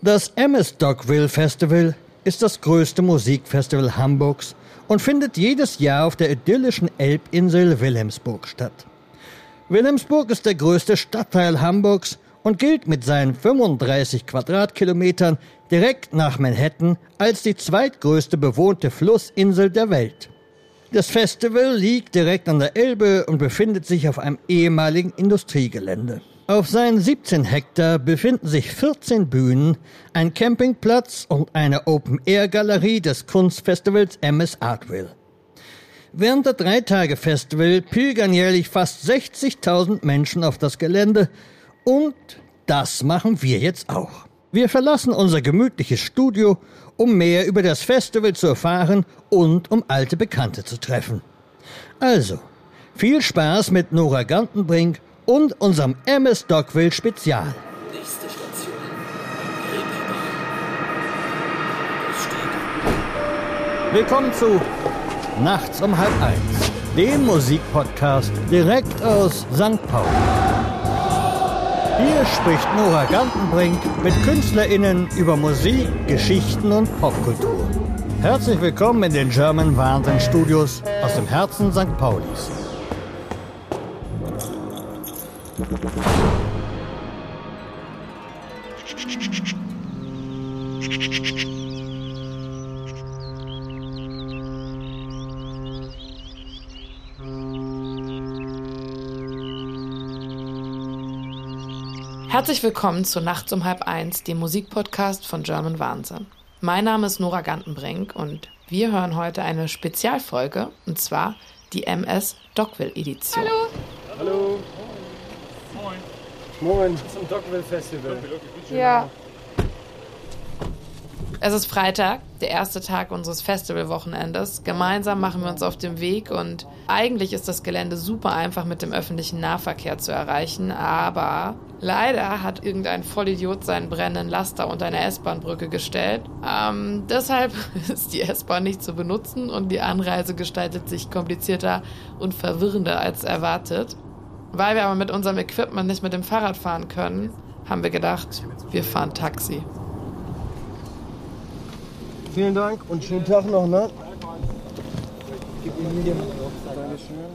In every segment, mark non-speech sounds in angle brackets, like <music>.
Das MS Dogville Festival ist das größte Musikfestival Hamburgs und findet jedes Jahr auf der idyllischen Elbinsel Wilhelmsburg statt. Wilhelmsburg ist der größte Stadtteil Hamburgs und gilt mit seinen 35 Quadratkilometern direkt nach Manhattan als die zweitgrößte bewohnte Flussinsel der Welt. Das Festival liegt direkt an der Elbe und befindet sich auf einem ehemaligen Industriegelände. Auf seinen 17 Hektar befinden sich 14 Bühnen, ein Campingplatz und eine Open-Air-Galerie des Kunstfestivals MS Artville. Während der drei Tage Festival pilgern jährlich fast 60.000 Menschen auf das Gelände und das machen wir jetzt auch. Wir verlassen unser gemütliches Studio, um mehr über das Festival zu erfahren und um alte Bekannte zu treffen. Also, viel Spaß mit Nora Gantenbrink und unserem MS Dogville Spezial. Nächste Station. Willkommen zu Nachts um halb eins, dem Musikpodcast direkt aus St. Pauli. Hier spricht Nora Gantenbrink mit KünstlerInnen über Musik, Geschichten und Popkultur. Herzlich willkommen in den German Wahnsinn Studios aus dem Herzen St. Paulis. Herzlich willkommen zu Nachts um halb eins, dem Musikpodcast von German Wahnsinn. Mein Name ist Nora Gantenbrink und wir hören heute eine Spezialfolge und zwar die MS Dogville Edition. Hallo. Hallo. Moin. Zum Dogville Festival. Ja. Es ist Freitag, der erste Tag unseres Festivalwochenendes. Gemeinsam machen wir uns auf den Weg und eigentlich ist das Gelände super einfach mit dem öffentlichen Nahverkehr zu erreichen, aber leider hat irgendein Vollidiot seinen brennenden Laster unter eine S-Bahn-Brücke gestellt. Ähm, deshalb <laughs> ist die S-Bahn nicht zu benutzen und die Anreise gestaltet sich komplizierter und verwirrender als erwartet. Weil wir aber mit unserem Equipment nicht mit dem Fahrrad fahren können, haben wir gedacht, wir fahren Taxi. Vielen Dank und schönen Tag noch, ne?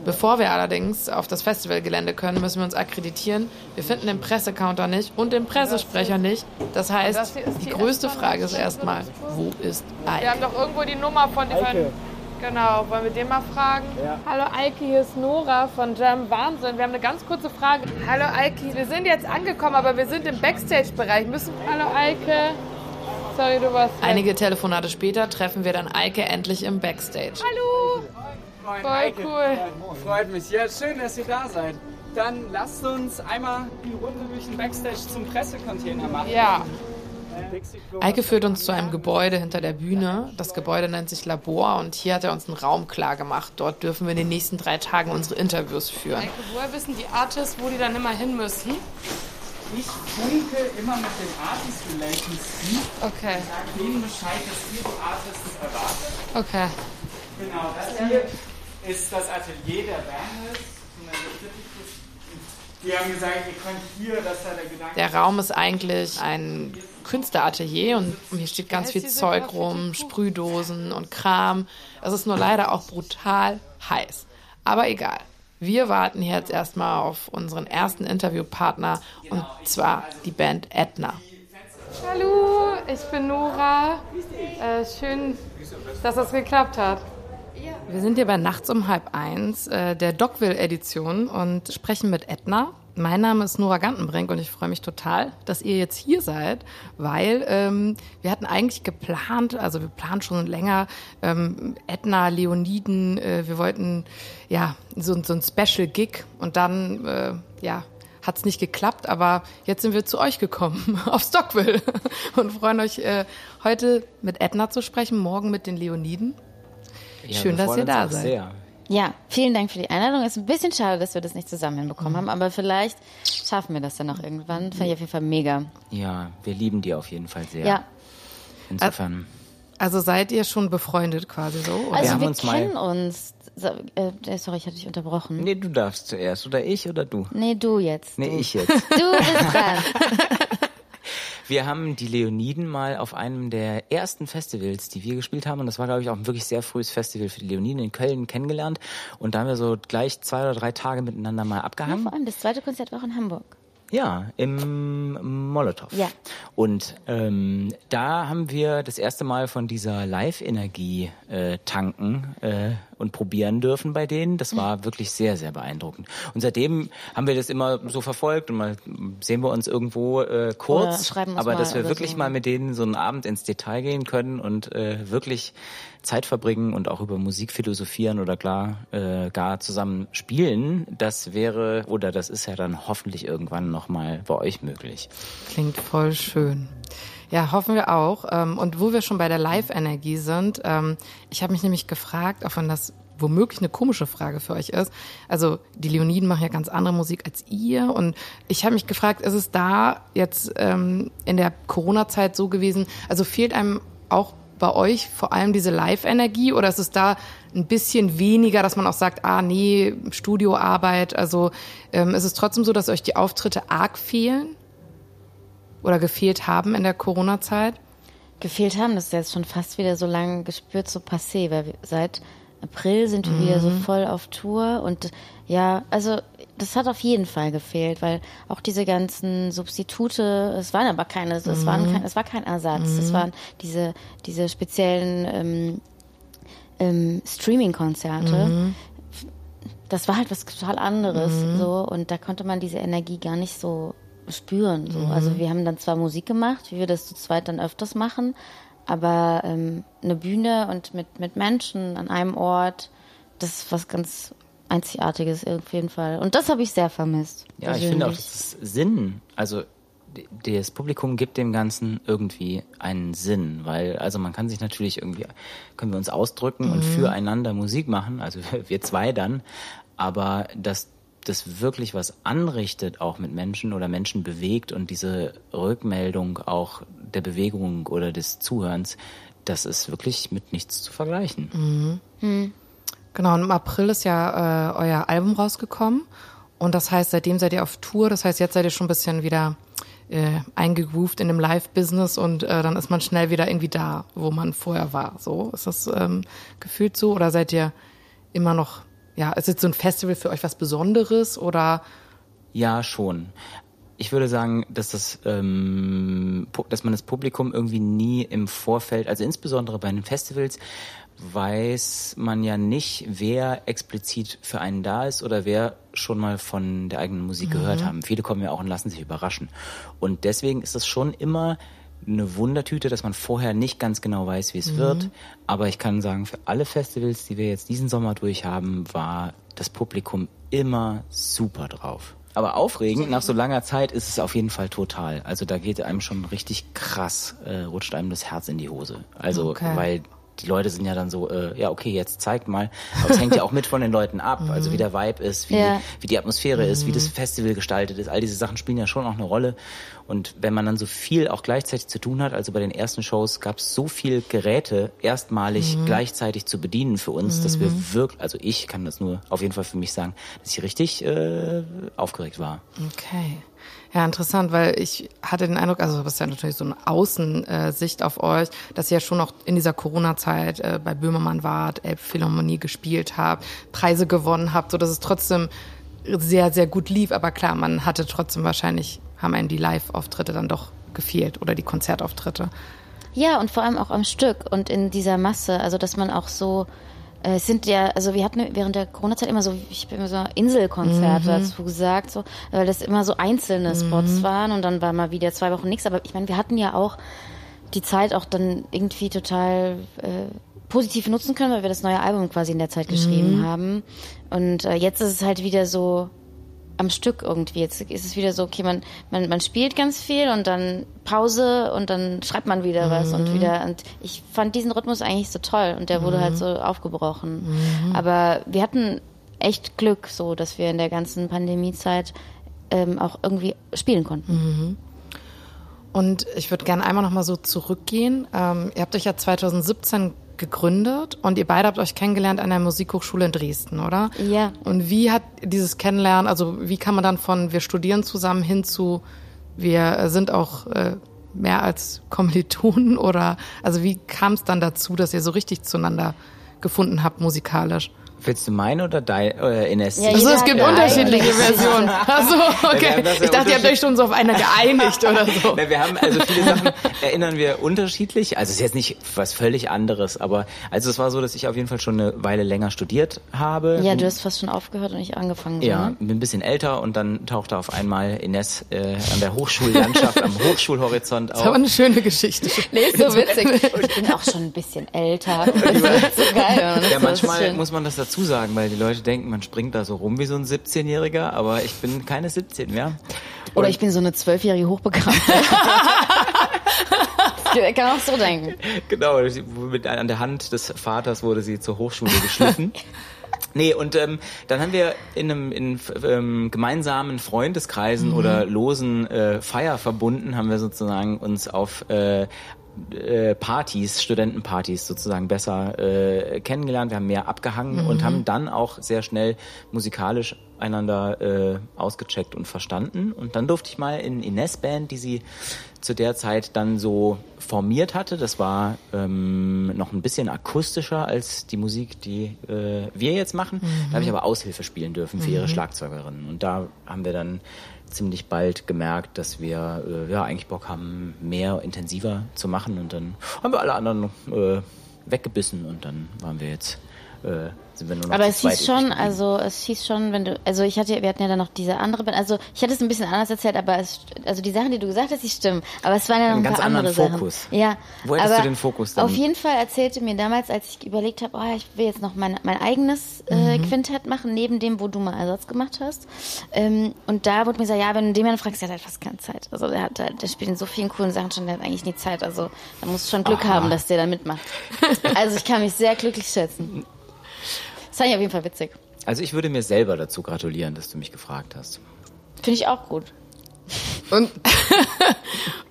Bevor wir allerdings auf das Festivalgelände können, müssen wir uns akkreditieren. Wir finden den Pressecounter nicht und den Pressesprecher nicht. Das heißt, die größte Frage ist erstmal, wo ist Wir Ike? haben doch irgendwo die Nummer von dem. Genau, wollen wir den mal fragen? Ja. Hallo Eike, hier ist Nora von Jam Wahnsinn. Wir haben eine ganz kurze Frage. Hallo Eike, wir sind jetzt angekommen, aber wir sind im Backstage-Bereich. Müssen. Hallo Eike. Sorry, du warst. weg. Einige Telefonate später treffen wir dann Eike endlich im Backstage. Hallo. Moin, Voll Eike. cool. Freut mich. Ja, schön, dass ihr da seid. Dann lasst uns einmal die Runde durch den Backstage zum Pressecontainer machen. Ja. Eike führt uns zu einem Gebäude hinter der Bühne. Das Gebäude nennt sich Labor und hier hat er uns einen Raum klar gemacht. Dort dürfen wir in den nächsten drei Tagen unsere Interviews führen. Eike, woher wissen die Artists, wo die dann immer hin müssen? Ich funke immer mit den Artist Relations. Okay. Sag denen Bescheid, dass ihr die Artists erwartet. Okay. Genau, das hier ist das Atelier der Bandes. Die haben gesagt, ihr könnt hier, das war der Gedanke. Der Raum ist eigentlich ein Künstleratelier und hier steht ganz viel Zeug rum, Sprühdosen und Kram. Es ist nur leider auch brutal heiß. Aber egal. Wir warten hier jetzt erstmal auf unseren ersten Interviewpartner und zwar die Band Etna. Hallo, ich bin Nora. Äh, schön, dass das geklappt hat. Wir sind hier bei Nachts um halb eins, äh, der Dogville-Edition und sprechen mit Edna. Mein Name ist Nora Gantenbrink und ich freue mich total, dass ihr jetzt hier seid, weil ähm, wir hatten eigentlich geplant, also wir planen schon länger, ähm, Edna, Leoniden, äh, wir wollten ja so, so ein Special-Gig und dann, äh, ja, hat es nicht geklappt, aber jetzt sind wir zu euch gekommen, <laughs> auf Stockville <laughs> und freuen euch äh, heute mit Edna zu sprechen, morgen mit den Leoniden. Ja, Schön, dass ihr da seid. Sehr. Ja, vielen Dank für die Einladung. Ist ein bisschen schade, dass wir das nicht zusammen hinbekommen haben, aber vielleicht schaffen wir das dann noch irgendwann. Fand ich auf jeden Fall mega. Ja, wir lieben die auf jeden Fall sehr. Ja, Insofern. Also seid ihr schon befreundet quasi so? Oder? also haben wir, uns mal- kennen uns. So, äh, sorry, ich hatte dich unterbrochen. Nee, du darfst zuerst. Oder ich oder du? Nee, du jetzt. Nee, du. ich jetzt. Du bist dran. <laughs> Wir haben die Leoniden mal auf einem der ersten Festivals, die wir gespielt haben, und das war, glaube ich, auch ein wirklich sehr frühes Festival für die Leoniden in Köln kennengelernt. Und da haben wir so gleich zwei oder drei Tage miteinander mal abgehangen. Ja, vor allem das zweite Konzert war auch in Hamburg. Ja, im Molotow. Ja. Und ähm, da haben wir das erste Mal von dieser Live-Energie äh, tanken äh, und probieren dürfen bei denen. Das war wirklich sehr, sehr beeindruckend. Und seitdem haben wir das immer so verfolgt und mal sehen wir uns irgendwo äh, kurz. aber dass wir wirklich so. mal mit denen so einen Abend ins Detail gehen können und äh, wirklich Zeit verbringen und auch über Musik philosophieren oder klar äh, gar zusammen spielen, das wäre oder das ist ja dann hoffentlich irgendwann nochmal bei euch möglich. Klingt voll schön. Ja, hoffen wir auch. Ähm, und wo wir schon bei der Live-Energie sind, ähm, ich habe mich nämlich gefragt, auch wenn das womöglich eine komische Frage für euch ist. Also die Leoniden machen ja ganz andere Musik als ihr. Und ich habe mich gefragt, ist es da jetzt ähm, in der Corona-Zeit so gewesen, also fehlt einem auch bei euch vor allem diese Live-Energie oder ist es da ein bisschen weniger, dass man auch sagt, ah nee, Studioarbeit, also ähm, ist es trotzdem so, dass euch die Auftritte arg fehlen oder gefehlt haben in der Corona-Zeit? Gefehlt haben, das ist jetzt schon fast wieder so lange gespürt, so passé, weil seit April sind wir mhm. wieder so mhm. voll auf Tour und ja, also das hat auf jeden Fall gefehlt, weil auch diese ganzen Substitute, es waren aber keine, es, mhm. waren kein, es war kein Ersatz, mhm. es waren diese, diese speziellen ähm, ähm, Streaming-Konzerte. Mhm. Das war halt was total anderes, mhm. so und da konnte man diese Energie gar nicht so spüren. So. Also wir haben dann zwar Musik gemacht, wie wir das zu zweit dann öfters machen, aber ähm, eine Bühne und mit, mit Menschen an einem Ort, das ist was ganz Einzigartiges auf jeden Fall. Und das habe ich sehr vermisst. Ja, persönlich. ich finde auch, das Sinn. Also das Publikum gibt dem Ganzen irgendwie einen Sinn, weil also man kann sich natürlich irgendwie können wir uns ausdrücken mhm. und füreinander Musik machen, also <laughs> wir zwei dann, aber dass das wirklich was anrichtet, auch mit Menschen oder Menschen bewegt und diese Rückmeldung auch der Bewegung oder des Zuhörens, das ist wirklich mit nichts zu vergleichen. Mhm. Mhm. Genau, und im April ist ja äh, euer Album rausgekommen. Und das heißt, seitdem seid ihr auf Tour. Das heißt, jetzt seid ihr schon ein bisschen wieder äh, eingegroovt in dem Live-Business und äh, dann ist man schnell wieder irgendwie da, wo man vorher war. So ist das ähm, gefühlt so? Oder seid ihr immer noch, ja, ist jetzt so ein Festival für euch was Besonderes oder? Ja, schon. Ich würde sagen, dass das, ähm, dass man das Publikum irgendwie nie im Vorfeld, also insbesondere bei den Festivals, weiß man ja nicht, wer explizit für einen da ist oder wer schon mal von der eigenen Musik mhm. gehört haben. Viele kommen ja auch und lassen sich überraschen. Und deswegen ist es schon immer eine Wundertüte, dass man vorher nicht ganz genau weiß, wie es mhm. wird. Aber ich kann sagen, für alle Festivals, die wir jetzt diesen Sommer durchhaben, war das Publikum immer super drauf. Aber aufregend, nach so langer Zeit ist es auf jeden Fall total. Also da geht einem schon richtig krass, äh, rutscht einem das Herz in die Hose. Also, okay. weil die Leute sind ja dann so, äh, ja, okay, jetzt zeigt mal. Aber es hängt ja auch mit von den Leuten ab. <laughs> Mhm. Also wie der Vibe ist, wie, ja. wie die Atmosphäre mhm. ist, wie das mhm. Festival gestaltet ist. All diese Sachen spielen ja schon auch eine Rolle. Und wenn man dann so viel auch gleichzeitig zu tun hat, also bei den ersten Shows gab es so viel Geräte erstmalig mhm. gleichzeitig zu bedienen für uns, dass wir mhm. wirklich, also ich kann das nur auf jeden Fall für mich sagen, dass ich richtig äh, aufgeregt war. Okay. Ja, interessant, weil ich hatte den Eindruck, also das ist ja natürlich so eine Außensicht auf euch, dass ihr ja schon noch in dieser Corona-Zeit äh, bei Böhmermann wart, Elbphilharmonie gespielt habt, Preise gewonnen habt, so dass es trotzdem sehr, sehr gut lief. Aber klar, man hatte trotzdem wahrscheinlich, haben einen die Live-Auftritte dann doch gefehlt oder die Konzertauftritte. Ja, und vor allem auch am Stück und in dieser Masse, also dass man auch so es sind ja, also wir hatten während der Corona-Zeit immer so, ich habe immer so Inselkonzerte mhm. dazu gesagt, so, weil das immer so einzelne Spots mhm. waren und dann war mal wieder zwei Wochen nichts. Aber ich meine, wir hatten ja auch die Zeit auch dann irgendwie total äh, positiv nutzen können, weil wir das neue Album quasi in der Zeit geschrieben mhm. haben. Und äh, jetzt ist es halt wieder so, am Stück irgendwie. Jetzt ist es wieder so, okay, man, man, man spielt ganz viel und dann Pause und dann schreibt man wieder was mhm. und wieder. Und ich fand diesen Rhythmus eigentlich so toll und der wurde halt mhm. halt so aufgebrochen. Mhm. Aber wir hatten echt Glück, so dass wir in der ganzen Pandemiezeit ähm, auch irgendwie spielen konnten. Mhm. Und ich würde gerne einmal noch mal so zurückgehen. Ähm, ihr habt euch ja 2017 gegründet und ihr beide habt euch kennengelernt an der Musikhochschule in Dresden, oder? Ja. Und wie hat dieses Kennenlernen, also wie kann man dann von wir studieren zusammen hin zu wir sind auch äh, mehr als Kommilitonen <laughs> oder also wie kam es dann dazu, dass ihr so richtig zueinander gefunden habt musikalisch? Willst du meine oder deine äh, Ines? Ja, Also es gibt unterschiedliche eigene. Versionen. <laughs> Also okay. ja Ich dachte, ihr habt euch schon so auf eine geeinigt oder <laughs> so. Na, wir haben also viele Sachen erinnern wir unterschiedlich. Also es ist jetzt nicht was völlig anderes, aber also es war so, dass ich auf jeden Fall schon eine Weile länger studiert habe. Ja, du hast fast schon aufgehört und ich angefangen. So, Ja, ne? bin ein bisschen älter und dann tauchte auf einmal Ines äh, an der Hochschullandschaft, am <laughs> Hochschulhorizont Das ist aber auf. eine schöne Geschichte. Nee, ist so witzig. Ich bin auch schon ein bisschen älter. Das ist so geil. und das Ja, manchmal muss man das dazu sagen, weil die Leute denken, man springt da so rum wie so ein 17-Jähriger, aber ich bin keine 17 mehr. Oder ich bin so eine zwölfjährige Hochbekannte. Das <laughs> kann auch so denken. Genau, mit, an der Hand des Vaters wurde sie zur Hochschule geschliffen. <laughs> Nee, und ähm, dann haben wir in einem in, ähm, gemeinsamen Freundeskreisen oder losen äh, Feierverbunden haben wir sozusagen uns auf äh, äh, Partys, Studentenpartys sozusagen besser äh, kennengelernt. Wir haben mehr abgehangen und haben dann auch sehr schnell musikalisch einander äh, ausgecheckt und verstanden. Und dann durfte ich mal in Ines Band, die sie zu der Zeit dann so formiert hatte. Das war ähm, noch ein bisschen akustischer als die Musik, die äh, wir jetzt machen. Da habe ich aber Aushilfe spielen dürfen für ihre Schlagzeugerin. Und da haben wir dann ziemlich bald gemerkt, dass wir äh, ja eigentlich Bock haben, mehr intensiver zu machen. Und dann haben wir alle anderen äh, weggebissen und dann waren wir jetzt äh, sind wir nur noch Aber es hieß schon, also es hieß schon, wenn du, also ich hatte, wir hatten ja dann noch diese andere Band, also ich hatte es ein bisschen anders erzählt, aber es, also die Sachen, die du gesagt hast, die stimmen, aber es waren ja noch ein ganz paar andere Sachen. Fokus. Ja. Wo hättest aber du den Fokus dann? Auf jeden Fall erzählte mir damals, als ich überlegt habe, oh, ich will jetzt noch mein, mein eigenes äh, Mhm. Quintett machen, neben dem, wo du mal Ersatz gemacht hast. Ähm, und da wurde mir gesagt, ja, wenn du den jemanden fragst, der hat halt fast keine Zeit. Also der hat halt, der spielt in so vielen coolen Sachen schon, der hat eigentlich nie Zeit. Also da musst du schon Glück haben, dass der da mitmacht. <laughs> also ich kann mich sehr glücklich schätzen. Das fand ich auf jeden Fall witzig. Also ich würde mir selber dazu gratulieren, dass du mich gefragt hast. Finde ich auch gut. Und,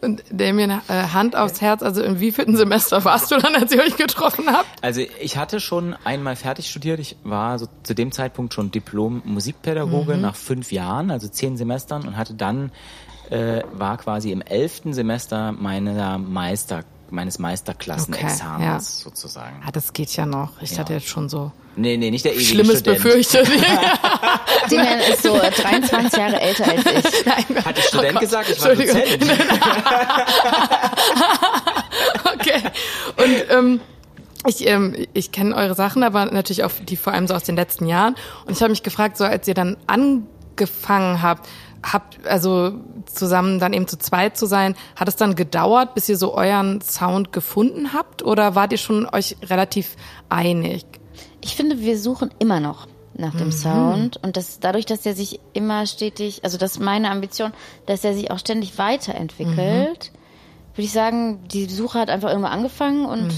und Damien, äh, Hand aufs Herz, also in wievielten Semester warst du dann, als ihr euch getroffen habt? Also ich hatte schon einmal fertig studiert. Ich war so zu dem Zeitpunkt schon Diplom-Musikpädagoge nach fünf Jahren, also zehn Semestern und hatte dann, äh, war quasi im elften Semester meiner Meines Meisterklassenexamens Okay, ja. sozusagen. Ah, das geht ja noch. Ich Ja. hatte jetzt schon so Nee, nee, nicht der ewige Schlimmes Student. befürchtet. <laughs> Damian ist so 23 Jahre älter als ich. <laughs> Nein, Hat der Student gesagt, ich war. Dozent. <laughs> Okay. Und ähm, ich, ähm, ich kenne eure Sachen, aber natürlich auch die vor allem so aus den letzten Jahren. Und ich habe mich gefragt, so als ihr dann angefangen habt, habt also zusammen dann eben zu zweit zu sein, hat es dann gedauert, bis ihr so euren Sound gefunden habt? Oder wart ihr schon euch relativ einig? Ich finde, wir suchen immer noch nach dem Sound und das dadurch, dass er sich immer stetig, also das ist meine Ambition, dass er sich auch ständig weiterentwickelt, würde ich sagen, die Suche hat einfach irgendwann angefangen und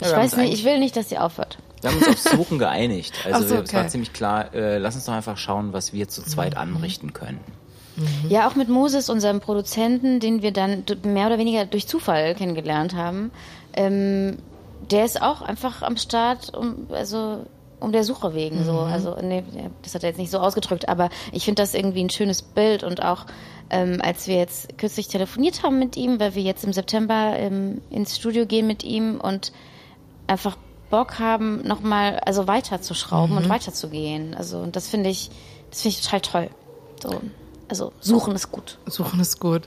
ich Ja, weiß nicht, ich will nicht, dass sie aufhört. Wir haben uns aufs Suchen <laughs> geeinigt. Also so, es war okay. ziemlich klar, äh, lass uns doch einfach schauen, was wir zu zweit anrichten können. Ja, auch mit Moses, unserem Produzenten, den wir dann mehr oder weniger durch Zufall kennengelernt haben. Ähm, der ist auch einfach am Start, um, also um der Suche wegen so. Also nee, das hat er jetzt nicht so ausgedrückt, aber ich finde das irgendwie ein schönes Bild und auch ähm, als wir jetzt kürzlich telefoniert haben mit ihm, weil wir jetzt im September ähm, ins Studio gehen mit ihm und einfach Bock haben, nochmal also weiterzuschrauben und weiterzugehen. Also und das finde ich, das finde ich total toll. So, also suchen ist gut. Suchen ist gut.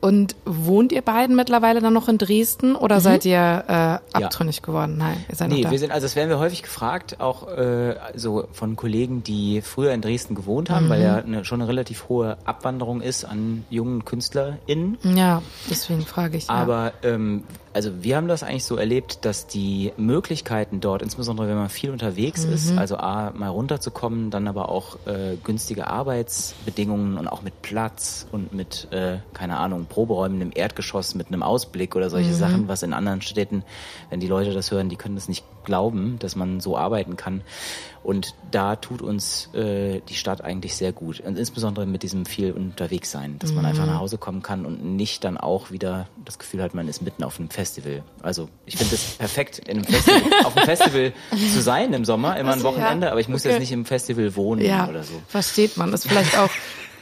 Und wohnt ihr beiden mittlerweile dann noch in Dresden oder seid ihr äh, abtrünnig geworden? Nein, ihr seid Nee, noch da. wir sind, also das werden wir häufig gefragt, auch äh, so von Kollegen, die früher in Dresden gewohnt haben, weil ja eine, schon eine relativ hohe Abwanderung ist an jungen KünstlerInnen. ja, deswegen frage ich. ja. Aber ähm, also wir haben das eigentlich so erlebt, dass die Möglichkeiten dort, insbesondere wenn man viel unterwegs ist, also A, mal runterzukommen, dann aber auch äh, günstige Arbeitsbedingungen und auch mit Platz und mit, äh, keine Ahnung, Proberäumen im Erdgeschoss mit einem Ausblick oder solche Sachen, was in anderen Städten, wenn die Leute das hören, die können das nicht glauben, dass man so arbeiten kann. Und da tut uns äh, die Stadt eigentlich sehr gut. Und insbesondere mit diesem viel unterwegs sein, dass man einfach nach Hause kommen kann und nicht dann auch wieder das Gefühl hat, man ist mitten auf einem Festival. Also ich finde es perfekt, in einem Festival, <laughs> auf einem Festival zu sein im Sommer, immer ein ja, Wochenende, aber ich muss okay. jetzt nicht im Festival wohnen ja, oder so. versteht man. Ist vielleicht auch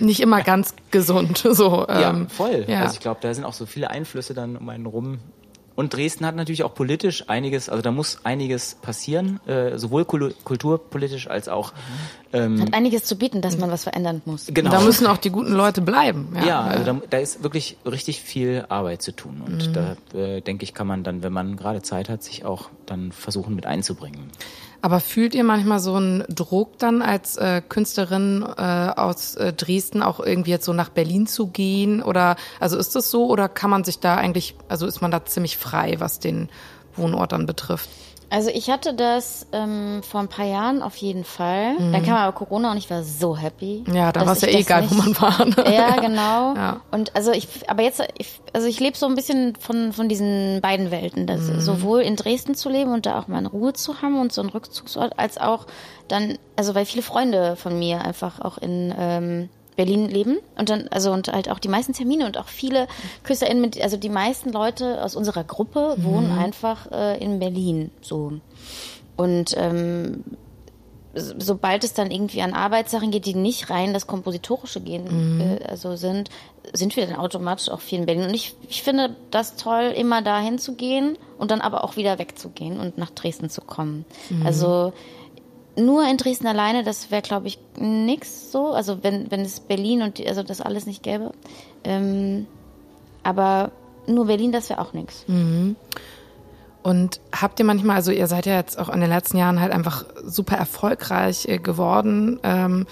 nicht immer ganz gesund. <laughs> So, Ja, ähm, voll. ja. Also ich glaube, da sind auch so viele Einflüsse dann um einen rum. Und Dresden hat natürlich auch politisch einiges, also da muss einiges passieren, äh, sowohl kul- kulturpolitisch als auch ähm, Hat einiges zu bieten, dass man was verändern muss. genau. Da müssen auch die guten Leute bleiben. Ja, ja, also da, da ist wirklich richtig viel Arbeit zu tun. Und da äh, denke ich, kann man dann, wenn man gerade Zeit hat, sich auch dann versuchen mit einzubringen. Aber fühlt ihr manchmal so einen Druck dann als äh, Künstlerin äh, aus äh, Dresden auch irgendwie jetzt so nach Berlin zu gehen? Oder also ist das so oder kann man sich da eigentlich, also ist man da ziemlich frei, was den Wohnort dann betrifft? Also ich hatte das ähm, vor ein paar Jahren auf jeden Fall. Dann kam aber Corona und ich war so happy. Mhm. Ja, da war es ja eh egal, wo nicht- man war. Ne? Ja, genau. <laughs> Ja. Und also ich, aber jetzt, ich, also ich lebe so ein bisschen von, von diesen beiden Welten. Das Mhm. sowohl in Dresden zu leben und da auch meine Ruhe zu haben und so einen Rückzugsort, als auch dann, also weil viele Freunde von mir einfach auch in ähm, Berlin leben und dann, also und halt auch die meisten Termine und auch viele KüsterInnen mit, also die meisten Leute aus unserer Gruppe Mhm. wohnen einfach äh, in Berlin. So. Und ähm, so- sobald es dann irgendwie an Arbeitssachen geht, die nicht rein das Kompositorische gehen, äh, also sind, sind wir dann automatisch auch viel in Berlin. Und ich, ich finde das toll, immer dahin zu gehen und dann aber auch wieder wegzugehen und nach Dresden zu kommen. Also nur in Dresden alleine, das wäre, glaube ich, nix so. Also wenn, wenn es Berlin und die, also das alles nicht gäbe. Ähm, aber nur Berlin, das wäre auch nix. Und habt ihr manchmal, also ihr seid ja jetzt auch in den letzten Jahren halt einfach super erfolgreich äh, geworden. Ähm,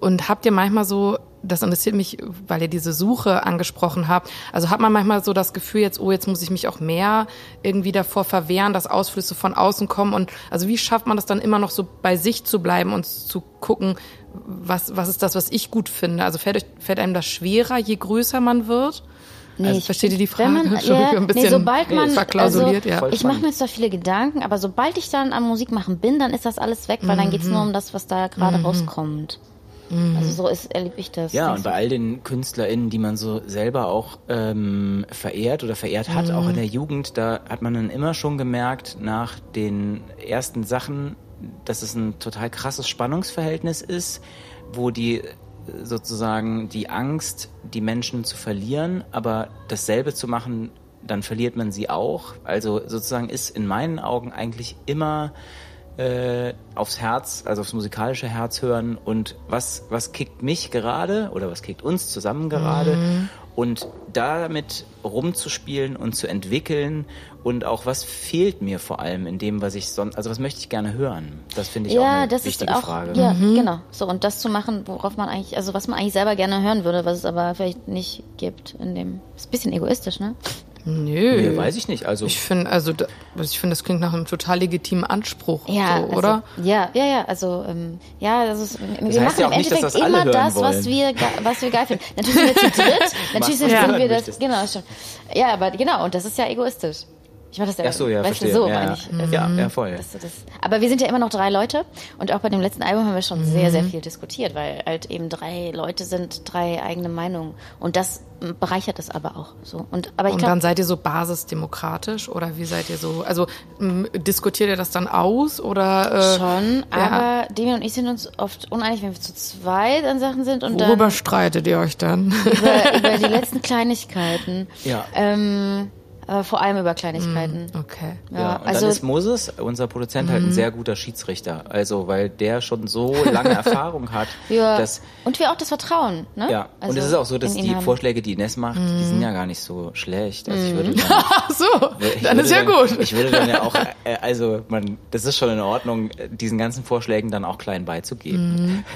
und habt ihr manchmal so, das interessiert mich, weil ihr diese Suche angesprochen habt, also hat man manchmal so das Gefühl jetzt, oh, jetzt muss ich mich auch mehr irgendwie davor verwehren, dass Ausflüsse von außen kommen. Und also wie schafft man das dann immer noch so bei sich zu bleiben und zu gucken, was, was ist das, was ich gut finde? Also fällt, euch, fällt einem das schwerer, je größer man wird? also, ich versteht ihr die Frage? <laughs> Man, Entschuldigung, ja, ein bisschen nee, sobald man, verklausuliert, also, ja. Ich mache mir zwar viele Gedanken, aber sobald ich dann am Musik machen bin, dann ist das alles weg, weil dann geht's nur um das, was da gerade rauskommt. Also so ist, erlebe ich das. Ja, und bei all den KünstlerInnen, die man so selber auch ähm, verehrt oder verehrt hat, auch in der Jugend, da hat man dann immer schon gemerkt, nach den ersten Sachen, dass es ein total krasses Spannungsverhältnis ist, wo die äh, sozusagen die Angst, die Menschen zu verlieren, aber dasselbe zu machen, dann verliert man sie auch. Also sozusagen ist in meinen Augen eigentlich immer äh, aufs Herz, also aufs musikalische Herz hören und was, was kickt mich gerade oder was kickt uns zusammen gerade und damit rumzuspielen und zu entwickeln und auch was fehlt mir vor allem in dem, was ich sonst, also was möchte ich gerne hören? Das finde ich auch ja, eine das ist wichtige auch, Frage. ja, genau. So, und das zu machen, worauf man eigentlich, also was man eigentlich selber gerne hören würde, was es aber vielleicht nicht gibt in dem, ist ein bisschen egoistisch, ne? Nö. Nee, weiß ich nicht. Also Ich finde, also da- ich finde, das klingt nach einem total legitimen Anspruch, Ja, so, also, oder? Ja, ja, ja, also ähm, ja, das ist, wir machen ja im nicht, Endeffekt das alle immer das, was wir, was wir geil finden. Natürlich sind wir zu dritt, <laughs> natürlich sind, sind wir das, genau, schon. Ja, aber genau, und das ist ja egoistisch. Ich meine das ja, Ach so, ja, weißt verstehe. du, so ja, meine ja. ich. Also, ja, ja, voll. das, aber wir sind ja immer noch drei Leute und auch bei dem letzten Album haben wir schon sehr, sehr viel diskutiert, weil halt eben drei Leute sind, drei eigene Meinungen und das bereichert es aber auch so. Und aber ich Und glaube, dann seid ihr so basisdemokratisch oder wie seid ihr so? Also m, diskutiert ihr das dann aus oder äh, schon, ja. aber Demi und ich sind uns oft uneinig, wenn wir zu zweit an Sachen sind und worüber dann streitet ihr euch dann? über, über die <laughs> letzten Kleinigkeiten. Ja. Ähm, aber vor allem über Kleinigkeiten. Okay. Ja, Ja, und also dann ist Moses, unser Produzent, halt ein sehr guter Schiedsrichter. Also, weil der schon so lange <laughs> Erfahrung hat, ja. dass und wir auch das Vertrauen, ne? Ja, Also und es ist auch so, dass die haben. Vorschläge, die Ines macht, die sind ja gar nicht so schlecht. Also ich Mhm. würde <laughs> dann, Ach so, ich dann würde ist ja dann, gut. Ich würde dann ja auch, äh, also man, das ist schon in Ordnung, äh, diesen ganzen Vorschlägen dann auch klein beizugeben. <laughs>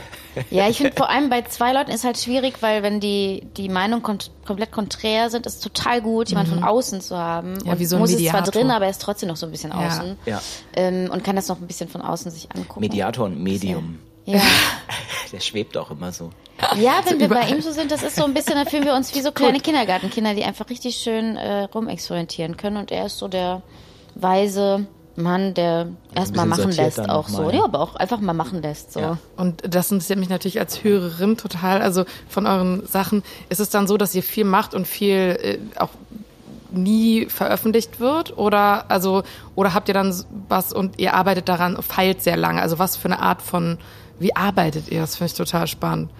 Ja, ich finde vor allem bei zwei Leuten ist halt schwierig, weil wenn die die Meinung kont komplett konträr sind, ist total gut, jemand von außen zu haben. Ja, und wie so ein muss es Mediator. zwar drin, aber er ist trotzdem noch so ein bisschen Ja. außen. Ja. Ähm, und kann das noch ein bisschen von außen sich angucken. Mediator und Medium. Ja. <laughs> Der schwebt auch immer so. Ja, wenn wir bei ihm so sind, das ist so ein bisschen, dann fühlen wir uns wie so <laughs> kleine Kindergartenkinder, die einfach richtig schön äh, rumexperimentieren können. Und er ist so der weise Mann, der erstmal bisschen machen lässt, auch so. mal. Ja, aber auch einfach mal machen lässt. So. Ja. Und das interessiert mich natürlich als Hörerin total. Also von euren Sachen ist es dann so, dass ihr viel macht und viel äh, auch nie veröffentlicht wird oder also oder habt ihr dann was und ihr arbeitet daran feilt sehr lange also was für eine Art von wie arbeitet ihr das finde ich total spannend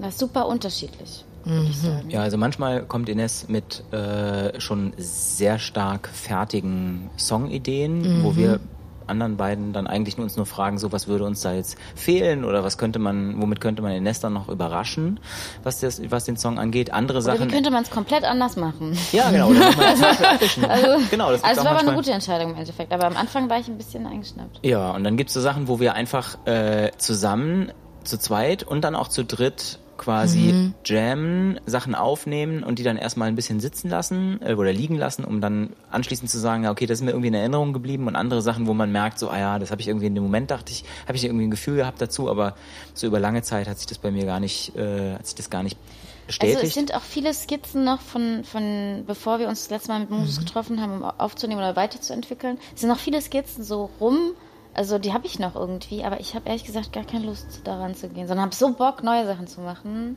Das ist super unterschiedlich. Würde ich sagen. Ja, also manchmal kommt Ines mit äh, schon sehr stark fertigen Songideen, wo wir anderen beiden dann eigentlich nur uns nur fragen, so was würde uns da jetzt fehlen oder was könnte man, womit könnte man Ines dann noch überraschen, was das, was den Song angeht. Andere Oder wie Sachen. könnte man es komplett anders machen? ja, genau. Oder nochmal als Beispiel <laughs> abwischen. Also, genau, das also es war aber eine gute Entscheidung im Endeffekt. Aber am Anfang war ich ein bisschen eingeschnappt. Ja, und dann gibt's so Sachen, wo wir einfach äh, zusammen, zu zweit und dann auch zu dritt quasi jammen, Sachen aufnehmen und die dann erstmal ein bisschen sitzen lassen äh, oder liegen lassen, um dann anschließend zu sagen, ja, okay, das ist mir irgendwie in Erinnerung geblieben und andere Sachen, wo man merkt, so, ah ja, das habe ich irgendwie in dem Moment, dachte ich, habe ich irgendwie ein Gefühl gehabt dazu, aber so über lange Zeit hat sich das bei mir gar nicht, äh, hat sich das gar nicht bestätigt. Also es sind auch viele Skizzen noch von, von bevor wir uns das letzte Mal mit Musus Mhm. getroffen haben, um aufzunehmen oder weiterzuentwickeln. Es sind noch viele Skizzen so rum. Also die habe ich noch irgendwie, aber ich habe ehrlich gesagt gar keine Lust daran zu gehen, sondern habe so Bock, neue Sachen zu machen.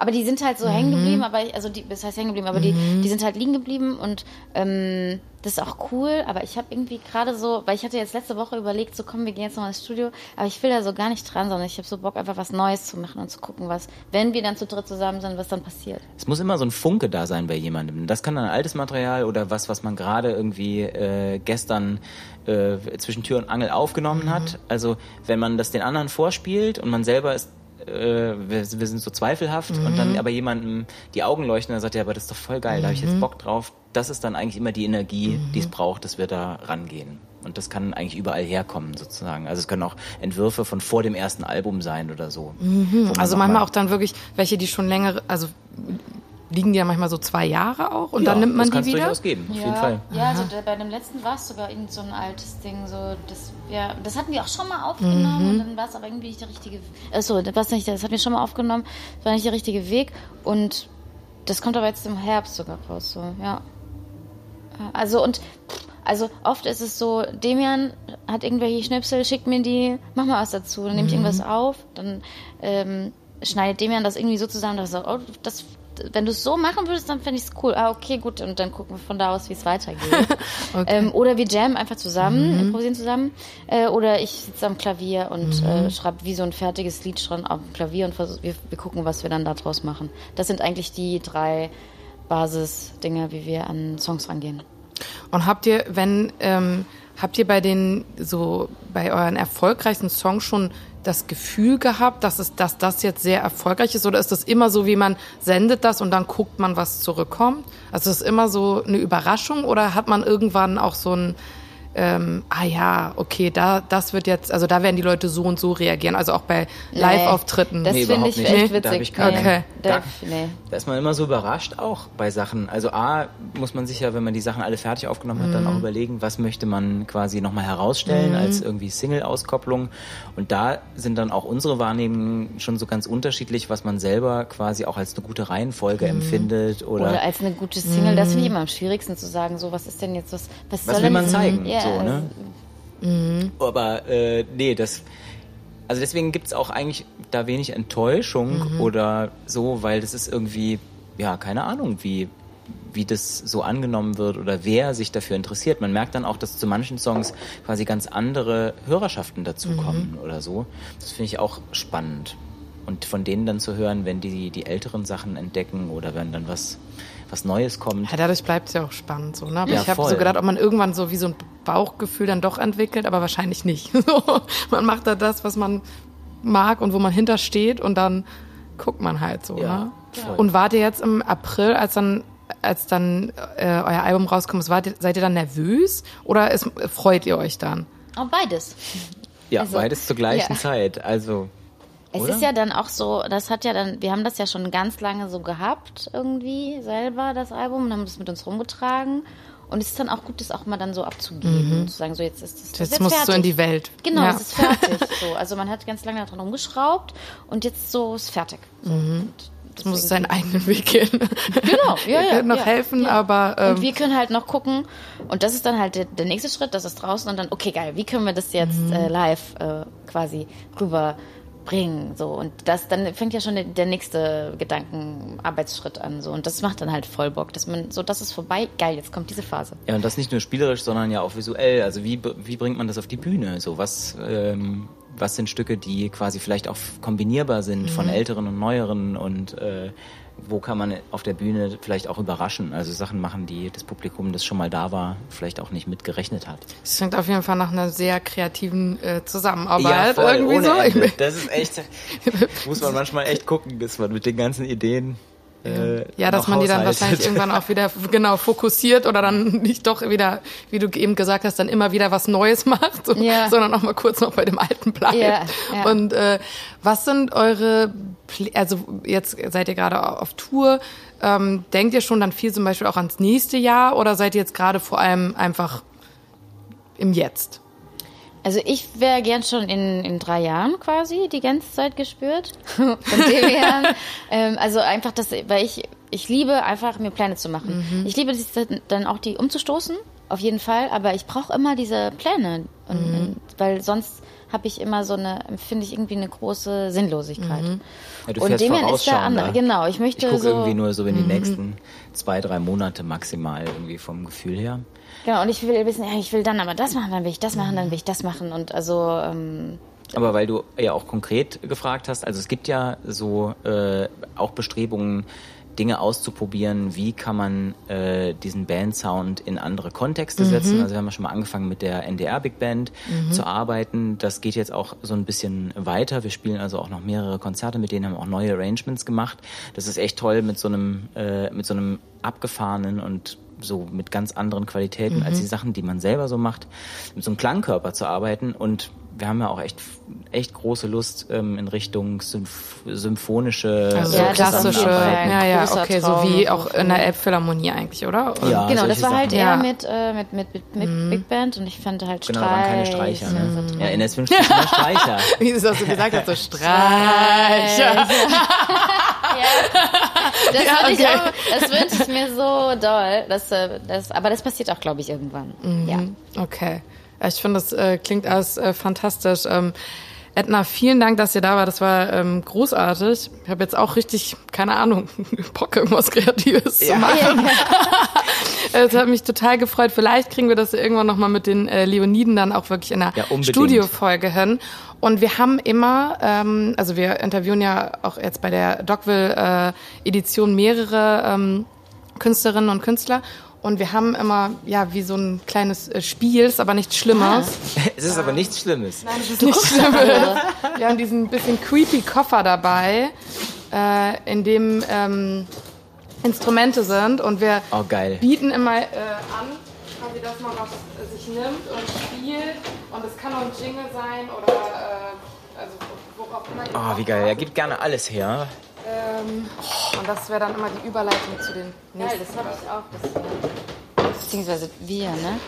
Aber die sind halt so hängen geblieben, aber ich- also die, das heißt hängen geblieben, aber die, die sind halt liegen geblieben und ähm, das ist auch cool. Aber ich habe irgendwie gerade so, weil ich hatte jetzt letzte Woche überlegt, so komm, wir gehen jetzt noch ins Studio, aber ich will da so gar nicht dran, sondern ich habe so Bock, einfach was Neues zu machen und zu gucken, was, wenn wir dann zu dritt zusammen sind, was dann passiert. Es muss immer so ein Funke da sein bei jemandem. Das kann dann altes Material oder was, was man gerade irgendwie äh, gestern äh, zwischen Tür und Angel aufgenommen hat. Also wenn man das den anderen vorspielt und man selber ist äh, wir, wir sind so zweifelhaft und dann aber jemandem die Augen leuchten und er sagt, ja, aber das ist doch voll geil, da habe ich jetzt Bock drauf. Das ist dann eigentlich immer die Energie, die es braucht, dass wir da rangehen. Und das kann eigentlich überall herkommen, sozusagen. Also es können auch Entwürfe von vor dem ersten Album sein oder so. Man Also manchmal mal- auch dann wirklich welche, die schon länger, also liegen die ja manchmal so zwei Jahre auch und ja, dann nimmt man das die wieder. durchaus geben, auf jeden Fall. Ja, also bei dem letzten war es sogar irgend so ein altes Ding, so das ja, das hatten wir auch schon mal aufgenommen und dann war es aber irgendwie nicht der richtige. Achso, das nicht, das hatten wir schon mal aufgenommen, das war nicht der richtige Weg und das kommt aber jetzt im Herbst sogar raus, so ja. Ja, Also und also oft ist es so, Demian hat irgendwelche Schnipsel, schickt mir die, mach mal was dazu, dann nehme ich irgendwas auf, dann ähm, schneidet Demian das irgendwie so zusammen, dass er sagt, oh, das, wenn du es so machen würdest, dann fände ich es cool. Ah, okay, gut, und dann gucken wir von da aus, wie es weitergeht. <laughs> ähm, oder wir jammen einfach zusammen, improvisieren zusammen. Äh, oder ich sitze am Klavier und äh, schreibe wie so ein fertiges Lied schon auf dem Klavier und wir, wir gucken, was wir dann daraus machen. Das sind eigentlich die drei Basisdinge, wie wir an Songs rangehen. Und habt ihr, wenn, ähm, habt ihr bei den, so, bei euren erfolgreichsten Songs schon das Gefühl gehabt, dass es, dass das jetzt sehr erfolgreich ist? Oder ist das immer so, wie man sendet das und dann guckt man, was zurückkommt? Also ist es immer so eine Überraschung oder hat man irgendwann auch so ein, ähm, ah ja, okay, da, das wird jetzt, also da werden die Leute so und so reagieren, also auch bei Live-Auftritten. Das Nee, finde überhaupt ich nicht. echt Nee, da witzig. ich keine- Okay. Da, Da- ist man immer so überrascht auch bei Sachen. Also A, muss man sich ja, wenn man die Sachen alle fertig aufgenommen hat, dann auch überlegen, was möchte man quasi nochmal herausstellen als irgendwie Single-Auskopplung. Und da sind dann auch unsere Wahrnehmungen schon so ganz unterschiedlich, was man selber quasi auch als eine gute Reihenfolge empfindet oder, Oder als eine gute Single, das finde ich immer am schwierigsten zu sagen, so was ist denn jetzt was, was, was soll will denn man zeigen. Ja, so, ne? Aber äh, nee, das. Also deswegen gibt's auch eigentlich da wenig Enttäuschung oder so, weil das ist irgendwie, ja, keine Ahnung, wie, wie das so angenommen wird oder wer sich dafür interessiert. Man merkt dann auch, dass zu manchen Songs quasi ganz andere Hörerschaften dazukommen oder so. Das finde ich auch spannend. Und von denen dann zu hören, wenn die die älteren Sachen entdecken oder wenn dann was, was Neues kommt. Ja, dadurch bleibt es ja auch spannend so, ne? Aber Ja, ich habe so gedacht, ob man irgendwann so wie so ein Bauchgefühl dann doch entwickelt, aber wahrscheinlich nicht. <laughs> So, man macht da das, was man mag und wo man hintersteht und dann guckt man halt so, Ja, ne? voll. Und wart ihr jetzt im April, als dann als dann äh, euer Album rauskommt, wart ihr, seid ihr dann nervös oder ist, freut ihr euch dann? Oh, beides. Ja, Also, beides zur gleichen ja. Zeit. Also Es Oder? ist ja dann auch so, das hat ja dann, wir haben das ja schon ganz lange so gehabt, irgendwie selber, das Album, und haben das mit uns rumgetragen. Und es ist dann auch gut, das auch mal dann so abzugeben und zu sagen, so jetzt ist das das Jetzt musst du in die Welt. Genau, Ja. es ist fertig. So. Also man hat ganz lange daran rumgeschraubt und jetzt so ist fertig. So. Und Jetzt muss es seinen eigenen Weg gehen. Genau, <laughs> ja, ja. könnt noch ja, helfen, ja. aber ähm, und wir können halt noch gucken und das ist dann halt der, der nächste Schritt, das ist draußen und dann, okay, geil, wie können wir das jetzt Mhm. äh, live äh, quasi rüberbringen, so und das, dann fängt ja schon der, der nächste Gedankenarbeitsschritt an, so und das macht dann halt voll Bock, dass man, so, das ist vorbei, geil, jetzt kommt diese Phase. Ja, und das nicht nur spielerisch, sondern ja auch visuell. Also wie, wie bringt man das auf die Bühne? So was, ähm, was sind Stücke, die quasi vielleicht auch kombinierbar sind mhm. von älteren und neueren und äh, wo kann man auf der Bühne vielleicht auch überraschen, also Sachen machen, die das Publikum, das schon mal da war, vielleicht auch nicht mitgerechnet hat. Es klingt auf jeden Fall nach einer sehr kreativen äh, Zusammenarbeit. Ja, voll, irgendwie so. Ende. <laughs> Das ist echt, muss man manchmal echt gucken, dass man mit den ganzen Ideen äh, ja, dass man die dann wahrscheinlich irgendwann auch wieder <laughs> genau fokussiert oder dann nicht doch wieder, wie du eben gesagt hast, dann immer wieder was Neues macht, so, ja. sondern auch mal kurz noch bei dem Alten bleibt. Ja, ja. Und äh, was sind eure, also jetzt seid ihr gerade auf Tour, ähm, denkt ihr schon dann viel zum Beispiel auch ans nächste Jahr oder seid ihr jetzt gerade vor allem einfach im Jetzt? Also ich wäre gern schon in, in drei Jahren quasi die ganze Zeit gespürt. <laughs> Von dem her. ähm, also einfach das, weil ich, ich liebe einfach mir Pläne zu machen. Mhm. Ich liebe es dann auch die umzustoßen, auf jeden Fall, aber ich brauche immer diese Pläne. Und, mhm. weil sonst habe ich immer so eine, empfinde ich irgendwie eine große Sinnlosigkeit. Mhm. Ja, du und Damien ist der andere. Ne? Genau, ich möchte ich gucke so irgendwie nur so in die mhm. nächsten zwei, drei Monate maximal irgendwie vom Gefühl her. Genau, und ich will wissen, ja, ich will dann aber das machen, dann will ich das machen, dann will ich das machen. Und also. Ähm, aber weil du ja auch konkret gefragt hast, also es gibt ja so äh, auch Bestrebungen, Dinge auszuprobieren, wie kann man äh, diesen Bandsound in andere Kontexte mhm. setzen. Also wir haben ja schon mal angefangen mit der NDR Big Band mhm. zu arbeiten. Das geht jetzt auch so ein bisschen weiter. Wir spielen also auch noch mehrere Konzerte, mit denen haben wir auch neue Arrangements gemacht. Das ist echt toll mit so einem, äh, mit so einem abgefahrenen und so mit ganz anderen Qualitäten mhm. als die Sachen, die man selber so macht, mit so einem Klangkörper zu arbeiten. Und wir haben ja auch echt, echt große Lust ähm, in Richtung Symph symphonische also ja, klassische, ja, ja, okay, so wie auch in der Elbphilharmonie eigentlich, oder? Ja, genau, das war halt Sachen. eher mit, äh, mit, mit, mit, mit mhm. Big Band und ich fand halt Streich. Genau, da waren keine Streicher. Ne? Mhm. Ja, in der wünscht sich immer Streicher. <laughs> wie du das so gesagt hast, so <laughs> Streicher. <laughs> Das, ja, okay. ich auch, das wünsche ich mir so doll. Dass, äh, das, aber das passiert auch, glaube ich, irgendwann. Mhm. Ja. Okay. Ich finde, das äh, klingt alles äh, fantastisch. Ähm, Edna, vielen Dank, dass ihr da war. Das war ähm, großartig. Ich habe jetzt auch richtig, keine Ahnung, <laughs> Bock, irgendwas Kreatives ja. zu machen. <laughs> Es hat mich total gefreut. Vielleicht kriegen wir das irgendwann nochmal mit den äh, Leoniden dann auch wirklich in einer ja, Studiofolge hin. Und wir haben immer, ähm, also wir interviewen ja auch jetzt bei der Dogville-Edition äh, mehrere ähm, Künstlerinnen und Künstler. Und wir haben immer, ja, wie so ein kleines äh, Spiel, ist aber nichts Schlimmes. <laughs> Es ist aber nichts Schlimmes. Nein, es ist nichts Schlimmes. Wir haben diesen bisschen creepy Koffer dabei, äh, in dem ähm, Instrumente sind. Und wir oh, bieten immer äh, an, quasi, dass man was äh, sich nimmt und spielt. Und es kann auch ein Jingle sein oder äh, also worauf immer. Oh, wie geil. Er gibt gerne alles her. Ähm, und das wäre dann immer die Überleitung zu den nächsten. Ja, das habe ich auch. Das, beziehungsweise wir, ne?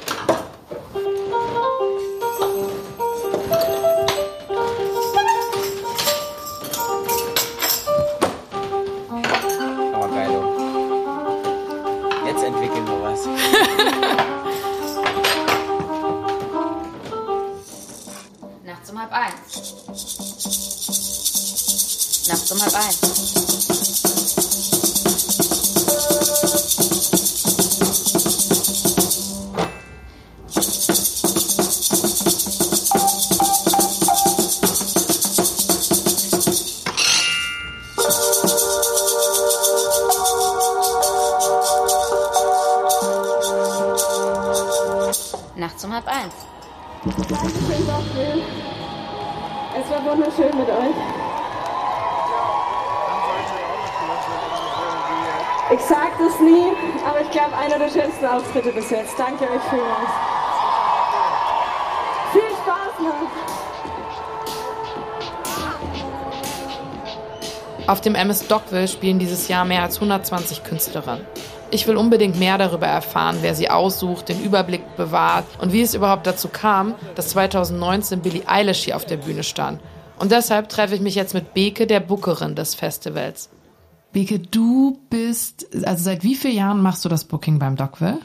Oh, geil. Jetzt entwickeln wir was. Nachts um halb eins. Nachts um halb eins. Wunderschön mit euch. Ich sag das nie, aber ich glaube, einer der schönsten Auftritte bis jetzt. Danke euch vielmals. Viel Spaß noch. Auf dem MS Dockville spielen dieses Jahr mehr als 120 Künstlerinnen. Ich will unbedingt mehr darüber erfahren, wer sie aussucht, den Überblick bewahrt und wie es überhaupt dazu kam, dass 2019 Billie Eilish hier auf der Bühne stand. Und deshalb treffe ich mich jetzt mit Beke, der Bookerin des Festivals. Beke, du bist, also seit wie vielen Jahren machst du das Booking beim Dogville?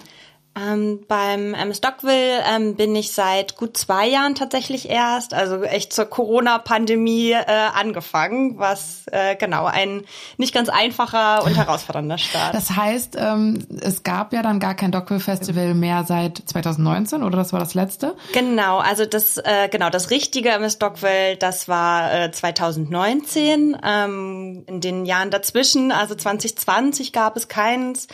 Ähm, beim ähm, Stockville ähm, bin ich seit gut zwei Jahren tatsächlich erst, also echt zur Corona-Pandemie äh, angefangen, was äh, genau ein nicht ganz einfacher und <laughs> herausfordernder Start. Das heißt, ähm, es gab ja dann gar kein Dockville Festival mehr seit 2019 oder das war das letzte? Genau, also das äh, genau das Richtige im Stockville, das war äh, 2019. Ähm, in den Jahren dazwischen, also 2020 gab es keins.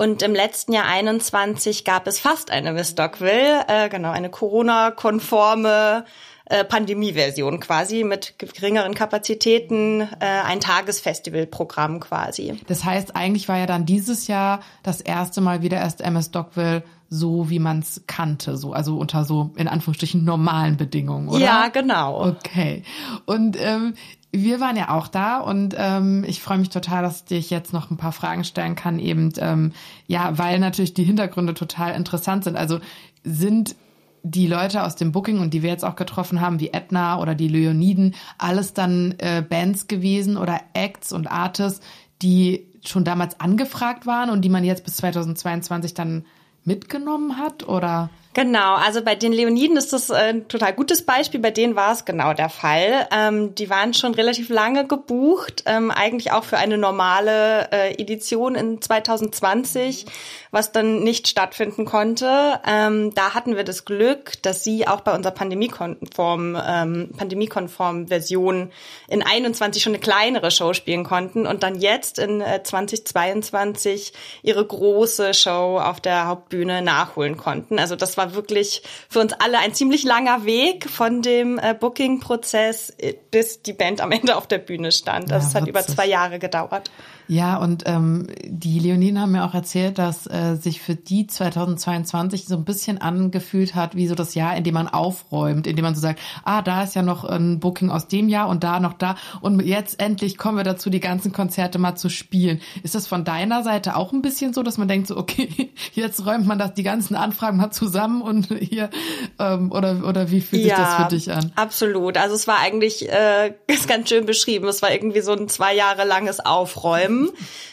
Und im letzten Jahr 21 gab es fast eine Miss Stockville, äh, genau, eine Corona-konforme äh, Pandemie-Version quasi mit geringeren Kapazitäten, äh, ein Tagesfestivalprogramm quasi. Das heißt, eigentlich war ja dann dieses Jahr das erste Mal wieder erst MS Stockville so, wie man es kannte, so also unter so in Anführungsstrichen normalen Bedingungen, oder? Ja, genau. Okay. Und ähm, wir waren ja auch da und ähm, ich freue mich total, dass ich dich jetzt noch ein paar Fragen stellen kann, eben ähm, ja, weil natürlich die Hintergründe total interessant sind. Also sind die Leute aus dem Booking und die wir jetzt auch getroffen haben, wie Edna oder die Leoniden, alles dann äh, Bands gewesen oder Acts und Artists, die schon damals angefragt waren und die man jetzt bis 2022 dann mitgenommen hat oder? Genau, also bei den Leoniden ist das ein total gutes Beispiel. Bei denen war es genau der Fall. Ähm, die waren schon relativ lange gebucht, ähm, eigentlich auch für eine normale äh, Edition in 2020, was dann nicht stattfinden konnte. Ähm, da hatten wir das Glück, dass sie auch bei unserer pandemiekonform, ähm, pandemiekonform Version in 21 schon eine kleinere Show spielen konnten und dann jetzt in äh, 2022 ihre große Show auf der Hauptbühne nachholen konnten. Also das war wirklich für uns alle ein ziemlich langer Weg von dem äh, Booking-Prozess äh, bis die Band am Ende auf der Bühne stand. Also ja, hat über zwei Jahre gedauert. Ja, und ähm, die Leoniden haben mir auch erzählt, dass äh, sich für die 2022 so ein bisschen angefühlt hat, wie so das Jahr, in dem man aufräumt, in dem man so sagt, ah, da ist ja noch ein Booking aus dem Jahr und da noch da und jetzt endlich kommen wir dazu, die ganzen Konzerte mal zu spielen. Ist das von deiner Seite auch ein bisschen so, dass man denkt so, okay, <laughs> jetzt räumt man das die ganzen Anfragen mal zusammen und hier ähm, oder oder wie fühlt ja, sich das für dich an? Absolut. Also es war eigentlich äh, <laughs> ganz schön beschrieben. Es war irgendwie so ein zwei Jahre langes Aufräumen haben.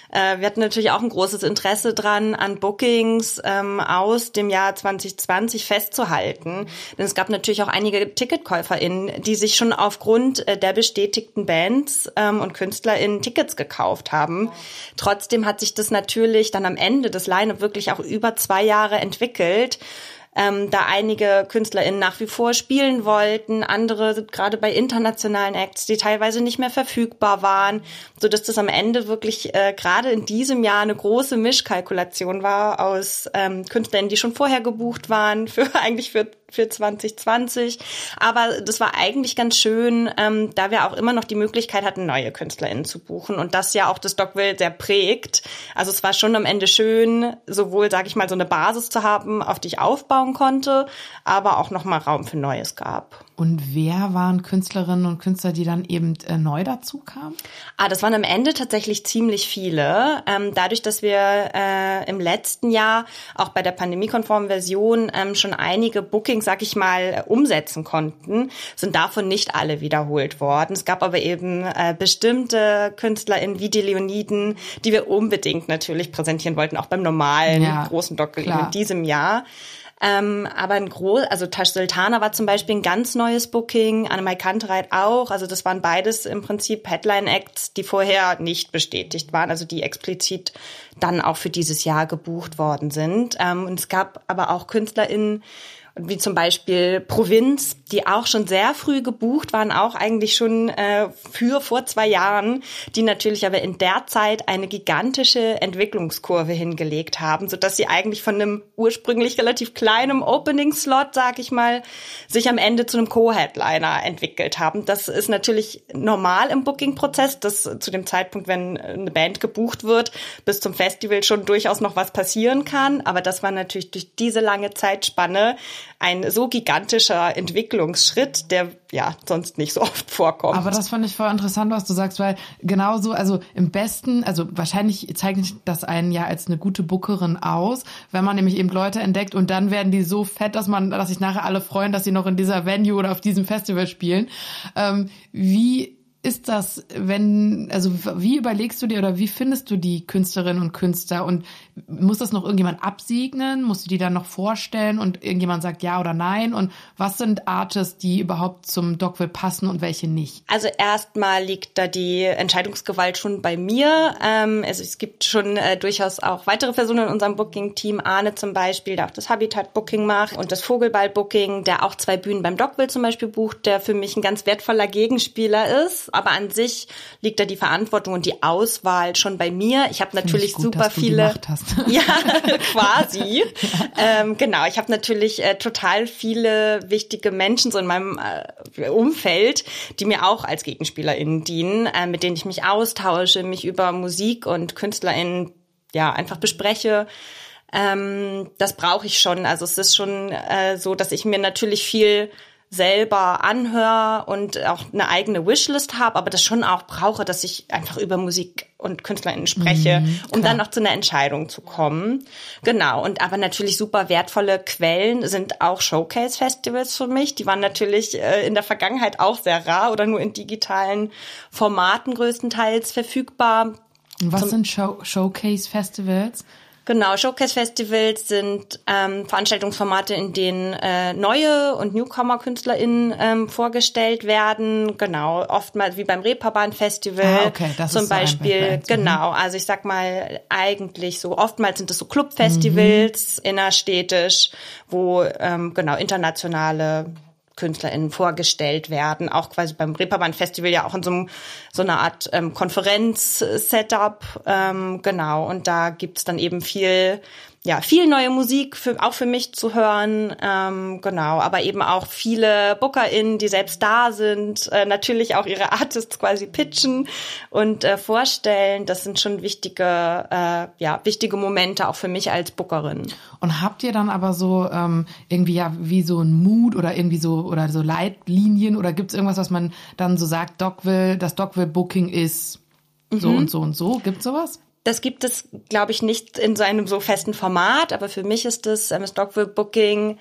Äh, wir hatten natürlich auch ein großes Interesse dran, an Bookings ähm, aus dem Jahr 2020 festzuhalten. Denn es gab natürlich auch einige TicketkäuferInnen, die sich schon aufgrund äh, der bestätigten Bands ähm, und KünstlerInnen Tickets gekauft haben. Trotzdem hat sich das natürlich dann am Ende des Line wirklich auch über zwei Jahre entwickelt ähm, da einige KünstlerInnen nach wie vor spielen wollten, andere gerade bei internationalen Acts, die teilweise nicht mehr verfügbar waren, so dass das am Ende wirklich äh, gerade in diesem Jahr eine große Mischkalkulation war aus ähm, KünstlerInnen, die schon vorher gebucht waren, für <laughs> eigentlich für für 2020. Aber das war eigentlich ganz schön, ähm, da wir auch immer noch die Möglichkeit hatten, neue KünstlerInnen zu buchen und das ja auch das Dogville sehr prägt. Also es war schon am Ende schön, sowohl, sage ich mal, so eine Basis zu haben, auf die ich aufbauen konnte, aber auch nochmal Raum für Neues gab. Und wer waren Künstlerinnen und Künstler, die dann eben äh, neu dazu kamen? Ah, das waren am Ende tatsächlich ziemlich viele. Ähm, dadurch, dass wir äh, im letzten Jahr auch bei der pandemiekonformen Version ähm, schon einige Bookings, sag ich mal, umsetzen konnten, sind davon nicht alle wiederholt worden. Es gab aber eben äh, bestimmte KünstlerInnen wie die Leoniden, die wir unbedingt natürlich präsentieren wollten, auch beim normalen ja, großen Doc in diesem Jahr. Ähm, aber ein groß, also Tash Sultana war zum Beispiel ein ganz neues Booking, Annemai Kantereit auch. Also das waren beides im Prinzip Headline-Acts, die vorher nicht bestätigt waren, also die explizit dann auch für dieses Jahr gebucht worden sind. Ähm, und es gab aber auch KünstlerInnen, wie zum Beispiel Provinz, die auch schon sehr früh gebucht waren, auch eigentlich schon äh, für vor zwei Jahren, die natürlich aber in der Zeit eine gigantische Entwicklungskurve hingelegt haben, so dass sie eigentlich von einem ursprünglich relativ kleinen Opening-Slot, sag ich mal, sich am Ende zu einem Co-Headliner entwickelt haben. Das ist natürlich normal im Booking-Prozess, dass zu dem Zeitpunkt, wenn eine Band gebucht wird, bis zum Festival schon durchaus noch was passieren kann. Aber das war natürlich durch diese lange Zeitspanne ein so gigantischer Entwicklungsschritt, der ja sonst nicht so oft vorkommt. Aber das fand ich voll interessant, was du sagst, weil genauso, also im besten, also wahrscheinlich zeichnet das einen ja als eine gute Bookerin aus, wenn man nämlich eben Leute entdeckt und dann werden die so fett, dass man, dass sich nachher alle freuen, dass sie noch in dieser Venue oder auf diesem Festival spielen. Ähm, wie ist das, wenn, also wie überlegst du dir oder wie findest du die Künstlerinnen und Künstler und muss das noch irgendjemand absegnen? Musst du die dann noch vorstellen und irgendjemand sagt ja oder nein? Und was sind Artists, die überhaupt zum Dogville passen und welche nicht? Also erstmal liegt da die Entscheidungsgewalt schon bei mir. Ähm, also es gibt schon äh, durchaus auch weitere Personen in unserem Booking-Team. Arne zum Beispiel, der auch das Habitat-Booking macht und das Vogelball-Booking, der auch zwei Bühnen beim Dogville zum Beispiel bucht, der für mich ein ganz wertvoller Gegenspieler ist. Aber an sich liegt da die Verantwortung und die Auswahl schon bei mir. Ich habe natürlich gut, super viele. <laughs> Ja, quasi. <laughs> Ja. Ähm, genau, ich habe natürlich äh, total viele wichtige Menschen so in meinem äh, Umfeld, die mir auch als GegenspielerInnen dienen, äh, mit denen ich mich austausche, mich über Musik und KünstlerInnen ja einfach bespreche. Ähm, das brauche ich schon. Also es ist schon äh, so, dass ich mir natürlich viel selber anhöre und auch eine eigene Wishlist habe, aber das schon auch brauche, dass ich einfach über Musik und KünstlerInnen spreche, Mhm, um dann noch zu einer Entscheidung zu kommen. Genau. Und aber natürlich super wertvolle Quellen sind auch Showcase-Festivals für mich. Die waren natürlich äh, in der Vergangenheit auch sehr rar oder nur in digitalen Formaten größtenteils verfügbar. Und was sind Show Showcase-Festivals? Genau, Showcase-Festivals sind ähm, Veranstaltungsformate, in denen äh, neue und Newcomer-KünstlerInnen ähm, vorgestellt werden. Genau, oftmals wie beim Reeperbahn-Festival Ah, okay, das zum ist so Beispiel. Referenz, mhm. Genau, also ich sag mal eigentlich so, oftmals sind es so Clubfestivals Mhm. innerstädtisch, wo ähm, genau internationale KünstlerInnen vorgestellt werden, auch quasi beim Reeperbahn Festival ja auch in so, einem, so einer Art ähm, Konferenz-Setup, ähm, genau. Und da gibt's dann eben viel, ja, viel neue Musik, für, auch für mich zu hören, ähm, genau. Aber eben auch viele BookerInnen, die selbst da sind, äh, natürlich auch ihre <laughs> Artists quasi pitchen und äh, vorstellen. Das sind schon wichtige, äh, ja, wichtige Momente auch für mich als Bookerin. Und habt ihr dann aber so ähm, irgendwie ja wie so ein Mood oder irgendwie so oder so Leitlinien oder gibt's irgendwas, was man dann so sagt, Dogville, das Dogville Booking ist so Mhm. und so und so? Gibt's sowas? Das gibt es, glaube ich, nicht in so einem so festen Format, aber für mich ist das ähm, Stockville Booking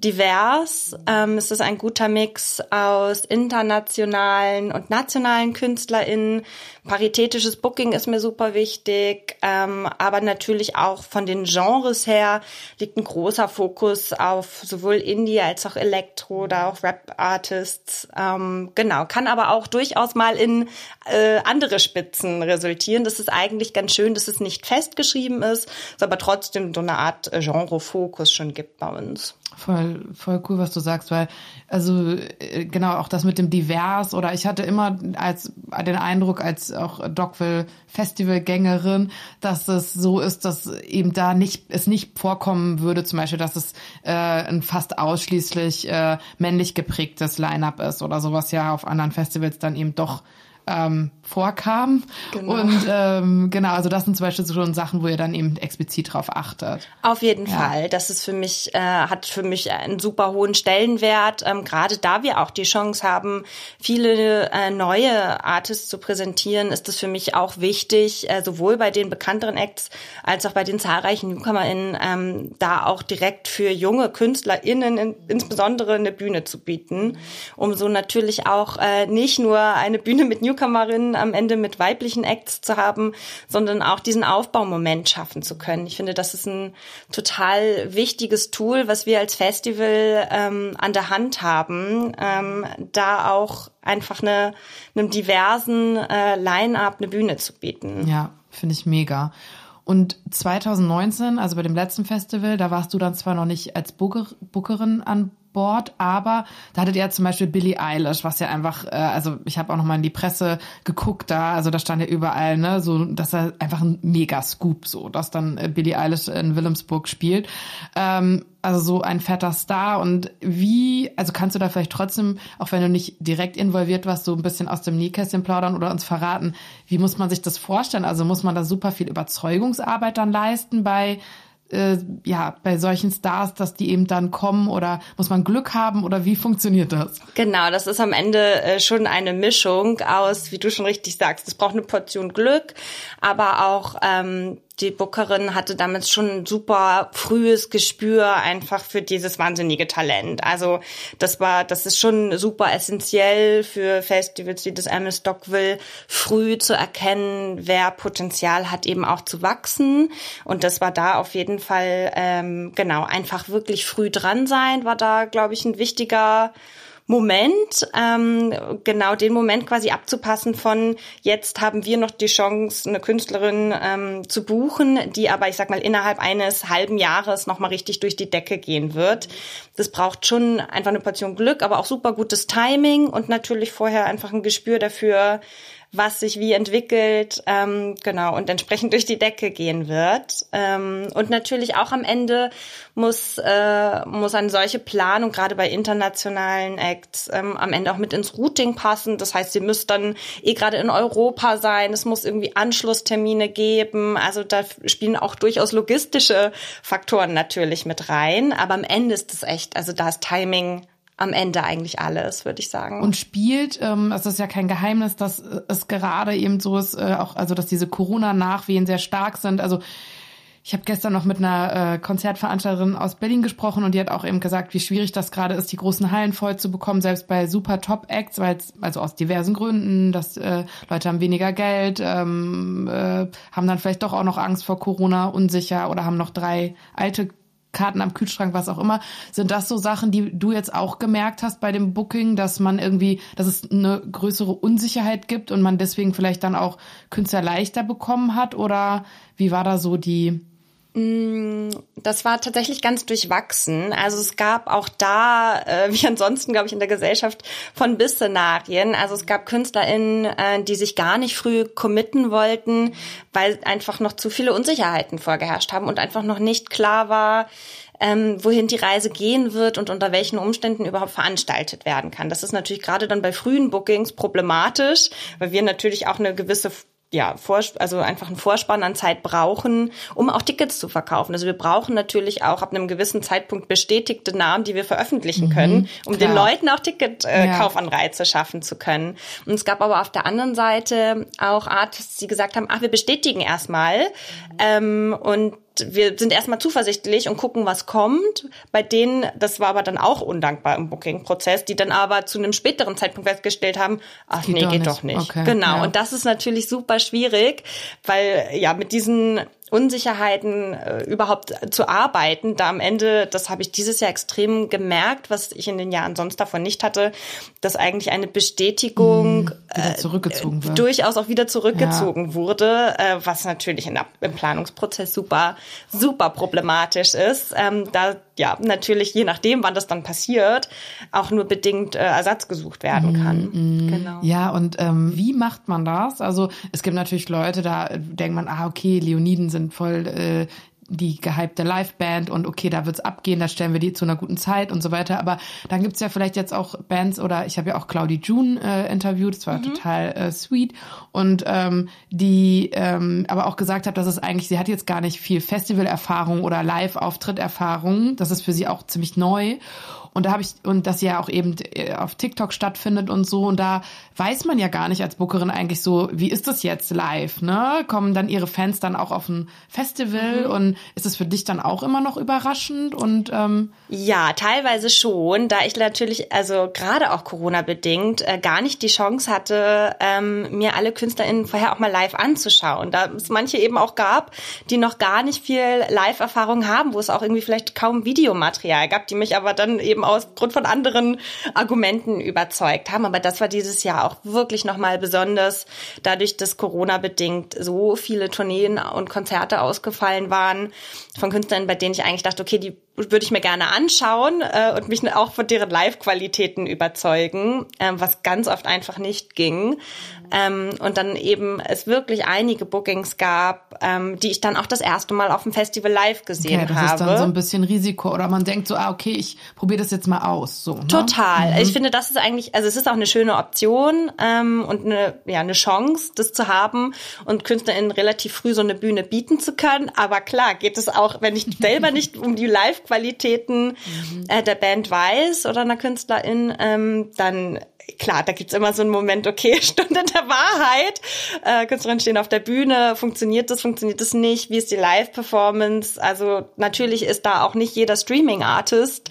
divers. Ähm, es ist ein guter Mix aus internationalen und nationalen KünstlerInnen. Paritätisches Booking ist mir super wichtig, ähm, aber natürlich auch von den Genres her liegt ein großer Fokus auf sowohl Indie als auch Elektro oder auch Rap-Artists. Ähm, genau, kann aber auch durchaus mal in äh, andere Spitzen resultieren. Das ist eigentlich ganz schön, dass es nicht festgeschrieben ist, es aber trotzdem so eine Art äh, Genre-Fokus schon gibt bei uns. Voll, voll cool, was du sagst, weil, also, äh, genau, auch das mit dem Divers oder ich hatte immer als, den Eindruck als auch Dogville Festivalgängerin, dass es so ist, dass eben da nicht, es nicht vorkommen würde, zum Beispiel, dass es äh, ein fast ausschließlich äh, männlich geprägtes Line-Up ist oder sowas ja auf anderen Festivals dann eben doch ähm, vorkam. Genau. Und ähm, genau, also das sind zum Beispiel schon Sachen, wo ihr dann eben explizit drauf achtet. Auf jeden Ja. Fall. Das ist für mich, äh, hat für mich einen super hohen Stellenwert. Ähm, Gerade da wir auch die Chance haben, viele äh, neue Artists zu präsentieren, ist es für mich auch wichtig, äh, sowohl bei den bekannteren Acts als auch bei den zahlreichen NewcomerInnen, ähm, da auch direkt für junge KünstlerInnen in, insbesondere eine Bühne zu bieten, um so natürlich auch äh, nicht nur eine Bühne mit Newcomerinnen am Ende mit weiblichen Acts zu haben, sondern auch diesen Aufbaumoment schaffen zu können. Ich finde, das ist ein total wichtiges Tool, was wir als Festival ähm, an der Hand haben, ähm, da auch einfach eine, einem diversen äh, Line-up eine Bühne zu bieten. Ja, finde ich mega. Und 2019, also bei dem letzten Festival, da warst du dann zwar noch nicht als Booker, Bookerin an Bord, aber da hattet ihr zum Beispiel Billie Eilish, was ja einfach, äh, also ich habe auch noch mal in die Presse geguckt da, also da stand ja überall, ne, so, dass er einfach ein Mega-Scoop, so, dass dann äh, Billie Eilish in Wilhelmsburg spielt. Ähm, also so ein fetter Star und wie, also kannst du da vielleicht trotzdem, auch wenn du nicht direkt involviert warst, so ein bisschen aus dem Nähkästchen plaudern oder uns verraten, wie muss man sich das vorstellen? Also muss man da super viel Überzeugungsarbeit dann leisten bei äh, ja, bei solchen Stars, dass die eben dann kommen oder muss man Glück haben oder wie funktioniert das? Genau, das ist am Ende äh, schon eine Mischung aus, wie du schon richtig sagst, es braucht eine Portion Glück, aber auch ähm, die Bookerin hatte damit schon ein super frühes Gespür einfach für dieses wahnsinnige Talent. Also das war, das ist schon super essentiell für Festivals wie das Amos Stockville, früh zu erkennen, wer Potenzial hat, eben auch zu wachsen. Und das war da auf jeden Fall ähm, genau einfach wirklich früh dran sein, war da, glaube ich, ein wichtiger Moment, ähm, genau den Moment quasi abzupassen von jetzt haben wir noch die Chance, eine Künstlerin ähm, zu buchen, die aber, ich sag mal, innerhalb eines halben Jahres nochmal richtig durch die Decke gehen wird. Das braucht schon einfach eine Portion Glück, aber auch super gutes Timing und natürlich vorher einfach ein Gespür dafür, was sich wie entwickelt, ähm, genau, und entsprechend durch die Decke gehen wird. Ähm, und natürlich auch am Ende muss, äh, muss eine solche Planung, gerade bei internationalen Acts, ähm, am Ende auch mit ins Routing passen. Das heißt, sie müsst dann eh gerade in Europa sein, es muss irgendwie Anschlusstermine geben. Also da spielen auch durchaus logistische Faktoren natürlich mit rein. Aber am Ende ist es echt, also da ist Timing am Ende eigentlich alles, würde ich sagen. Und spielt, ähm, es ist ja kein Geheimnis, dass es gerade eben so ist, äh, auch also dass diese Corona-Nachwehen sehr stark sind. Also ich habe gestern noch mit einer äh, Konzertveranstalterin aus Berlin gesprochen und die hat auch eben gesagt, wie schwierig das gerade ist, die großen Hallen voll zu bekommen, selbst bei super Top-Acts, weil also aus diversen Gründen, dass äh, Leute haben weniger Geld, ähm, äh, haben dann vielleicht doch auch noch Angst vor Corona, unsicher oder haben noch drei alte Karten am Kühlschrank, was auch immer. Sind das so Sachen, die du jetzt auch gemerkt hast bei dem Booking, dass man irgendwie, dass es eine größere Unsicherheit gibt und man deswegen vielleicht dann auch Künstler leichter bekommen hat? Oder wie war da so die, das war tatsächlich ganz durchwachsen. Also es gab auch da, äh, <laughs> wie ansonsten, glaube ich, in der Gesellschaft von bis Szenarien. Also es gab KünstlerInnen, äh, die sich gar nicht früh committen wollten, weil einfach noch zu viele Unsicherheiten vorgeherrscht haben und einfach noch nicht klar war, ähm, wohin die Reise gehen wird und unter welchen Umständen überhaupt veranstaltet werden kann. Das ist natürlich gerade dann bei frühen Bookings problematisch, weil wir natürlich auch eine gewisse ja, also einfach einen Vorspann an Zeit brauchen, um auch Tickets zu verkaufen. Also wir brauchen natürlich auch ab einem gewissen Zeitpunkt bestätigte Namen, die wir veröffentlichen mhm, können, um klar. den Leuten auch Ticketkaufanreize äh, ja. schaffen zu können. Und es gab aber auf der anderen Seite auch Artists, die gesagt haben, ach, wir bestätigen erstmal ähm, und wir sind erstmal zuversichtlich und gucken, was kommt. Bei denen, das war aber dann auch undankbar im Booking-Prozess, die dann aber zu einem späteren Zeitpunkt festgestellt haben, ach geht nee, doch geht nicht. doch nicht. Okay, genau. Ja. Und das ist natürlich super schwierig, weil ja mit diesen Unsicherheiten äh, überhaupt zu arbeiten. Da am Ende, das habe ich dieses Jahr extrem gemerkt, was ich in den Jahren sonst davon nicht hatte, dass eigentlich eine Bestätigung mhm, äh, äh, durchaus auch wieder zurückgezogen ja. wurde, äh, was natürlich in, im Planungsprozess super, super problematisch ist. Ähm, da ja natürlich je nachdem, wann das dann passiert, auch nur bedingt äh, Ersatz gesucht werden mhm, kann. Mhm. Genau. Ja, und ähm, wie macht man das? Also es gibt natürlich Leute, da denkt man, ah okay, Leoniden sind voll äh, die gehypte Liveband und okay, da wird's abgehen, da stellen wir die zu einer guten Zeit und so weiter. Aber dann gibt's ja vielleicht jetzt auch Bands oder ich habe ja auch Claudie June äh, interviewt, das war mhm. total äh, sweet und ähm, die ähm, aber auch gesagt hat, dass es eigentlich, sie hat jetzt gar nicht viel Festivalerfahrung oder Live-Auftritt-Erfahrung, das ist für sie auch ziemlich neu und da habe ich, und das ja auch eben äh, auf TikTok stattfindet und so. Und da weiß man ja gar nicht als Bookerin eigentlich so, wie ist das jetzt live, ne? Kommen dann ihre Fans dann auch auf ein Festival mhm. und ist es für dich dann auch immer noch überraschend? Und ähm ja, teilweise schon, da ich natürlich, also gerade auch Corona-bedingt, äh, gar nicht die Chance hatte, ähm, mir alle KünstlerInnen vorher auch mal live anzuschauen. Da es manche eben auch gab, die noch gar nicht viel Live-Erfahrung haben, wo es auch irgendwie vielleicht kaum Videomaterial gab, die mich aber dann eben eben aus Grund von anderen Argumenten überzeugt haben. Aber das war dieses Jahr auch wirklich nochmal besonders, dadurch, dass Corona bedingt so viele Tourneen und Konzerte ausgefallen waren von Künstlern, bei denen ich eigentlich dachte, okay, die würde ich mir gerne anschauen äh, und mich auch von deren Live-Qualitäten überzeugen, äh, was ganz oft einfach nicht ging. Ähm, und dann eben es wirklich einige Bookings gab, ähm, die ich dann auch das erste Mal auf dem Festival live gesehen okay, das habe. Das ist dann so ein bisschen Risiko oder man denkt so, ah okay, ich probiere das jetzt mal aus. So, ne? Total. Mhm. Ich finde, das ist eigentlich, also es ist auch eine schöne Option ähm, und eine, ja, eine Chance, das zu haben und KünstlerInnen relativ früh so eine Bühne bieten zu können. Aber klar, geht es auch, wenn ich <laughs> selber nicht um die Live Qualitäten mhm. äh, der Band weiß oder einer Künstlerin, ähm, dann klar, da gibt's immer so einen Moment, okay, <laughs> Stunde der Wahrheit. Äh, Künstlerinnen stehen auf der Bühne, funktioniert das, funktioniert das nicht, wie ist die Live-Performance? Also natürlich ist da auch nicht jeder Streaming-Artist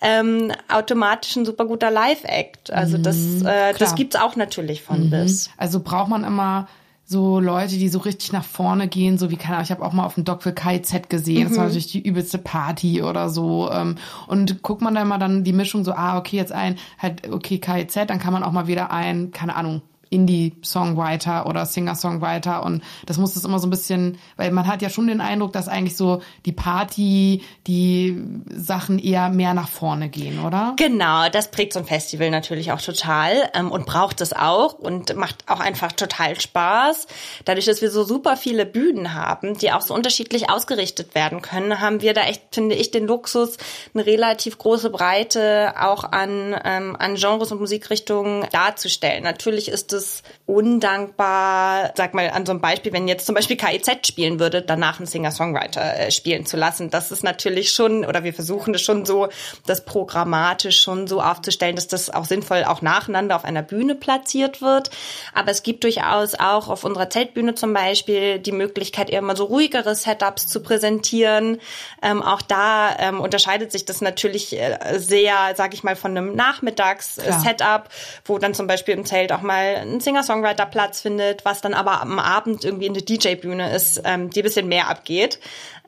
ähm, automatisch ein super guter Live-Act. Also das, Mhm, äh, das klar. gibt's auch natürlich von bis. Also braucht man immer so Leute, die so richtig nach vorne gehen, so wie, keine Ahnung, ich habe auch mal auf dem Doc KIZ gesehen, das war Mhm. natürlich die übelste Party oder so. ähm, Und guckt man da mal dann die Mischung so, ah, okay, jetzt ein, halt, okay, KIZ, dann kann man auch mal wieder ein, keine Ahnung, Indie-Songwriter oder Singer-Songwriter und das muss das immer so ein bisschen, weil man hat ja schon den Eindruck, dass eigentlich so die Party, die Sachen eher mehr nach vorne gehen, oder? Genau, das prägt so ein Festival natürlich auch total ähm, und braucht es auch und macht auch einfach total Spaß. Dadurch, dass wir so super viele Bühnen haben, die auch so unterschiedlich ausgerichtet werden können, haben wir da echt, finde ich, den Luxus, eine relativ große Breite auch an, ähm, an Genres und Musikrichtungen darzustellen. Natürlich ist es undankbar, sag mal an so einem Beispiel, wenn jetzt zum Beispiel KIZ spielen würde, danach einen Singer-Songwriter äh, spielen zu lassen. Das ist natürlich schon, oder wir versuchen es schon so, das programmatisch schon so aufzustellen, dass das auch sinnvoll auch nacheinander auf einer Bühne platziert wird. Aber es gibt durchaus auch auf unserer Zeltbühne zum Beispiel die Möglichkeit, eher mal so ruhigere Setups zu präsentieren. Ähm, auch da ähm, unterscheidet sich das natürlich äh, sehr, sag ich mal, von einem. Nachmittags-Setup, wo dann zum Beispiel im Zelt auch mal ein Singer-Songwriter Platz findet, was dann aber am Abend irgendwie eine DJ-Bühne ist, ähm, die ein bisschen mehr abgeht.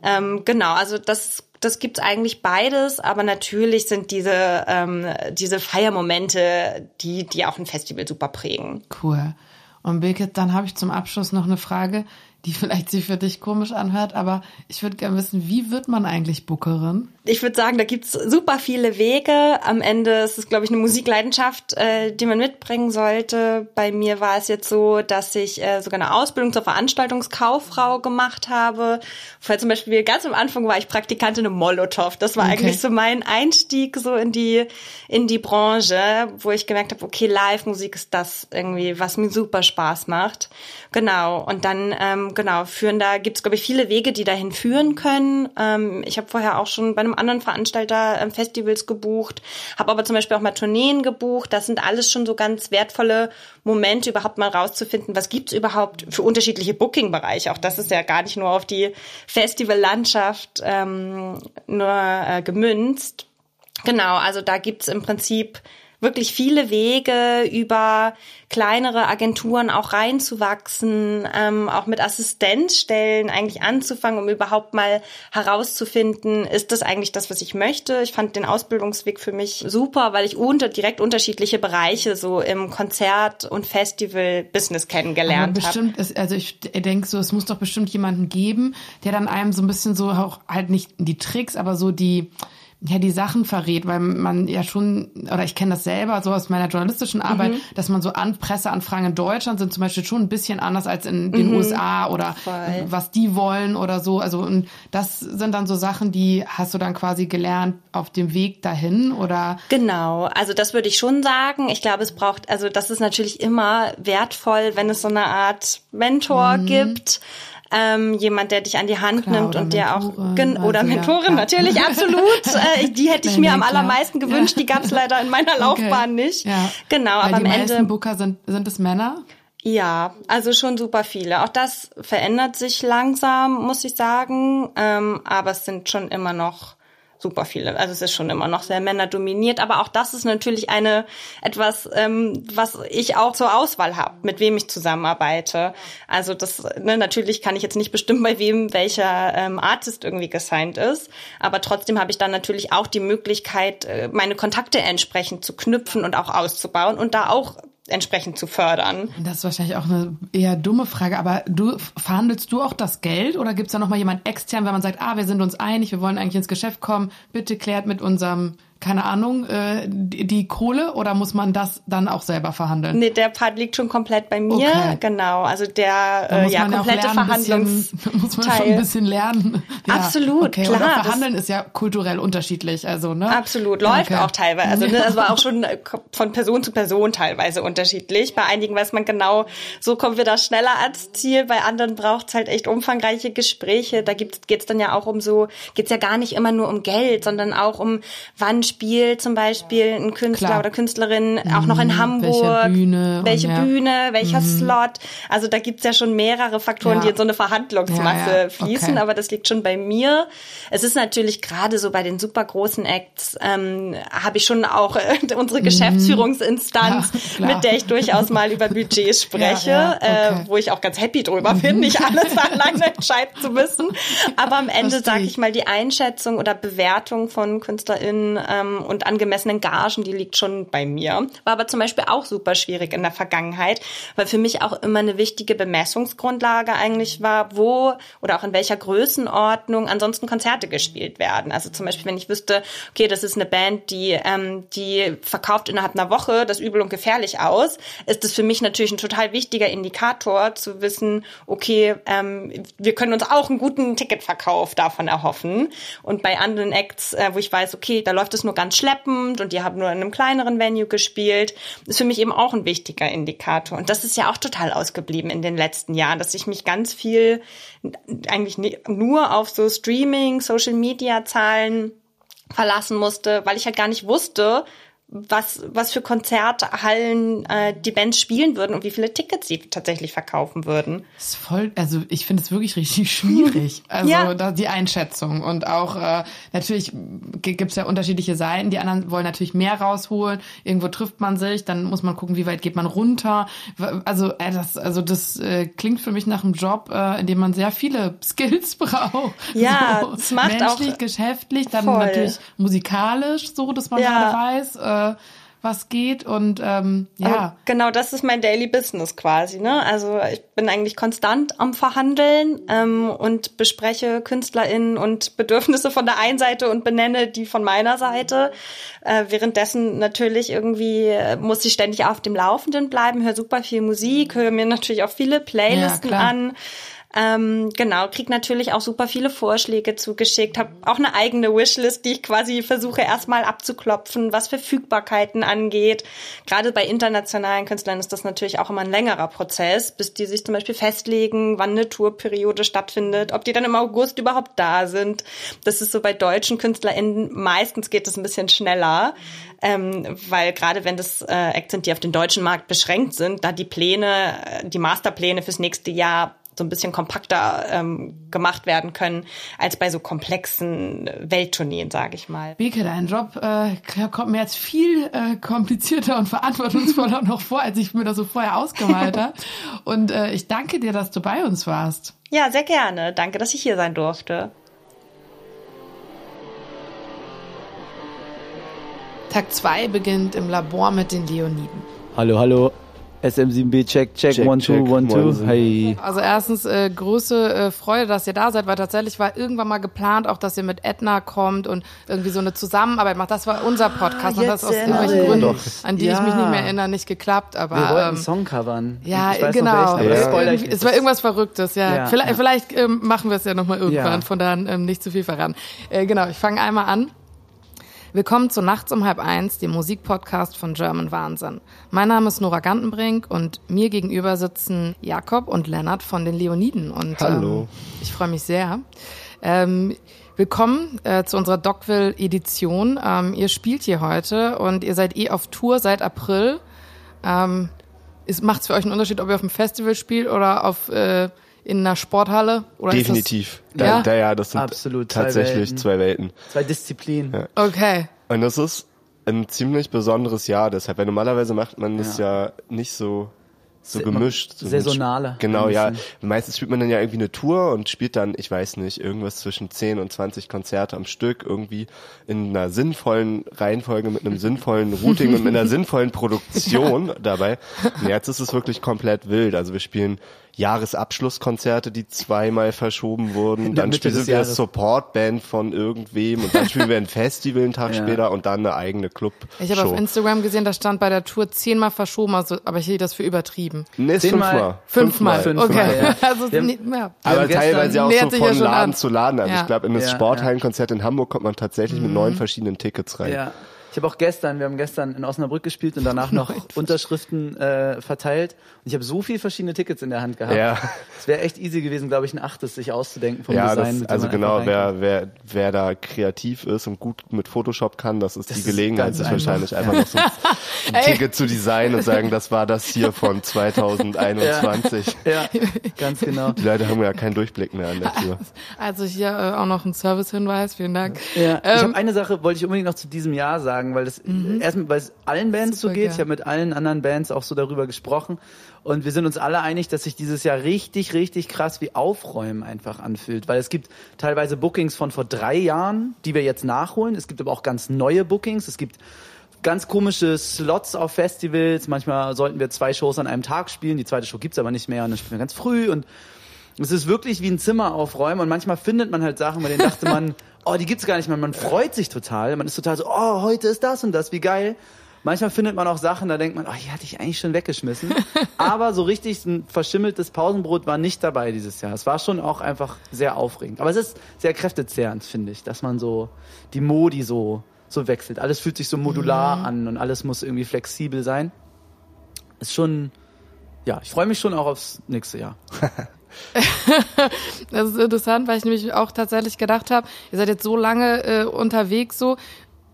Ähm, genau, also das das gibt's eigentlich beides, aber natürlich sind diese ähm, diese Feiermomente, die die auch ein Festival super prägen. Cool. Und Birgit, dann habe ich zum Abschluss noch eine Frage, die vielleicht sich für dich komisch anhört, aber ich würde gerne wissen, wie wird man eigentlich Bookerin? Ich würde sagen, da gibt's super viele Wege. Am Ende ist es, glaube ich, eine Musikleidenschaft, äh, die man mitbringen sollte. Bei mir war es jetzt so, dass ich äh, sogar eine Ausbildung zur Veranstaltungskauffrau gemacht habe. Vorher zum Beispiel ganz am Anfang war ich Praktikantin im Molotow. Das war Okay. eigentlich so mein Einstieg so in die in die Branche, wo ich gemerkt habe, okay, Live-Musik ist das irgendwie, was mir super Spaß macht. Genau. Und dann ähm, genau führen da gibt's glaube ich viele Wege, die dahin führen können. Ähm, ich habe vorher auch schon bei einem anderen Veranstalter ähm, Festivals gebucht, habe aber zum Beispiel auch mal Tourneen gebucht. Das sind alles schon so ganz wertvolle Momente, überhaupt mal rauszufinden, was gibt's überhaupt für unterschiedliche Booking-Bereiche. Auch das ist ja gar nicht nur auf die Festivallandschaft ähm, nur äh, gemünzt. Genau, also da gibt's im Prinzip wirklich viele Wege über kleinere Agenturen auch reinzuwachsen, ähm, auch mit Assistenzstellen eigentlich anzufangen, um überhaupt mal herauszufinden, ist das eigentlich das, was ich möchte. Ich fand den Ausbildungsweg für mich super, weil ich unter, direkt unterschiedliche Bereiche so im Konzert- und Festival-Business kennengelernt habe. bestimmt ist, also ich denke so, es muss doch bestimmt jemanden geben, der dann einem so ein bisschen so auch halt nicht die Tricks, aber so die ja, die Sachen verrät, weil man ja schon, oder ich kenne das selber so aus meiner journalistischen Arbeit, Mhm. dass man so an Presseanfragen in Deutschland sind zum Beispiel schon ein bisschen anders als in den USA oder Mhm. Voll. was die wollen oder so. Also und das sind dann so Sachen, die hast du dann quasi gelernt auf dem Weg dahin oder Genau, also das würde ich schon sagen. Ich glaube, es braucht, also das ist natürlich immer wertvoll, wenn es so eine Art Mentor gibt. Ähm, jemand, der dich an die Hand. Klar, nimmt oder und der auch oder also ja, Mentorin klar. natürlich <laughs> absolut. äh, die hätte ich Nein, mir nein, am klar. allermeisten gewünscht. Ja. Die gab es <laughs> leider in meiner Laufbahn Okay. nicht. Ja. Genau, Weil aber am die meisten Ende Booker sind, sind es Männer? ja, also schon super viele. Auch das verändert sich langsam, muss ich sagen. Ähm, aber es sind schon immer noch super viele. Also es ist schon immer noch sehr männerdominiert. Aber auch das ist natürlich eine etwas, ähm, was ich auch zur Auswahl habe, mit wem ich zusammenarbeite. Also das ne, natürlich kann ich jetzt nicht bestimmen, bei wem welcher ähm, Artist irgendwie gesigned ist. Aber trotzdem habe ich dann natürlich auch die Möglichkeit, äh, meine Kontakte entsprechend zu knüpfen und auch auszubauen und da auch entsprechend zu fördern. Das ist wahrscheinlich auch eine eher dumme Frage, aber du verhandelst du auch das Geld oder gibt's da noch mal jemand extern, wenn man sagt, ah, wir sind uns einig, wir wollen eigentlich ins Geschäft kommen, bitte klärt mit unserem keine Ahnung, äh, die, die Kohle oder muss man das dann auch selber verhandeln? Nee, der Part liegt schon komplett bei mir. Okay. Genau, also der äh, ja ja komplette Verhandlungsteil. bisschen, <laughs> muss man schon ein bisschen lernen. Ja, Absolut, okay. klar, das- verhandeln ist ja kulturell unterschiedlich, also ne? Absolut, läuft Okay. auch teilweise. Also ne, das war auch <laughs> schon äh, von Person zu Person teilweise unterschiedlich. Bei einigen weiß man genau, so kommen wir da schneller ans Ziel. Bei anderen braucht's halt echt umfangreiche Gespräche. Da gibt's geht's dann ja auch um so, geht's ja gar nicht immer nur um Geld, sondern auch um, wann spielt zum Beispiel ein Künstler Klar. oder Künstlerin auch noch in Hamburg? welche Bühne Welche. Bühne, welcher Slot? Also da gibt's ja schon mehrere Faktoren, Ja. die in so eine Verhandlungsmasse Ja, ja. fließen, Okay. aber das liegt schon bei mir. Es ist natürlich gerade so bei den super großen Acts, ähm, habe ich schon auch äh, unsere Geschäftsführungsinstanz, <laughs> Mhm. Klar. mit der ich durchaus mal über Budgets <laughs> spreche, ja, okay. Mhm. äh, wo ich auch ganz happy drüber bin, nicht alles <laughs> alleine entscheiden zu müssen. Aber am Ende sage ich. ich mal, die Einschätzung oder Bewertung von KünstlerInnen ähm, und angemessenen Gagen, die liegt schon bei mir. War aber zum Beispiel auch super schwierig in der Vergangenheit, weil für mich auch immer eine wichtige Bemessungsgrundlage eigentlich war, wo oder auch in welcher Größenordnung ansonsten Konzerte gespielt werden. Also zum Beispiel, wenn ich wüsste, okay, das ist eine Band, die, ähm, die verkauft innerhalb einer Woche das übel und gefährlich aus, ist es für mich natürlich ein total wichtiger Indikator zu wissen, okay, ähm, wir können uns auch einen guten Ticketverkauf davon erhoffen. Und bei anderen Acts, äh, wo ich weiß, okay, da läuft es nur ganz schleppend und die haben nur in einem kleineren Venue gespielt, ist für mich eben auch ein wichtiger Indikator. Und das ist ja auch total ausgeblieben in den letzten Jahren, dass ich mich ganz viel eigentlich nur auf so Streaming, Social Media Zahlen verlassen musste, weil ich halt gar nicht wusste, was, was für Konzerthallen äh, die Bands spielen würden und wie viele Tickets sie tatsächlich verkaufen würden. Das ist voll, also ich finde es wirklich richtig schwierig. <laughs> Also Ja. da, die Einschätzung. Und auch äh, natürlich gibt es ja unterschiedliche Seiten. Die anderen wollen natürlich mehr rausholen. Irgendwo trifft man sich, dann muss man gucken, wie weit geht man runter. Also äh, das, also das äh, klingt für mich nach einem Job, äh, in dem man sehr viele <laughs> Skills braucht. Ja, so, es macht auch- menschlich, geschäftlich, dann Voll. natürlich musikalisch, so dass man Ja. gerade weiß, äh, was geht. Und ähm, ja. Genau das ist mein Daily Business quasi. Ne? Also ich bin eigentlich konstant am Verhandeln ähm, und bespreche KünstlerInnen und Bedürfnisse von der einen Seite und benenne die von meiner Seite. Äh, währenddessen natürlich irgendwie äh, muss ich ständig auf dem Laufenden bleiben, höre super viel Musik, höre mir natürlich auch viele Playlisten klar. an. Ähm, genau, krieg natürlich auch super viele Vorschläge zugeschickt, habe auch eine eigene Wishlist, die ich quasi versuche erstmal abzuklopfen, was Verfügbarkeiten angeht. Gerade bei internationalen Künstlern ist das natürlich auch immer ein längerer Prozess, bis die sich zum Beispiel festlegen, wann eine Tourperiode stattfindet, ob die dann im August überhaupt da sind. Das ist so bei deutschen KünstlerInnen, meistens geht es ein bisschen schneller. Ähm, weil gerade wenn das äh, Acts sind, die auf den deutschen Markt beschränkt sind, da die Pläne, äh, die Masterpläne fürs nächste Jahr so ein bisschen kompakter ähm, gemacht werden können als bei so komplexen Welttourneen, sage ich mal. Beke, dein Job äh, kommt mir jetzt viel äh, komplizierter und verantwortungsvoller <laughs> noch vor, als ich mir das so vorher ausgemalt <laughs> habe. Und äh, ich danke dir, dass du bei uns warst. Ja, sehr gerne. Danke, dass ich hier sein durfte. Tag 2 beginnt im Labor mit den Leoniden. Hallo, hallo. SM7B, check, check, Check, one, two, check, one, two. Hey. Also erstens äh, größte äh, Freude, dass ihr da seid, weil tatsächlich war irgendwann mal geplant, auch dass ihr mit Edna kommt und irgendwie so eine Zusammenarbeit macht. Das war unser Podcast und das aus irgendwelchen ich Gründen, mich. an die ich Ja. mich nicht mehr erinnere, nicht geklappt. Aber Wir wollten ähm, Song covern. Ja, ich weiß genau. Noch das Ja. ich. Es war irgendwas Verrücktes, ja. Ja, vielleicht ja. vielleicht ähm, machen wir es ja nochmal irgendwann, Ja. von daher ähm, nicht zu viel verraten. Äh, genau, ich fange einmal an. Willkommen zu Nachts um halb eins, dem Musikpodcast von German Wahnsinn. Mein Name ist Nora Gantenbrink und mir gegenüber sitzen Jakob und Lennart von den Leoniden. Und, Hallo. Ähm, ich freue mich sehr. Ähm, willkommen äh, zu unserer Dockville-Edition. Ähm, ihr spielt hier heute und ihr seid eh auf Tour seit April. Ähm, Macht es für euch einen Unterschied, ob ihr auf einem Festival spielt oder auf äh, in einer Sporthalle? Oder ist Definitiv. Das, Da, ja? da, ja, das sind Absolut, zwei tatsächlich Welten. zwei Welten. Zwei Disziplinen. Okay. Und das ist ein ziemlich besonderes Jahr deshalb, weil normalerweise macht man das ja, nicht so so gemischt. So saisonaler, Genau, ja. Meistens spielt man dann ja irgendwie eine Tour und spielt dann, ich weiß nicht, irgendwas zwischen 10 und 20 Konzerte am Stück irgendwie in einer sinnvollen Reihenfolge mit einem <laughs> sinnvollen Routing und mit einer sinnvollen Produktion <laughs> dabei. Und jetzt ist es wirklich komplett wild. Also wir spielen Jahresabschlusskonzerte, die zweimal verschoben wurden. Dann Mitte spielen wir Jahres. Supportband von irgendwem und dann spielen wir ein <laughs> Festival einen Tag Ja. später und dann eine eigene Club. Ich habe auf Instagram gesehen, da stand bei der Tour zehnmal verschoben, also, aber ich hielt das für übertrieben. Nee, Zehnmal. fünfmal. Fünfmal. Fünfmal, okay. ja. <laughs> Also, haben- nee, ja. Aber teilweise auch so von Laden an. zu Laden. Also Ja. ich glaube, in das Ja, Sporthallenkonzert in Hamburg kommt man tatsächlich mit neun verschiedenen Tickets rein. Ja. Ich habe auch gestern, wir haben gestern in Osnabrück gespielt und danach noch <laughs> Unterschriften äh, verteilt. Und ich habe so viele verschiedene Tickets in der Hand gehabt. Ja. Es wäre echt easy gewesen, glaube ich, ein achtes sich auszudenken vom Ja, Design. das, also genau, wer, wer, wer da kreativ ist und gut mit Photoshop kann, das ist Das die ist Gelegenheit, sich wahrscheinlich einfach noch so ein, <laughs> Ticket zu designen und sagen, das war das hier von <laughs> 2021. Ja, ganz genau. Die Leute haben ja keinen Durchblick mehr an der Tür. Also hier äh, auch noch ein Servicehinweis, vielen Dank. Ja, ich Ähm, habe eine Sache, wollte ich unbedingt noch zu diesem Jahr sagen, weil das erstmal, weil es allen Bands so Super geht. gern. Ich habe mit allen anderen Bands auch so darüber gesprochen und wir sind uns alle einig, dass sich dieses Jahr richtig, richtig krass wie Aufräumen einfach anfühlt, weil es gibt teilweise Bookings von vor drei Jahren, die wir jetzt nachholen. Es gibt aber auch ganz neue Bookings. Es gibt ganz komische Slots auf Festivals. Manchmal sollten wir zwei Shows an einem Tag spielen. Die zweite Show gibt's aber nicht mehr und dann spielen wir ganz früh und es ist wirklich wie ein Zimmer aufräumen und manchmal findet man halt Sachen, bei denen dachte man, <laughs> oh, die gibt's gar nicht mehr. Man freut sich total. Man ist total so, oh, heute ist das und das, wie geil. Manchmal findet man auch Sachen, da denkt man, oh, die hatte ich eigentlich schon weggeschmissen. <laughs> Aber so richtig ein verschimmeltes Pausenbrot war nicht dabei dieses Jahr. Es war schon auch einfach sehr aufregend. Aber es ist sehr kräftezehrend, finde ich, dass man so die Modi so, so wechselt. Alles fühlt sich so modular an und alles muss irgendwie flexibel sein. Ist schon, ja, ich freue mich schon auch aufs nächste Jahr. <laughs> <laughs> Das ist interessant, weil ich nämlich auch tatsächlich gedacht habe, ihr seid jetzt so lange äh, unterwegs so,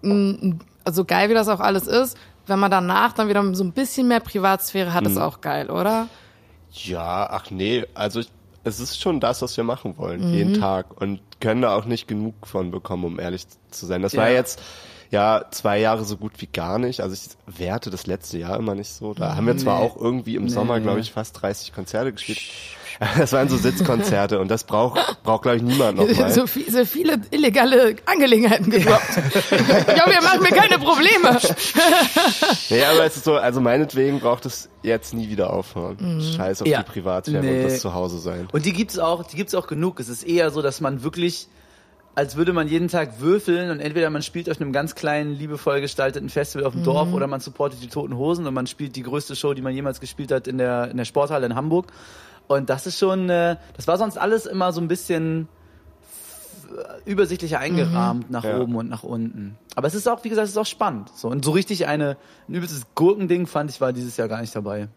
m, also geil wie das auch alles ist, wenn man danach dann wieder so ein bisschen mehr Privatsphäre hat, Mhm. ist auch geil, oder? Ja, ach nee, also ich, es ist schon das, was wir machen wollen, Mhm. jeden Tag und können da auch nicht genug von bekommen, um ehrlich zu sein. Das war Ja. jetzt ja zwei Jahre so gut wie gar nicht. Also ich werte das letzte Jahr immer nicht so. Da haben wir zwar Nee. auch irgendwie im Nee, Sommer, glaube ich, fast 30 Konzerte gespielt. <laughs> Das waren so Sitzkonzerte und das braucht, braucht glaube ich, niemand nochmal. <laughs> So, viel, so viele illegale Angelegenheiten gedroppt. <laughs> ich hoffe, ihr macht mir keine Probleme. Nee, aber es ist so, also meinetwegen braucht es jetzt nie wieder aufhören. Mhm. Scheiß auf Ja. die Privatsphäre Nee. und das Zuhause sein. Und die gibt's auch, die gibt's auch genug. Es ist eher so, dass man wirklich, als würde man jeden Tag würfeln und entweder man spielt auf einem ganz kleinen, liebevoll gestalteten Festival auf dem Dorf oder man supportet die Toten Hosen und man spielt die größte Show, die man jemals gespielt hat in der, in der Sporthalle in Hamburg. Und das ist schon, äh, das war sonst alles immer so ein bisschen übersichtlicher eingerahmt nach Ja. oben und nach unten. Aber es ist auch, wie gesagt, es ist auch spannend. So, und so richtig eine, ein übelstes Gurkending fand ich, war dieses Jahr gar nicht dabei.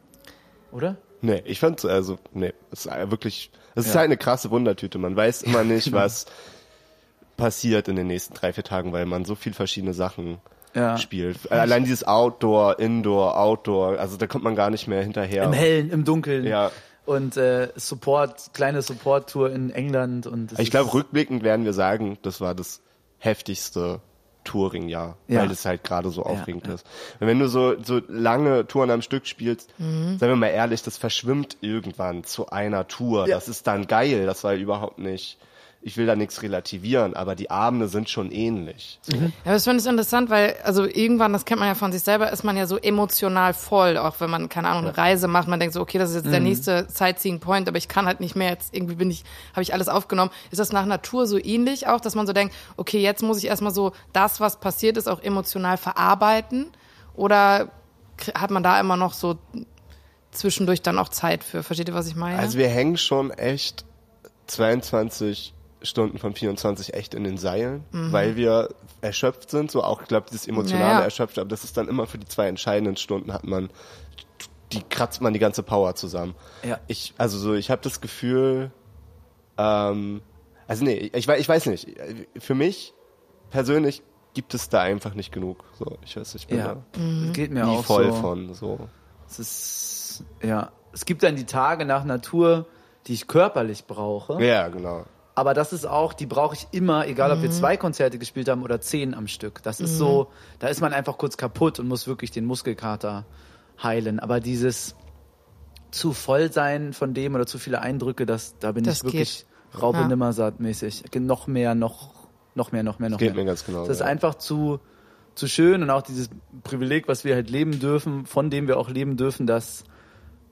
Oder? Nee, ich fand's also, nee, es ist wirklich, es ist Ja. halt eine krasse Wundertüte. Man weiß immer nicht, <laughs> was passiert in den nächsten drei, vier Tagen, weil man so viel verschiedene Sachen Ja. spielt. Allein dieses Outdoor, Indoor, Outdoor, also da kommt man gar nicht mehr hinterher. Im Hellen, im Dunkeln. Ja. Und äh, Support, kleine Support-Tour in England und Ich glaube, rückblickend werden wir sagen, das war das heftigste Touring-Jahr, Ja. weil es halt gerade so aufregend ja. ist. Und wenn du so, so lange Touren am Stück spielst, Mhm. seien wir mal ehrlich, das verschwimmt irgendwann zu einer Tour. Ja. Das ist dann geil, das war überhaupt nicht, ich will da nichts relativieren, aber die Abende sind schon ähnlich. So. Ja, das finde ich interessant, weil, also irgendwann, das kennt man ja von sich selber, ist man ja so emotional voll, auch wenn man, keine Ahnung, eine Reise macht, man denkt so, okay, das ist jetzt der nächste Sightseeing Point, aber ich kann halt nicht mehr, jetzt irgendwie bin ich, habe ich alles aufgenommen. Ist das nach Natur so ähnlich auch, dass man so denkt, okay, jetzt muss ich erstmal so das, was passiert ist, auch emotional verarbeiten? Oder hat man da immer noch so zwischendurch dann auch Zeit für? Versteht ihr, was ich meine? Also wir hängen schon echt 22 Stunden von 24 echt in den Seilen, weil wir erschöpft sind, so auch, ich glaube, dieses emotionale Mhm. Ja, ja. erschöpft, aber das ist dann immer für die zwei entscheidenden Stunden hat man, die kratzt man die ganze Power zusammen. Ja. Ich, also so, ich habe das Gefühl, ähm, also nee, ich, weiß- ich weiß nicht, für mich persönlich gibt es da einfach nicht genug. So, ich weiß, ich bin Ja, da das geht mir nie auch voll so. von. So. Es ist, ja, es gibt dann die Tage nach Natur, die ich körperlich brauche. Ja, genau. Aber das ist auch, die brauche ich immer, egal ob wir zwei Konzerte gespielt haben oder zehn am Stück. Das ist so, da ist man einfach kurz kaputt und muss wirklich den Muskelkater heilen. Aber dieses zu voll sein von dem oder zu viele Eindrücke, das, da bin Das ich wirklich geht. Raupe Ja. nimmersatt mäßig. Noch mehr, noch, noch mehr, noch mehr, noch Geht mehr. mir ganz genau. Das ist ja. einfach zu, zu schön und auch dieses Privileg, was wir halt leben dürfen, von dem wir auch leben dürfen, das,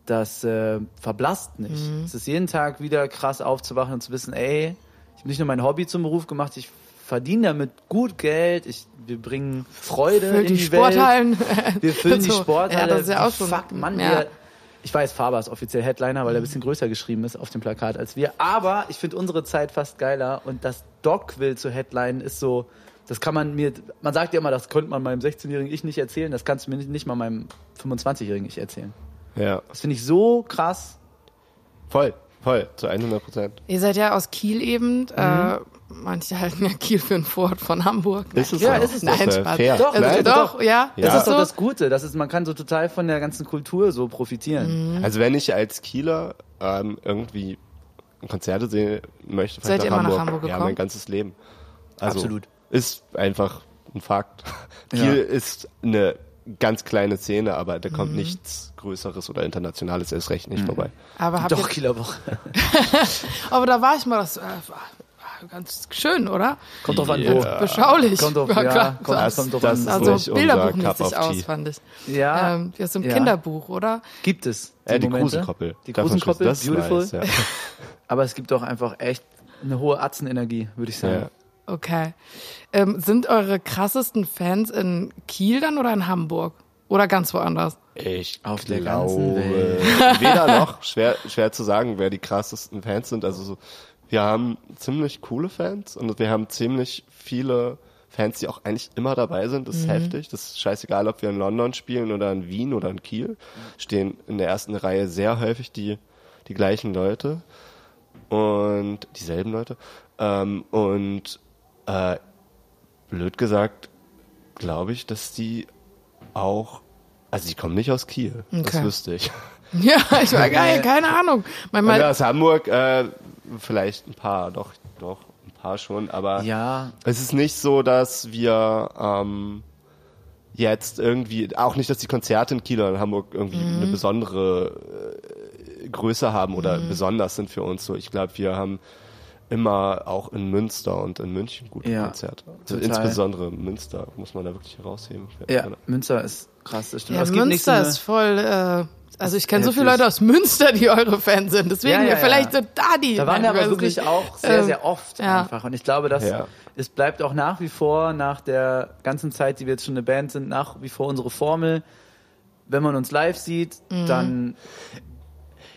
das äh, verblasst nicht. Mhm. Es ist jeden Tag wieder krass aufzuwachen und zu wissen, ey, ich habe nicht nur mein Hobby zum Beruf gemacht, ich verdiene damit gut Geld, ich, wir bringen Freude Füllt in die die, Sporthallen. Welt. <laughs> Wir füllen die <laughs> So. Sporthalle. Ja, das ist ja auch schon- Fuck, Mann, ja. wir, ich weiß, Faber ist offiziell Headliner, weil er ein bisschen größer geschrieben ist auf dem Plakat als wir. Aber ich finde unsere Zeit fast geiler und das Doc will zu Headline ist so, Das kann man mir, man sagt ja immer, das könnte man meinem 16-jährigen Ich nicht erzählen, das kannst du mir nicht, nicht mal meinem 25-jährigen Ich erzählen. Ja, Das finde ich so krass. voll, voll, zu 100 Prozent. Ihr seid ja aus Kiel eben. Äh, manche halten ja Kiel für einen Vorort von Hamburg. Ist es Ja, auch. ist es Nein, äh, Spaß. fair. Doch, Also, Nein, doch, ja. Ja. Das Ist ist doch so? das Gute. Das ist, man kann so total von der ganzen Kultur so profitieren. Also wenn ich als Kieler ähm, irgendwie Konzerte sehen möchte, Seid ihr immer nach Hamburg Ja, gekommen? mein ganzes Leben. Also Absolut. Ist einfach ein Fakt. Ja. Kiel ist eine ganz kleine Szene, aber da Mhm. kommt nichts Größeres oder Internationales erst recht nicht vorbei. Aber, Doch, Kieler Woche. <laughs> aber da war ich mal, das äh, ganz schön, oder? Kommt drauf an, Ja. Beschaulich. Kommt drauf, Ja, ja, kommt, Das- kommt drauf das an. ist also bilderbuchmäßig aus, fand ich. Ja, Ähm, ja, so ein ja. Kinderbuch, oder? gibt es. Äh, die. Gruselkoppel. Die schließt- das ist beautiful. Nice, ja. <laughs> Aber es gibt auch einfach echt eine hohe Atzenenergie, würde ich sagen. Ja. Okay. Ähm, sind eure krassesten Fans in Kiel dann oder in Hamburg? Oder ganz woanders? Ich Auf der glaube, ganzen Welt. weder noch. Schwer, schwer zu sagen, wer die krassesten Fans sind. Also so, wir haben ziemlich coole Fans und wir haben ziemlich viele Fans, die auch eigentlich immer dabei sind. Das ist heftig. Das ist scheißegal, ob wir in London spielen oder in Wien oder in Kiel. Stehen in der ersten Reihe sehr häufig die, die gleichen Leute und dieselben Leute. Ähm, und äh, blöd gesagt, glaube ich, dass die auch, also die kommen nicht aus Kiel. Das Okay. wüsste ich. <laughs> Ja, ich war geil, keine Ahnung. Und Manchmal, aus Hamburg äh, vielleicht ein paar, doch, doch, ein paar schon, aber Ja, es ist nicht so, dass wir ähm, jetzt irgendwie, auch nicht, dass die Konzerte in Kiel oder in Hamburg irgendwie Mhm. eine besondere äh, Größe haben oder besonders sind für uns. So, ich glaube, wir haben immer auch in Münster und in München gute Ja, Konzerte. Also insbesondere Münster muss man da wirklich herausheben. ja, Münster ist krass, das stimmt. ja, gibt nicht so Münster eine- ist voll, äh, also ich kenne so viele. Leute aus Münster, die <laughs> eure Fans sind. Deswegen, Ja, ja, ja. vielleicht sind da die. Da waren wir aber wirklich nicht. auch sehr, Ähm, sehr oft ja. einfach. Und ich glaube, dass Ja. es bleibt auch nach wie vor, nach der ganzen Zeit, die wir jetzt schon eine Band sind, nach wie vor unsere Formel. Wenn man uns live sieht, Mhm. dann,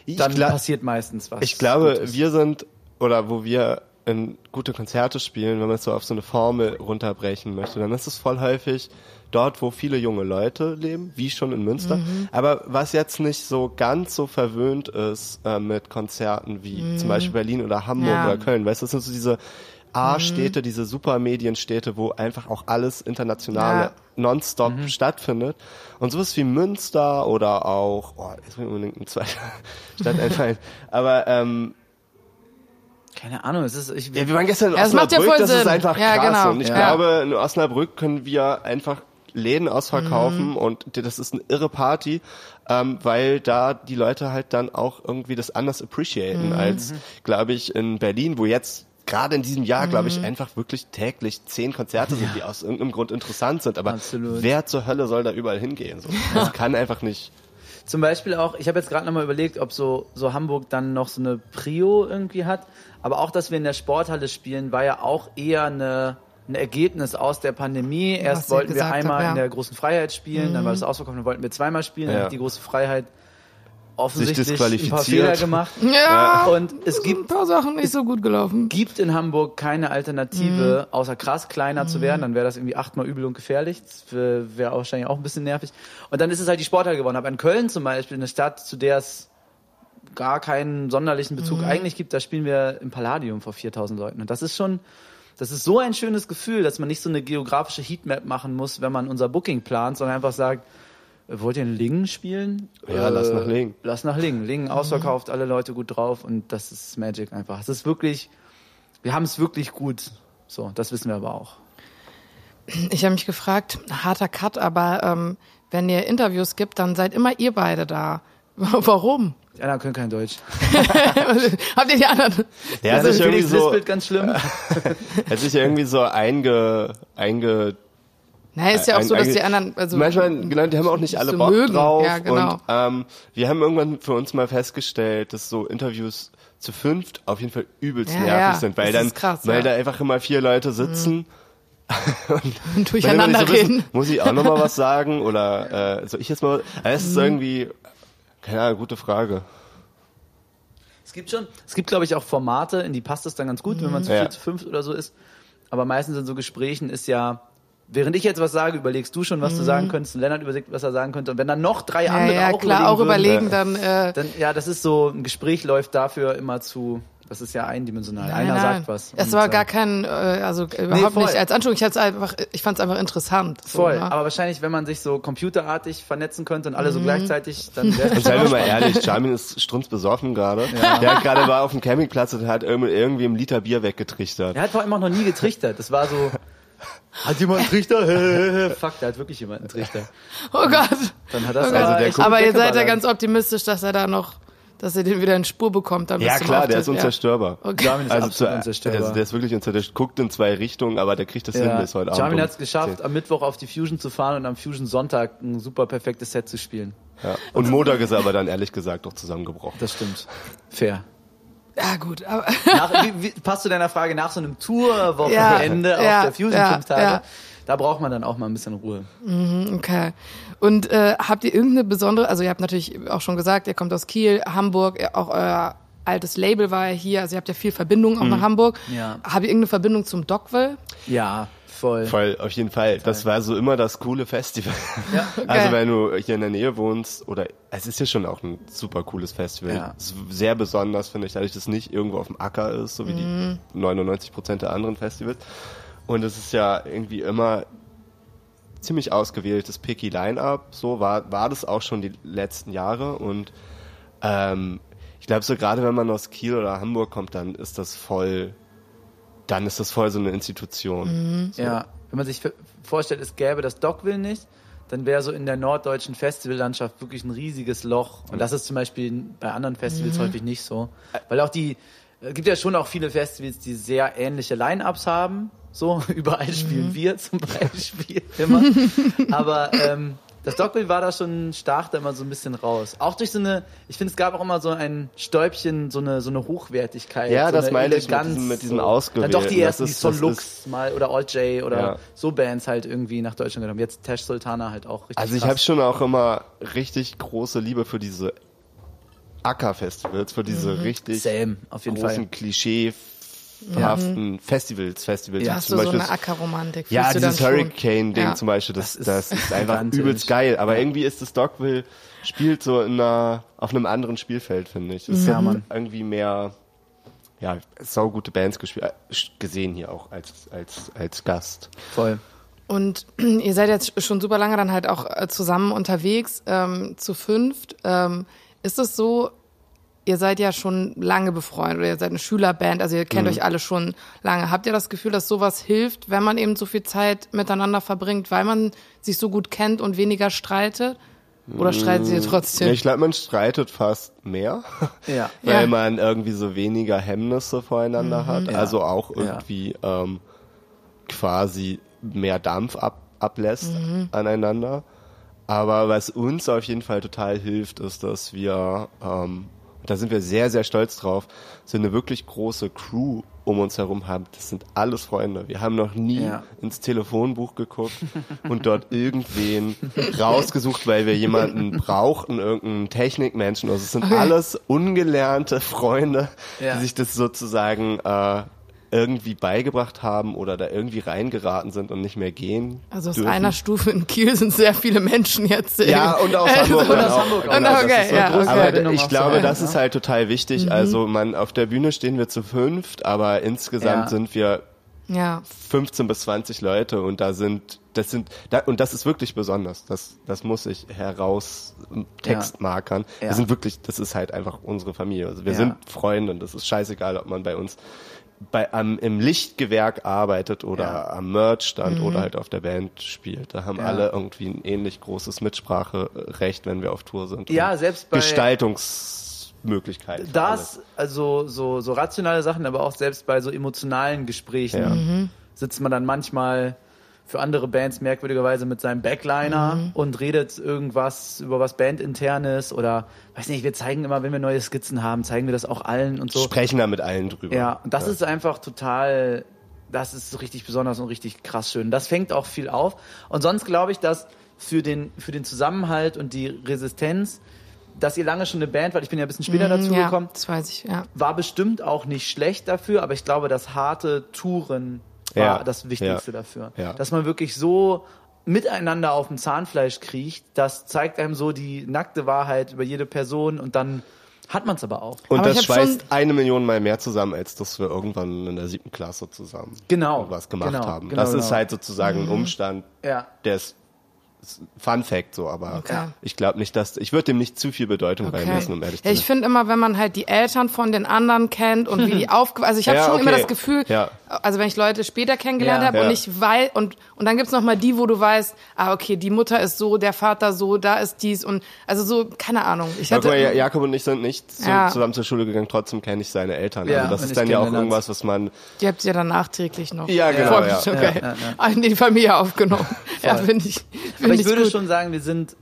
dann gla- passiert meistens was. Ich glaube, Gutes. wir sind, oder wo wir in gute Konzerte spielen, wenn man es so auf so eine Formel runterbrechen möchte, dann ist es voll häufig dort, wo viele junge Leute leben, wie schon in Münster. Aber was jetzt nicht so ganz so verwöhnt ist äh, mit Konzerten wie zum Beispiel Berlin oder Hamburg Ja. oder Köln, weißt du, das sind so diese A-Städte, diese Supermedienstädte, wo einfach auch alles internationale Ja. nonstop stattfindet. Und sowas wie Münster oder auch, oh, jetzt will ich unbedingt eine zweite <laughs> Stadt einfallen. Aber ähm, Keine Ahnung, es ist, ich, ja, wir waren gestern in Ja, es macht ja Osnabrück, voll das ist einfach Ja, krass. genau. Und ich Ja. glaube, in Osnabrück können wir einfach Läden ausverkaufen Mhm. und das ist eine irre Party, ähm, weil da die Leute halt dann auch irgendwie das anders appreciaten Mhm. als, glaube ich, in Berlin, wo jetzt gerade in diesem Jahr, glaube Mhm. ich, einfach wirklich täglich zehn Konzerte sind, die aus irgendeinem Grund interessant sind. Aber Absolut. wer zur Hölle soll da überall hingehen? So, das kann einfach nicht. Zum Beispiel auch, ich habe jetzt gerade nochmal überlegt, ob so, so Hamburg dann noch so eine Prio irgendwie hat. Aber auch, dass wir in der Sporthalle spielen, war ja auch eher eine, ein Ergebnis aus der Pandemie. Erst ihr wollten wir einmal habt, ja. in der großen Freiheit spielen, dann war das ausverkauft, dann wollten wir zweimal spielen, dann Ja. hat die große Freiheit offensichtlich ein paar. Fehler gemacht. <laughs> Ja, Und es ein gibt paar Sachen nicht so gut gelaufen. gibt in Hamburg keine Alternative, außer krass kleiner zu werden. Dann wäre das irgendwie achtmal übel und gefährlich. Das wäre wahrscheinlich auch ein bisschen nervig. Und dann ist es halt die Sporthalle geworden. Aber in Köln zum Beispiel, eine Stadt, zu der es gar keinen sonderlichen Bezug eigentlich gibt, da spielen wir im Palladium vor 4000 Leuten. Und das ist schon, das ist so ein schönes Gefühl, dass man nicht so eine geografische Heatmap machen muss, wenn man unser Booking plant, sondern einfach sagt, äh, wollt ihr in Lingen spielen? Ja, lass nach Lingen. Lass nach Lingen. Lingen ausverkauft, alle Leute gut drauf und das ist Magic einfach. Es ist wirklich, wir haben es wirklich gut. So, das wissen wir aber auch. Ich habe mich gefragt, harter Cut, aber ähm, wenn ihr Interviews gibt, dann seid immer ihr beide da. <laughs> Warum? Die anderen können kein Deutsch. <laughs> Habt ihr die anderen? Der hat sich irgendwie so, lispelt ganz schlimm. <laughs> hat sich irgendwie so einge, einge, Na, ist ja auch Ein- so, dass die anderen, also Manchmal, genau, die haben auch nicht alle so Bock mögen. drauf. Ja, genau. Und ähm, wir haben irgendwann für uns mal festgestellt, dass so Interviews zu fünft auf jeden Fall übelst Ja, nervig ja, sind, weil das dann, ist krass, weil ja. da einfach immer vier Leute sitzen. <laughs> und durcheinander wenn wir nicht so reden. wissen, muss ich auch noch mal was sagen oder äh, soll ich jetzt mal? Also es ist Mhm. irgendwie, keine Ahnung, gute Frage. Es gibt schon, es gibt glaube ich auch Formate, in die passt es dann ganz gut, wenn man zu Ja. vier, zu fünf oder so ist. aber meistens in so Gesprächen ist ja, während ich jetzt was sage, überlegst du schon, was du sagen könntest, und Lennart überlegt, was er sagen könnte. Und wenn dann noch drei Ja, andere ja, auch klar, auch überlegen, überlegen, dann, äh, würden, dann, ja, das ist so, ein Gespräch läuft dafür immer zu, das ist ja eindimensional. Einer nein, sagt was. Es war äh, gar kein, äh, also überhaupt voll. nicht als Anschauung. Ich, einfach, ich fand es einfach interessant. So, Voll, ne? aber wahrscheinlich, wenn man sich so computerartig vernetzen könnte und alle Mhm. so gleichzeitig, dann wäre Und seien wir mal ehrlich, Charmin ist strunzbesoffen gerade. Der hat gerade war auf dem Campingplatz und hat irgendwie, im Liter Bier weggetrichtert. Er hat vor allem auch noch nie getrichtert. Das war so, <laughs> hat jemand einen Trichter? Fuck, der hat wirklich jemand einen Trichter. Oh Gott. Dann hat das Oh Gott. also der aber ihr seid ja ganz optimistisch, dass er da noch, dass er den wieder in Spur bekommt. Dann bis Ja zum klar, der ist unzerstörbar. Okay. Jamin ist Also, absolut zu, unzerstörbar. also der ist wirklich unzerstörbar. Guckt in zwei Richtungen, aber der kriegt das hin Ja. bis heute Abend. Jamin hat es geschafft, 10. am Mittwoch auf die Fusion zu fahren und am Fusion Sonntag ein super perfektes Set zu spielen. Ja. Und Montag ist er aber dann ehrlich gesagt doch zusammengebrochen. Das stimmt. Fair. Ja, gut. Aber, Nach, wie, wie, passt zu deiner Frage nach so einem Tourwochenende Ja, auf ja, der Fusion ja, fünf Tage? Da braucht man dann auch mal ein bisschen Ruhe. okay. Und äh, habt ihr irgendeine besondere, also ihr habt natürlich auch schon gesagt, ihr kommt aus Kiel, Hamburg, auch euer altes Label war ja hier, also ihr habt ja viel Verbindung auch nach Hamburg. Ja. Habt ihr irgendeine Verbindung zum Dogville? Ja, voll. Voll, auf jeden Fall. Das war so immer das coole Festival. <laughs> Ja. Also wenn du hier in der Nähe wohnst, oder es ist ja schon auch ein super cooles Festival. Ja. Sehr besonders, finde ich, dadurch, dass es nicht irgendwo auf dem Acker ist, so wie die 99 Prozent der anderen Festivals. Und es ist ja irgendwie immer ziemlich ausgewähltes picky Line-Up. So war, war das auch schon die letzten Jahre. Und ähm, ich glaube, so gerade wenn man aus Kiel oder Hamburg kommt, dann ist das voll, dann ist das voll so eine Institution. So. Ja, wenn man sich vorstellt, es gäbe das Dogville nicht, dann wäre so in der norddeutschen Festivallandschaft wirklich ein riesiges Loch. Und das ist zum Beispiel bei anderen Festivals häufig nicht so. Weil auch die, es gibt ja schon auch viele Festivals, die sehr ähnliche Line-Ups haben. So, <laughs> überall spielen wir zum Beispiel <laughs> immer. Aber ähm, das Dogville war da schon stach da immer so ein bisschen raus. Auch durch so eine, ich finde, es gab auch immer so ein Stäubchen, so eine, so eine Hochwertigkeit. Ja, so das eine meine ich mit diesem- mit diesem so. Ausgewählten. Dann doch die ersten, die ist- das Solux mal oder Alt J oder Ja. so Bands halt irgendwie nach Deutschland genommen. Jetzt Tash Sultana halt auch richtig Also ich habe schon auch immer richtig große Liebe für diese Acker-Festivals, für diese richtig Same, auf jeden großen, Fall. Klischeehaften Festivals, Festivals. Ja, Hast du so Beispiel eine Ackerromantik? ja, dieses? Hurricane-Ding Ja. zum Beispiel, das, Das das, ist ist einfach übelst geil. Aber irgendwie ist das Dogville, spielt so in einer, auf einem anderen Spielfeld, finde ich. Es Ja, sind Mann. irgendwie mehr, ja, sau gute Bands gespielt, äh, gesehen hier auch als, als, als Gast. Voll. Und <clears throat> ihr seid jetzt schon super lange dann halt auch äh, zusammen unterwegs, ähm, zu fünft. Ähm, ist es so, ihr seid ja schon lange befreundet oder ihr seid eine Schülerband, also ihr kennt Mhm. euch alle schon lange. Habt ihr das Gefühl, dass sowas hilft, wenn man eben so viel Zeit miteinander verbringt, weil man sich so gut kennt und weniger streitet? Oder streitet ihr trotzdem? Ja, ich glaube, man streitet fast mehr. <laughs> Ja. weil Ja. man irgendwie so weniger Hemmnisse voreinander hat. Ja. Also auch Ja. irgendwie ähm, quasi mehr Dampf ab, ablässt Mhm. aneinander. Aber was uns auf jeden Fall total hilft, ist, dass wir, ähm, da sind wir sehr, sehr stolz drauf, so eine wirklich große Crew um uns herum haben. Das sind alles Freunde. Wir haben noch nie Ja. ins Telefonbuch geguckt und dort irgendwen rausgesucht, weil wir jemanden brauchten, irgendeinen Technikmenschen. Also es sind alles ungelernte Freunde, Ja. die sich das sozusagen äh, irgendwie beigebracht haben oder da irgendwie reingeraten sind und nicht mehr gehen. Also aus dürfen. einer Stufe in Kiel sind sehr viele Menschen jetzt. Ja, und aus Also, Hamburg dann aus auch. Hamburg auch. Und Genau, das okay, ist so ja. Aber ich auch glaube, das ist halt total wichtig. Also man auf der Bühne stehen wir zu fünft, aber insgesamt Ja. sind wir Ja, 15 bis 20 Leute und da sind das sind da, und das ist wirklich besonders. Das das muss ich heraus Textmarkern. Ja. Wir sind wirklich, das ist halt einfach unsere Familie. Also wir Ja. sind Freunde und das ist scheißegal, ob man bei uns bei, am, im Lichtgewerk arbeitet oder Ja. am Merchstand oder halt auf der Band spielt. Da haben Ja. alle irgendwie ein ähnlich großes Mitspracherecht, wenn wir auf Tour sind. Ja, Und selbst bei- Gestaltungsmöglichkeiten. Das, also so, so rationale Sachen, aber auch selbst bei so emotionalen Gesprächen Ja. sitzt man dann manchmal für andere Bands merkwürdigerweise mit seinem Backliner und redet irgendwas über was Bandinternes oder weiß nicht, wir zeigen immer, wenn wir neue Skizzen haben, zeigen wir das auch allen und so. Sprechen da mit allen drüber. Ja, und das ist einfach total, das ist so richtig besonders und richtig krass schön. Das fängt auch viel auf. Und sonst glaube ich, dass für den, für den Zusammenhalt und die Resistenz, dass ihr lange schon eine Band wart, ich bin ja ein bisschen später dazu Mhm, ja, gekommen, das weiß ich, ja. war bestimmt auch nicht schlecht dafür, aber ich glaube, dass harte Touren war Ja. das Wichtigste Ja. dafür. Ja. Dass man wirklich so miteinander auf dem Zahnfleisch kriecht, das zeigt einem so die nackte Wahrheit über jede Person und dann hat man es aber auch. Und Aber das schweißt schon- eine Million Mal mehr zusammen, als dass wir irgendwann in der siebten Klasse zusammen Genau, was gemacht genau, haben. genau, das ist genau. halt sozusagen ein Umstand, Ja. der ist ist Fun Fact so, aber Okay. ich glaube nicht, dass ich würde dem nicht zu viel Bedeutung beimessen, um ehrlich zu Ja, ich sein. finde immer, wenn man halt die Eltern von den anderen kennt und <laughs> wie die aufge... Also ich habe Ja, schon immer okay. das Gefühl, Ja. Also wenn ich Leute später kennengelernt Ja. habe und Ja. ich weiß... Und, und dann gibt's noch mal die, wo du weißt, ah, okay, die Mutter ist so, der Vater so, da ist dies und... Also so, keine Ahnung. Ich Ja, hatte... mal, Ja- Jakob und ich sind nicht zu, Ja. zusammen zur Schule gegangen, trotzdem kenne ich seine Eltern. Ja, also das ist dann ja auch irgendwas, was man Die habt ihr dann nachträglich noch. Ja, genau, Voll- ja. <laughs> Okay. In die Familie aufgenommen. <laughs> ja, finde ich. Find Aber ich ich würde gut. schon sagen, wir sind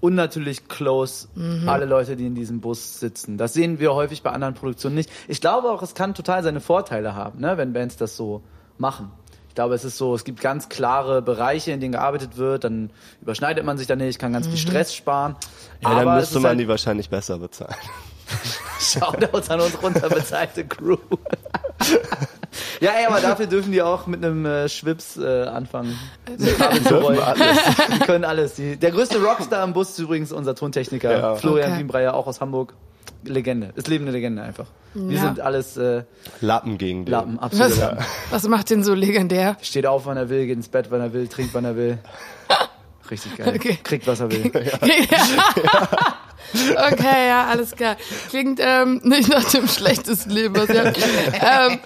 unnatürlich close, Mhm. alle Leute, die in diesem Bus sitzen. Das sehen wir häufig bei anderen Produktionen nicht. Ich glaube auch, es kann total seine Vorteile haben, ne, wenn Bands das so machen. Ich glaube, es ist so, es gibt ganz klare Bereiche, in denen gearbeitet wird, dann überschneidet man sich da nicht, kann ganz Mhm. viel Stress sparen. ja, Aber dann müsste man halt, die wahrscheinlich besser bezahlen. <laughs> <laughs> Shoutouts an unsere unterbezahlte Crew. Ja, ey, aber dafür dürfen die auch mit einem äh, Schwips äh, anfangen. Mit Kabel <laughs> zu rollen. Die können alles. Die, der größte Rockstar im Bus ist übrigens unser Tontechniker Ja. Florian Okay. Wienbreyer, auch aus Hamburg. Legende. Ist lebende Legende einfach. Wir Ja. sind alles äh, Lappen gegen den. Lappen, absolute Was, was macht den so legendär? Steht auf, wann er will, geht ins Bett, wann er will, trinkt, wann er will. <laughs> Richtig geil. Okay. Kriegt, was er will. <laughs> Okay, ja, alles klar. Klingt ähm, nicht nach dem schlechtesten Leben, was ihr habt. ähm,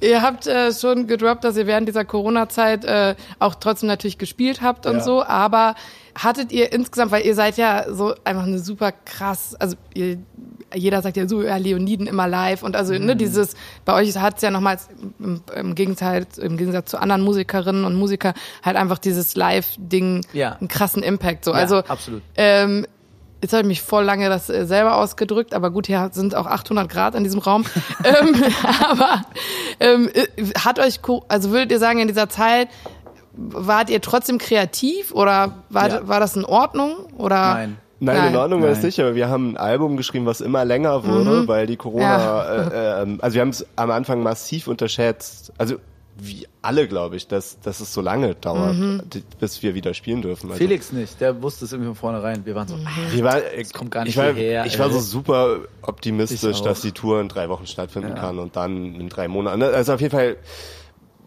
ihr habt äh, schon gedroppt, dass ihr während dieser Corona-Zeit äh, auch trotzdem natürlich gespielt habt und Ja. so, aber hattet ihr insgesamt, weil ihr seid ja so einfach eine super krass, also ihr, jeder sagt ja so, ja, Leoniden immer live und also ne, dieses, bei euch hat es ja nochmals im, im, Gegensatz, im Gegensatz zu anderen Musikerinnen und Musiker halt einfach dieses Live-Ding Ja. einen krassen Impact. So. Ja, also absolut. ähm, Jetzt habe ich mich voll lange das äh, selber ausgedrückt, aber gut, hier sind auch 800 Grad in diesem Raum. <laughs> ähm, <laughs> aber ähm, äh, hat euch, also würdet ihr sagen, in dieser Zeit wart ihr trotzdem kreativ oder war, Ja. war das in Ordnung? Oder? Nein. Nein, in Ordnung war es Nein. nicht, aber wir haben ein Album geschrieben, was immer länger wurde, weil die Corona, Ja. äh, äh, also wir haben es am Anfang massiv unterschätzt, also wie alle, glaube ich, dass, dass es so lange dauert, die- bis wir wieder spielen dürfen. Also, Felix nicht, der wusste es irgendwie von vornherein. Wir waren so, wir war, kommt gar nicht ich war, hierher, ich war so super optimistisch, dass die Tour in drei Wochen stattfinden Ja. kann und dann in drei Monaten. Also auf jeden Fall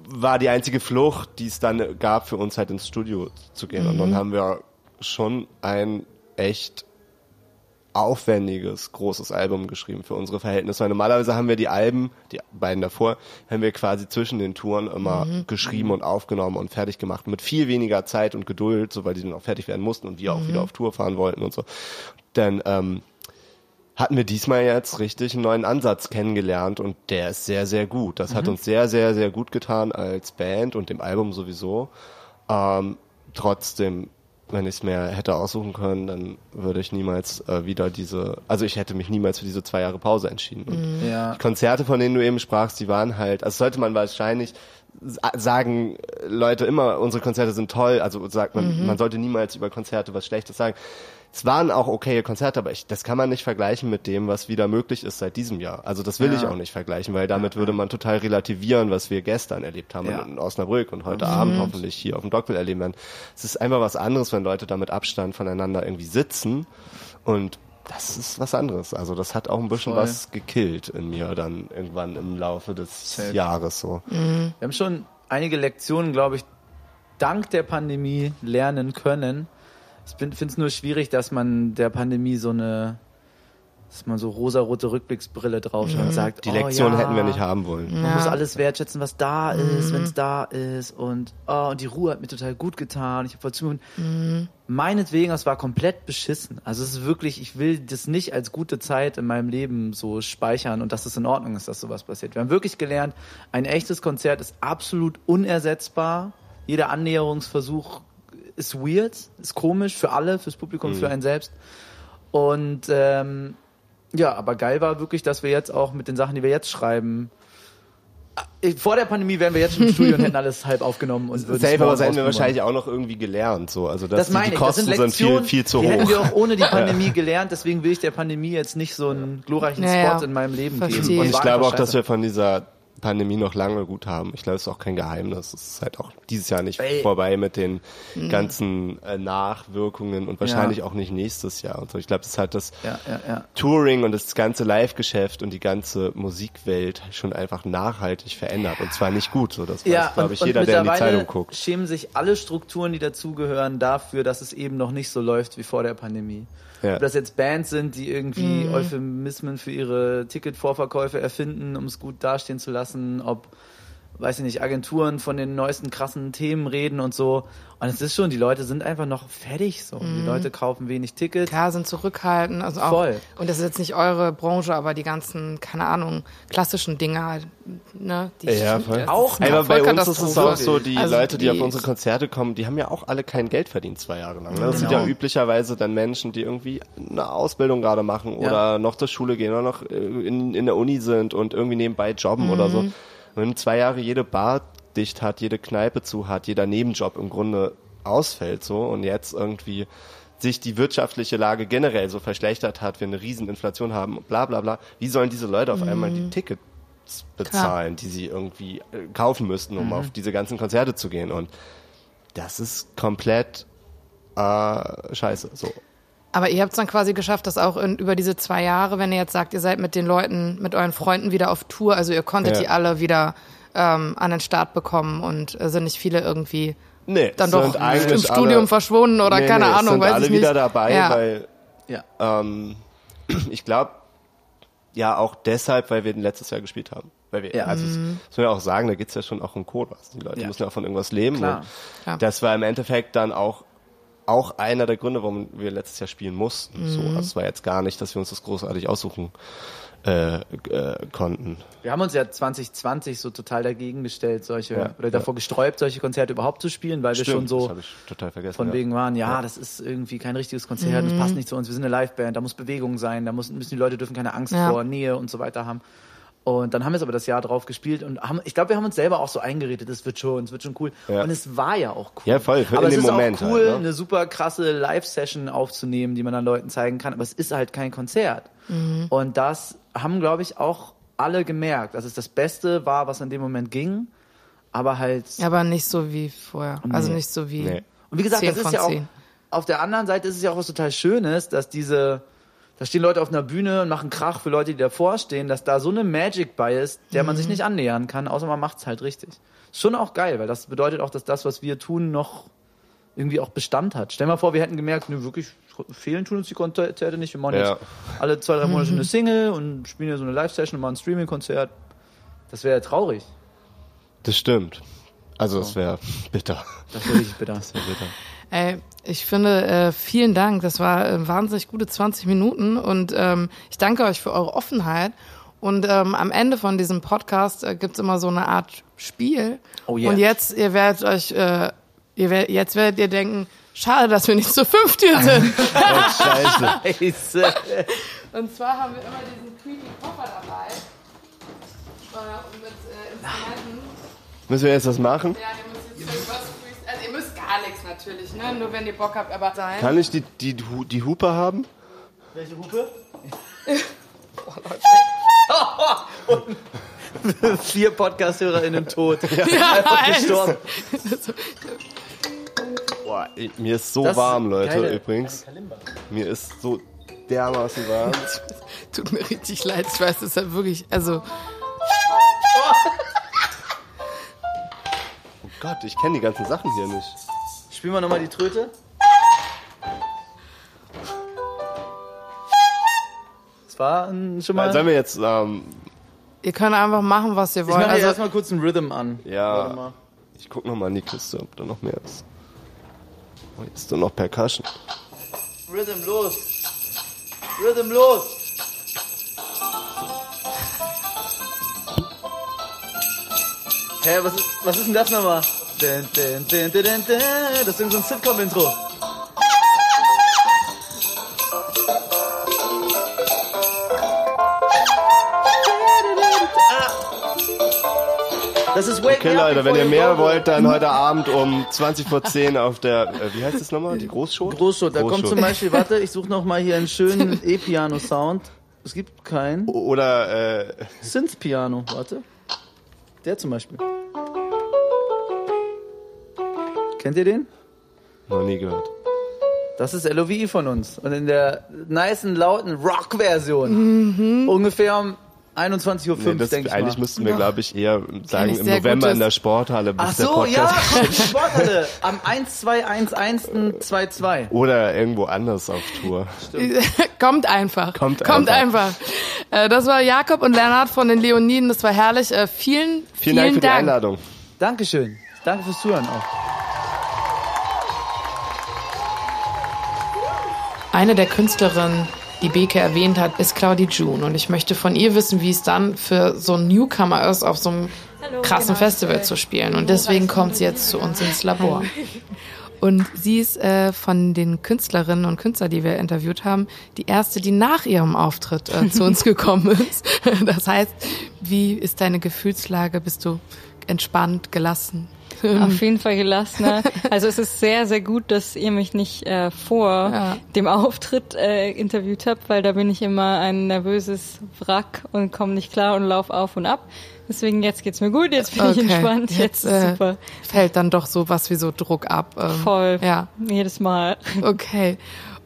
war die einzige Flucht, die es dann gab, für uns halt ins Studio zu gehen. Und dann haben wir schon ein echt aufwendiges, großes Album geschrieben für unsere Verhältnisse. Weil normalerweise haben wir die Alben, die beiden davor, haben wir quasi zwischen den Touren immer geschrieben und aufgenommen und fertig gemacht. Mit viel weniger Zeit und Geduld, so weil die dann auch fertig werden mussten und wir auch wieder auf Tour fahren wollten und so. Denn ähm, hatten wir diesmal jetzt richtig einen neuen Ansatz kennengelernt und der ist sehr, sehr gut. Das hat uns sehr, sehr, sehr gut getan als Band und dem Album sowieso. Ähm, trotzdem, wenn ich es mir hätte aussuchen können, dann würde ich niemals äh, wieder diese, also ich hätte mich niemals für diese zwei Jahre Pause entschieden. Und ja. die Konzerte, von denen du eben sprachst, die waren halt, also sollte man wahrscheinlich sa- sagen Leute immer, unsere Konzerte sind toll, also sagt man, man sollte niemals über Konzerte was Schlechtes sagen. Es waren auch okaye Konzerte, aber ich, das kann man nicht vergleichen mit dem, was wieder möglich ist seit diesem Jahr. Also das will Ja. ich auch nicht vergleichen, weil damit würde man total relativieren, was wir gestern erlebt haben Ja. in Osnabrück und heute Abend hoffentlich hier auf dem Dockville erleben werden. Es ist einfach was anderes, wenn Leute da mit Abstand voneinander irgendwie sitzen und das ist was anderes. Also das hat auch ein bisschen Voll. was gekillt in mir dann irgendwann im Laufe des Safe. Jahres so. Wir haben schon einige Lektionen, glaube ich, dank der Pandemie lernen können. Ich finde es nur schwierig, dass man der Pandemie so eine, dass man so rosarote Rückblicksbrille draufschaut und sagt, Die oh, Lektion ja, hätten wir nicht haben wollen. Man muss alles wertschätzen, was da ist, wenn es da ist. Und, oh, und die Ruhe hat mir total gut getan. Ich habe voll zugehört. Meinetwegen, es war komplett beschissen. Also es ist wirklich, ich will das nicht als gute Zeit in meinem Leben so speichern und dass es in Ordnung ist, dass sowas passiert. Wir haben wirklich gelernt, ein echtes Konzert ist absolut unersetzbar. Jeder Annäherungsversuch ist weird, ist komisch für alle, fürs Publikum, für einen selbst. Und ähm, ja, aber geil war wirklich, dass wir jetzt auch mit den Sachen, die wir jetzt schreiben, äh, vor der Pandemie wären wir jetzt schon im Studio und hätten alles halb aufgenommen und <laughs> würden Safe, aber hätten wir wahrscheinlich auch noch irgendwie gelernt. So. Also dass das die, meine die ich, das Kosten sind sind, Lektionen, viel, viel zu die hätten wir hoch. auch ohne die <laughs> Pandemie gelernt, deswegen will ich der Pandemie jetzt nicht so einen glorreichen Ja, ja. Spot in meinem Leben Verstehe. geben. Und ich war glaube auch, dass wir von dieser Pandemie noch lange gut haben. Ich glaube, es ist auch kein Geheimnis. Es ist halt auch dieses Jahr nicht Ey. vorbei mit den ganzen äh, Nachwirkungen und wahrscheinlich Ja. auch nicht nächstes Jahr. Und so. Ich glaube, das hat das Ja, ja. Touring und das ganze Live-Geschäft und die ganze Musikwelt schon einfach nachhaltig verändert. Und zwar nicht gut. So, das weiß, glaube ich, und jeder, der in die Zeitung guckt. schämen sich alle Strukturen, die dazugehören, dafür, dass es eben noch nicht so läuft wie vor der Pandemie. Ja. Ob das jetzt Bands sind, die irgendwie Euphemismen für ihre Ticketvorverkäufe erfinden, um es gut dastehen zu lassen, ob, weiß ich nicht, Agenturen von den neuesten krassen Themen reden und so. Und es ist schon, die Leute sind einfach noch fertig so. Die Leute kaufen wenig Tickets. Klar, sind zurückhaltend. Also auch, Voll. Und das ist jetzt nicht eure Branche, aber die ganzen, keine Ahnung, klassischen Dinge halt, ne? Die Ja, voll. Auch eine Aber bei uns ist es auch so, die Also Leute, die, auf die- unsere Konzerte kommen, die haben ja auch alle kein Geld verdient zwei Jahre lang. ne? Das sind ja Genau. üblicherweise dann Menschen, die irgendwie eine Ausbildung gerade machen Ja. oder noch zur Schule gehen oder noch äh, in, in der Uni sind und irgendwie nebenbei jobben oder so. Wenn zwei Jahre jede Bar dicht hat, jede Kneipe zu hat, jeder Nebenjob im Grunde ausfällt so und jetzt irgendwie sich die wirtschaftliche Lage generell so verschlechtert hat, wir eine Rieseninflation haben, bla bla bla, wie sollen diese Leute auf einmal die Tickets bezahlen, die sie irgendwie äh, kaufen müssten, um auf diese ganzen Konzerte zu gehen? Und das ist komplett äh, scheiße. So. Aber ihr habt es dann quasi geschafft, dass auch in, über diese zwei Jahre, wenn ihr jetzt sagt, ihr seid mit den Leuten, mit euren Freunden wieder auf Tour, also ihr konntet Ja. die alle wieder ähm, an den Start bekommen und äh, sind nicht viele irgendwie Nee, dann doch im Studium alle, verschwunden oder nee, keine nee, es Ahnung, sind weiß alle ich nicht. wieder dabei, ja. weil Ja. ähm, <clears throat> ich glaube, ja auch deshalb, weil wir den letztes Jahr gespielt haben. Weil wir, Ja. also das muss man ja auch sagen, da geht's ja schon auch um Code was. Die Leute Ja. müssen ja auch von irgendwas leben. Klar. Und Ja. Das war im Endeffekt dann auch auch einer der Gründe, warum wir letztes Jahr spielen mussten. So, also es war jetzt gar nicht, dass wir uns das großartig aussuchen äh, äh, konnten. Wir haben uns ja 2020 so total dagegen gestellt, solche, Ja, oder davor gesträubt, solche Konzerte überhaupt zu spielen, weil wir schon so habe ich total vergessen. von ja. wegen waren, ja, das ist irgendwie kein richtiges Konzert, das passt nicht zu uns, wir sind eine Liveband, da muss Bewegung sein, da müssen die Leute dürfen keine Angst Ja. vor Nähe und so weiter haben. Und dann haben wir es aber das Jahr drauf gespielt und haben, ich glaube, wir haben uns selber auch so eingeredet, es wird schon, es wird schon cool. Ja. Und es war ja auch cool. Ja, voll, für aber in es dem ist Moment auch cool, halt, ne? eine super krasse Live-Session aufzunehmen, die man dann Leuten zeigen kann, aber es ist halt kein Konzert. Und das haben, glaube ich, auch alle gemerkt, dass es das Beste war, was in dem Moment ging, aber halt Aber nicht so wie vorher. Also nicht so wie. Nee. und wie gesagt, 10 das ist von ja auch, 10. auf der anderen Seite ist es ja auch was total Schönes, dass diese, da stehen Leute auf einer Bühne und machen Krach für Leute, die davor stehen, dass da so eine Magic bei ist, der man sich nicht annähern kann, außer man macht's halt richtig. Schon auch geil, weil das bedeutet auch, dass das, was wir tun, noch irgendwie auch Bestand hat. Stell mal vor, wir hätten gemerkt, nö, wirklich fehlen tun uns die Konzerte nicht. Wir machen Ja. jetzt alle zwei, drei Monate eine <laughs> Single und spielen ja so eine Live-Session und machen ein Streaming-Konzert. Das wäre ja traurig. Das stimmt. Also es wäre bitter. Das wäre richtig bitter. Das wär bitter. Ey, ich finde, äh, vielen Dank. Das war äh, wahnsinnig gute 20 Minuten und ähm, ich danke euch für eure Offenheit. Und ähm, am Ende von diesem Podcast äh, gibt's immer so eine Art Spiel. Oh yeah. Und jetzt, ihr werdet euch, äh, ihr werdet, jetzt werdet ihr denken, schade, dass wir nicht zu fünft hier sind. <laughs> Scheiße. Scheiße. Und zwar haben wir immer diesen creepy Koffer dabei. Äh, mit äh, Instrumenten. Müssen wir jetzt was machen? Ja, ihr müsst jetzt irgendwas ihr müsst gar nichts natürlich, ne? Nur wenn ihr Bock habt, aber sein. Kann ich die, die, die Hupe haben? Welche Hupe? <laughs> Vier Podcast-HörerInnen tot. <laughs> Einfach gestorben. Boah, ey, mir ist so Das warm, Leute, geile- übrigens. Mir ist so dermaßen warm. <laughs> Tut mir richtig leid, ich weiß, das ist ja wirklich, also, Oh Gott, ich kenne die ganzen Sachen hier nicht. Spielen wir nochmal die Tröte. Das war ein, schon mal. Sollen wir jetzt, ähm, ihr könnt einfach machen, was ihr ich wollt. mache Also, erstmal kurz einen Rhythm an. Warte ja, mal. ich guck noch mal in die Kiste, ob da noch mehr ist. Oh, jetzt ist da noch Percussion. Rhythm los. Rhythm los. Hä, was, ist- was ist denn das nochmal? Das ist irgend so ein Sitcom-Intro. Das ist Wake Okay, Leute, wenn ihr mehr wollt, dann heute Abend um 20 vor 10 auf der, äh, wie heißt das nochmal? Die Großshow? Großschot, da kommt zum Beispiel, warte, ich suche noch mal hier einen schönen <laughs> E-Piano-Sound. Es gibt keinen. Oder, äh, Synth-Piano, warte. Der zum Beispiel. Kennt ihr den? Noch nie gehört. Das ist LOVI von uns. Und in der nicen, lauten Rock-Version. Ungefähr um 21.05 Uhr, Nee, denke ich eigentlich mal. müssten wir, glaube ich, eher sagen, ich im November in der Sporthalle, bis Ach der so, Podcast ja, <laughs> Sporthalle. Am 1211122. Oder irgendwo anders auf Tour. <laughs> Kommt einfach. Kommt Kommt einfach. einfach. Äh, das war Jakob und Lennart von den Leoniden. Das war herrlich. Äh, vielen, Vielen Dank für die Einladung. Dankeschön. Danke fürs Zuhören auch. Eine der Künstlerinnen, die Beke erwähnt hat, ist Claudie June. Und ich möchte von ihr wissen, wie es dann für so einen Newcomer ist, auf so einem krassen Festival zu spielen. Und deswegen kommt sie jetzt zu uns ins Labor. <laughs> Und sie ist äh, von den Künstlerinnen und Künstlern, die wir interviewt haben, die erste, die nach ihrem Auftritt äh, zu uns <laughs> gekommen ist. Das heißt, wie ist deine Gefühlslage? Bist du entspannt, gelassen? <laughs> Auf jeden Fall gelassener. Also es ist sehr, sehr gut, dass ihr mich nicht äh, vor Ja. dem Auftritt äh, interviewt habt, weil da bin ich immer ein nervöses Wrack und komme nicht klar und lauf auf und ab. Deswegen jetzt geht's mir gut, jetzt bin ich entspannt, jetzt, ist äh, super. fällt dann doch so was wie so Druck ab. Ähm, Voll. Ja. Jedes Mal. Okay.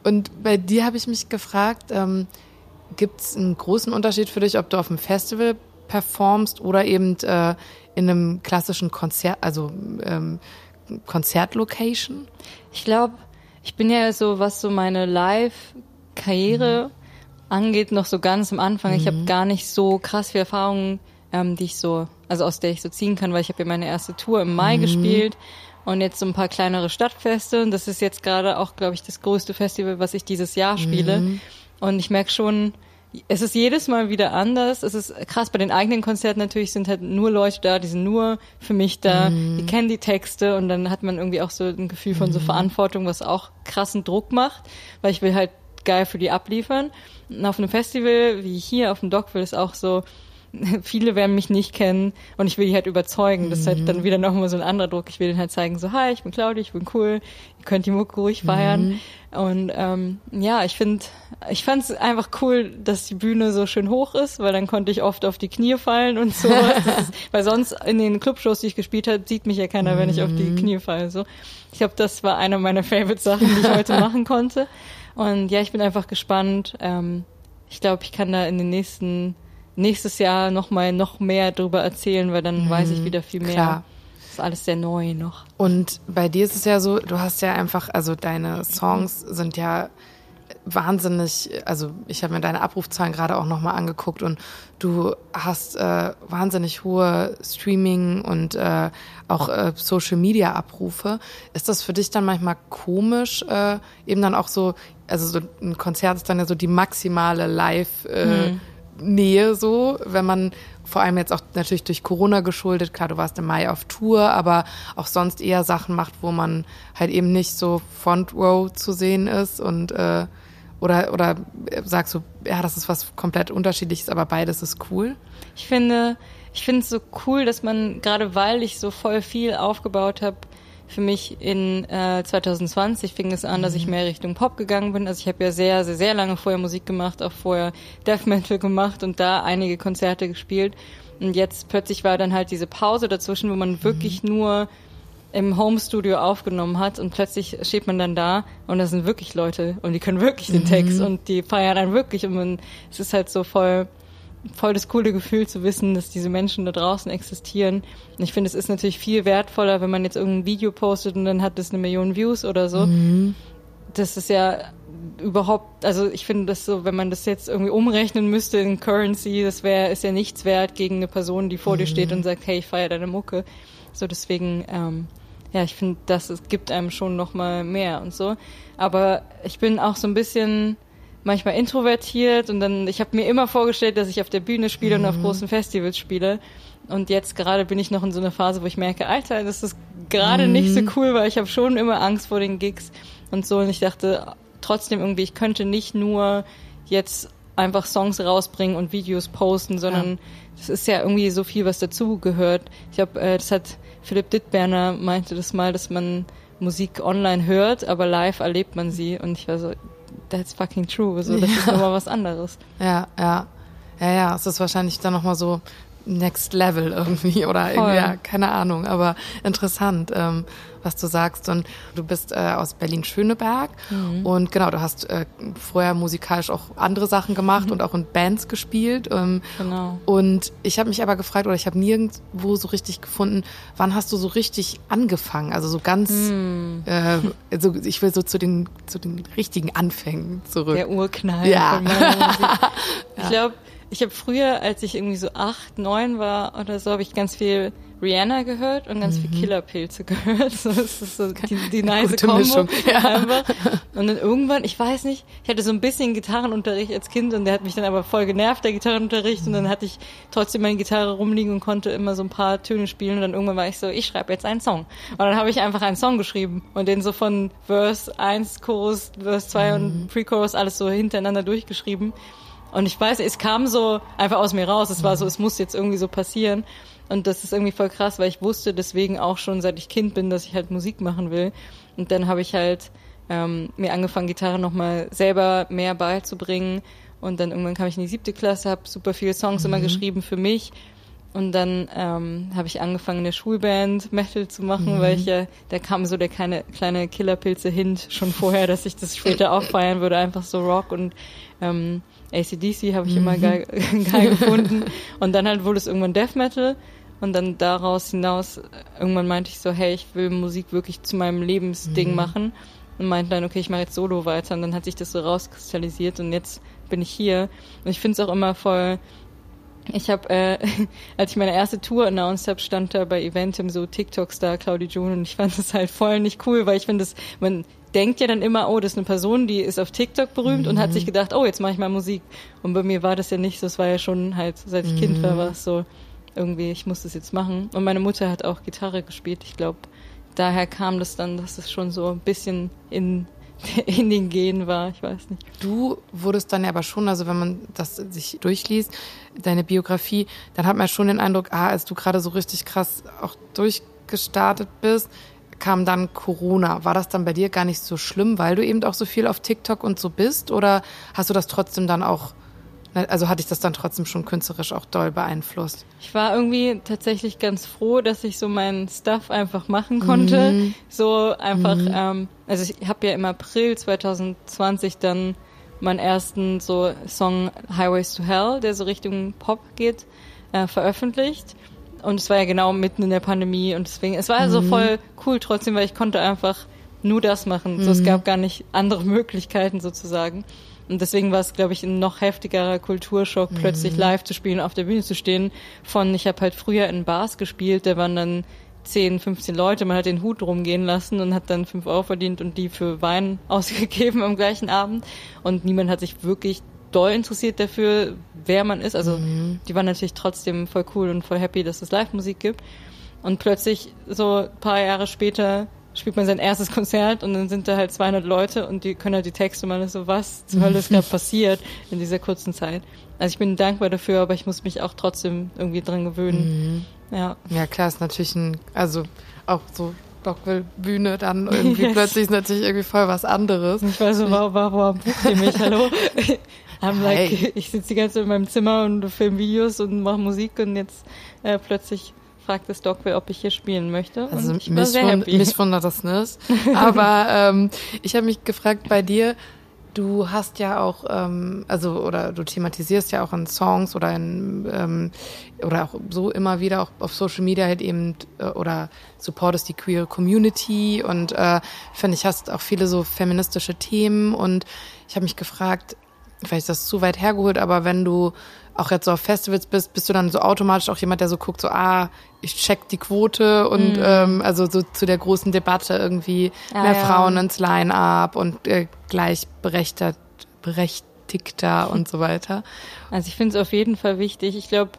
Und bei dir habe ich mich gefragt, ähm, gibt es einen großen Unterschied für dich, ob du auf einem Festival performst oder eben äh, in einem klassischen Konzert, also ähm, Konzertlocation? Ich glaube, ich bin ja so, was so meine Live-Karriere angeht, noch so ganz am Anfang. Ich habe gar nicht so krass viel Erfahrungen, ähm, die ich so, also aus der ich so ziehen kann, weil ich habe ja meine erste Tour im Mai gespielt und jetzt so ein paar kleinere Stadtfeste. Und das ist jetzt gerade auch, glaube ich, das größte Festival, was ich dieses Jahr spiele. Und ich merke schon, es ist jedes Mal wieder anders. Es ist krass, bei den eigenen Konzerten natürlich sind halt nur Leute da, die sind nur für mich da, die kennen die Texte und dann hat man irgendwie auch so ein Gefühl von so Verantwortung, was auch krassen Druck macht, weil ich will halt geil für die abliefern. Und auf einem Festival wie hier auf dem Dockville ist auch so, <laughs> viele werden mich nicht kennen und ich will die halt überzeugen. Das ist halt dann wieder nochmal so ein anderer Druck. Ich will denen halt zeigen, so, hi, ich bin Claudia, ich bin cool, ihr könnt die Mucke ruhig feiern. Und ähm, ja, ich finde, ich fand es einfach cool, dass die Bühne so schön hoch ist, weil dann konnte ich oft auf die Knie fallen und <laughs> ist, weil sonst in den Clubshows, die ich gespielt habe, sieht mich ja keiner, wenn ich auf die Knie falle. So. Ich glaube, das war eine meiner Favorite-Sachen, die ich heute <laughs> machen konnte. Und ja, ich bin einfach gespannt. Ähm, ich glaube, ich kann da in den nächsten nächstes Jahr noch mal noch mehr drüber erzählen, weil dann weiß ich wieder viel mehr. Klar. Das ist alles sehr neu noch. Und bei dir ist es ja so, du hast ja einfach, also deine Songs sind ja wahnsinnig, also ich habe mir deine Abrufzahlen gerade auch nochmal angeguckt und du hast äh, wahnsinnig hohe Streaming und äh, auch äh, Social Media Abrufe. Ist das für dich dann manchmal komisch, äh, eben dann auch so, also so ein Konzert ist dann ja so die maximale Live- äh, Nähe so, wenn man vor allem jetzt auch natürlich durch Corona geschuldet, klar, du warst im Mai auf Tour, aber auch sonst eher Sachen macht, wo man halt eben nicht so Front Row zu sehen ist und äh, oder oder sagst du, ja, das ist was komplett unterschiedliches, aber beides ist cool. Ich finde, ich finde es so cool, dass man gerade weil ich so voll viel aufgebaut habe, für mich in äh, 2020 fing es an, dass ich mehr Richtung Pop gegangen bin. Also ich habe ja sehr, sehr, sehr lange vorher Musik gemacht, auch vorher Death Metal gemacht und da einige Konzerte gespielt. Und jetzt plötzlich war dann halt diese Pause dazwischen, wo man wirklich nur im Homestudio aufgenommen hat und plötzlich steht man dann da und da sind wirklich Leute und die können wirklich den Text und die feiern dann wirklich und man, es ist halt so voll, voll das coole Gefühl zu wissen, dass diese Menschen da draußen existieren. Und ich finde, es ist natürlich viel wertvoller, wenn man jetzt irgendein Video postet und dann hat das eine Million Views oder so. Das ist ja überhaupt, also ich finde das so, wenn man das jetzt irgendwie umrechnen müsste in Currency, das wäre, ist ja nichts wert gegen eine Person, die vor dir steht und sagt, hey, ich feiere deine Mucke. So deswegen, ähm, ja, ich finde, das es gibt einem schon noch mal mehr und so. Aber ich bin auch so ein bisschen manchmal introvertiert und dann, ich habe mir immer vorgestellt, dass ich auf der Bühne spiele und auf großen Festivals spiele. Und jetzt gerade bin ich noch in so einer Phase, wo ich merke, Alter, das ist gerade nicht so cool, weil ich habe schon immer Angst vor den Gigs und so. Und ich dachte trotzdem irgendwie, ich könnte nicht nur jetzt einfach Songs rausbringen und Videos posten, sondern das ist ja irgendwie so viel, was dazu gehört. Ich glaube, äh, das hat Philipp Dittberner meinte das mal, dass man Musik online hört, aber live erlebt man sie. Und ich war so, that's fucking true. So, das ist nochmal was anderes. Ja, ja. Ja, ja, es ist wahrscheinlich dann nochmal so Next Level irgendwie oder irgendwie, ja, keine Ahnung, aber interessant, ähm, was du sagst. Und du bist äh, aus Berlin-Schöneberg Mhm. und genau, du hast äh, vorher musikalisch auch andere Sachen gemacht und auch in Bands gespielt. Ähm, Mhm. Genau. Und ich habe mich aber gefragt, oder ich habe nirgendwo so richtig gefunden, wann hast du so richtig angefangen? Also so ganz, Hm. äh, also ich will so zu den, zu den richtigen Anfängen zurück. Der Urknall Ja. <laughs> Ich glaube, ich habe früher, als ich irgendwie so acht, neun war oder so, habe ich ganz viel Rihanna gehört und ganz viel Killerpilze <laughs> gehört. So, das ist so die, die nice Kombo. Ja. <laughs> Einfach. Und dann irgendwann, ich weiß nicht, ich hatte so ein bisschen Gitarrenunterricht als Kind und der hat mich dann aber voll genervt, der Gitarrenunterricht. Und dann hatte ich trotzdem meine Gitarre rumliegen und konnte immer so ein paar Töne spielen. Und dann irgendwann war ich so, ich schreibe jetzt einen Song. Und dann habe ich einfach einen Song geschrieben und den so von Verse 1, Chorus, Verse 2 und Pre-Chorus alles so hintereinander durchgeschrieben. Und ich weiß, es kam so einfach aus mir raus. Es war so, es muss jetzt irgendwie so passieren. Und das ist irgendwie voll krass, weil ich wusste deswegen auch schon, seit ich Kind bin, dass ich halt Musik machen will. Und dann habe ich halt ähm, mir angefangen, Gitarre nochmal selber mehr beizubringen. Und dann irgendwann kam ich in die siebte Klasse, habe super viele Songs immer geschrieben für mich. Und dann ähm, habe ich angefangen, in der Schulband Metal zu machen, weil ich ja, da kam so der kleine, kleine Killerpilze-Hint schon vorher, dass ich das später auch feiern würde, einfach so Rock und ähm, ACDC habe ich immer geil, <laughs> geil gefunden. Und dann halt wurde es irgendwann Death Metal. Und dann daraus hinaus, irgendwann meinte ich so, hey, ich will Musik wirklich zu meinem Lebensding machen. Und meinte dann, okay, ich mache jetzt Solo weiter. Und dann hat sich das so rauskristallisiert und jetzt bin ich hier. Und ich finde es auch immer voll, ich habe, äh, <laughs> als ich meine erste Tour announced habe, stand da bei Eventim so TikTok-Star Claudia June und ich fand das halt voll nicht cool, weil ich finde das, man denkt ja dann immer, oh, das ist eine Person, die ist auf TikTok berühmt und hat sich gedacht, oh, jetzt mache ich mal Musik. Und bei mir war das ja nicht so, es war ja schon halt, seit ich Kind war, war es so, irgendwie, ich muss das jetzt machen. Und meine Mutter hat auch Gitarre gespielt. Ich glaube, daher kam das dann, dass es schon so ein bisschen in, <laughs> in den Genen war, ich weiß nicht. Du wurdest dann aber schon, also wenn man das sich durchliest, deine Biografie, dann hat man schon den Eindruck, ah, als du gerade so richtig krass auch durchgestartet bist, kam dann Corona. War das dann bei dir gar nicht so schlimm, weil du eben auch so viel auf TikTok und so bist? Oder hast du das trotzdem dann auch, also hat dich das dann trotzdem schon künstlerisch auch doll beeinflusst? Ich war irgendwie tatsächlich ganz froh, dass ich so meinen Stuff einfach machen konnte. So einfach, ähm, also ich habe ja im April 2020 dann meinen ersten so Song Highways to Hell, der so Richtung Pop geht, äh, veröffentlicht. Und es war ja genau mitten in der Pandemie und deswegen, es war so voll cool trotzdem, weil ich konnte einfach nur das machen. So, es gab gar nicht andere <laughs> Möglichkeiten sozusagen. Und deswegen war es, glaube ich, ein noch heftigerer Kulturschock, plötzlich live zu spielen, auf der Bühne zu stehen. Von, ich habe halt früher in Bars gespielt, da waren dann 10, 15 Leute, man hat den Hut rumgehen lassen und hat dann 5 Euro verdient und die für Wein <laughs> ausgegeben am gleichen Abend. Und niemand hat sich wirklich doll interessiert dafür, wer man ist. Also die waren natürlich trotzdem voll cool und voll happy, dass es Live-Musik gibt. Und plötzlich, so ein paar Jahre später, spielt man sein erstes Konzert und dann sind da halt 200 Leute und die können halt die Texte und man ist so, was zur Hölle ist gerade <laughs> passiert in dieser kurzen Zeit. Also ich bin dankbar dafür, aber ich muss mich auch trotzdem irgendwie dran gewöhnen. Ja. Ja, klar, ist natürlich ein, also auch so Dockville-Bühne dann <laughs> irgendwie Yes. plötzlich ist natürlich irgendwie voll was anderes. Ich war so, warum, warum bucht ihr mich? Hallo? <laughs> I'm like, Hey. ich sitze die ganze Zeit in meinem Zimmer und film Videos und mache Musik und jetzt äh, plötzlich fragt das Dockwell, ob ich hier spielen möchte. Also und ich war sehr mich, happy. mich wundert das nicht. <laughs> Aber ähm, ich habe mich gefragt bei dir, du hast ja auch, ähm, also oder du thematisierst ja auch in Songs oder in ähm, oder auch so immer wieder auch auf Social Media halt eben äh, oder supportest die queer Community und äh, finde ich hast auch viele so feministische Themen und ich habe mich gefragt, vielleicht ist das zu weit hergeholt, aber wenn du auch jetzt so auf Festivals bist, bist du dann so automatisch auch jemand, der so guckt, so, ah, ich check die Quote und ähm, also so zu der großen Debatte irgendwie Ah, mehr ja. Frauen ins Line-Up und äh, gleichberechtigter berechtigter <laughs> und so weiter. Also ich finde es auf jeden Fall wichtig. Ich glaube,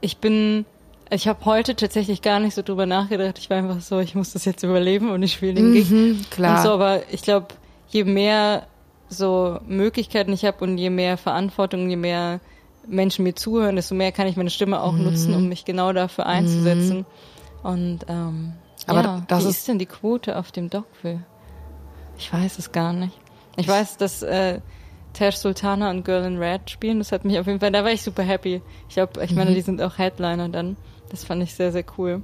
ich bin, ich habe heute tatsächlich gar nicht so drüber nachgedacht. Ich war einfach so, ich muss das jetzt überleben und ich spiele den Gig. Mhm, klar. Und so, aber ich glaube, je mehr so Möglichkeiten ich habe und je mehr Verantwortung, je mehr Menschen mir zuhören, desto mehr kann ich meine Stimme auch nutzen, um mich genau dafür einzusetzen. Und ähm, Aber ja, das wie ist- ist denn die Quote auf dem Dockville? Ich weiß es gar nicht. Ich weiß, dass äh, Tash Sultana und Girl in Red spielen. Das hat mich auf jeden Fall, da war ich super happy. Ich glaube, ich meine, Mhm. die sind auch Headliner dann. Das fand ich sehr, sehr cool.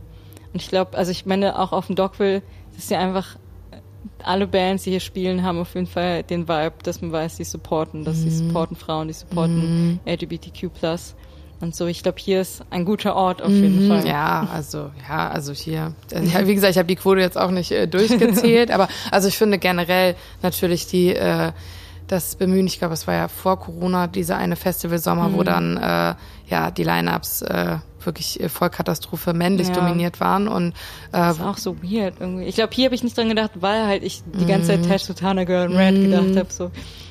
Und ich glaube, also ich meine, auch auf dem Dockville, das ist ja einfach, alle Bands, die hier spielen, haben auf jeden Fall den Vibe, dass man weiß, die supporten, dass sie Mhm. supporten Frauen, die supporten LGBTQ+. Und so, ich glaube, hier ist ein guter Ort auf jeden Mhm, Fall. Ja, also ja, also hier, äh, ja, wie gesagt, ich habe die Quote jetzt auch nicht äh, durchgezählt, <laughs> aber also ich finde generell natürlich die äh, das Bemühen, ich glaube, es war ja vor Corona dieser eine Festivalsommer, wo Mhm. dann äh, ja die Lineups äh, wirklich äh, Vollkatastrophe männlich Ja. dominiert waren und äh, Das ist auch so weird irgendwie. Ich glaube, hier habe ich nicht dran gedacht, weil halt ich die ganze Zeit Mhm. Tash Sultana Girl in Red Mhm. gedacht habe. So.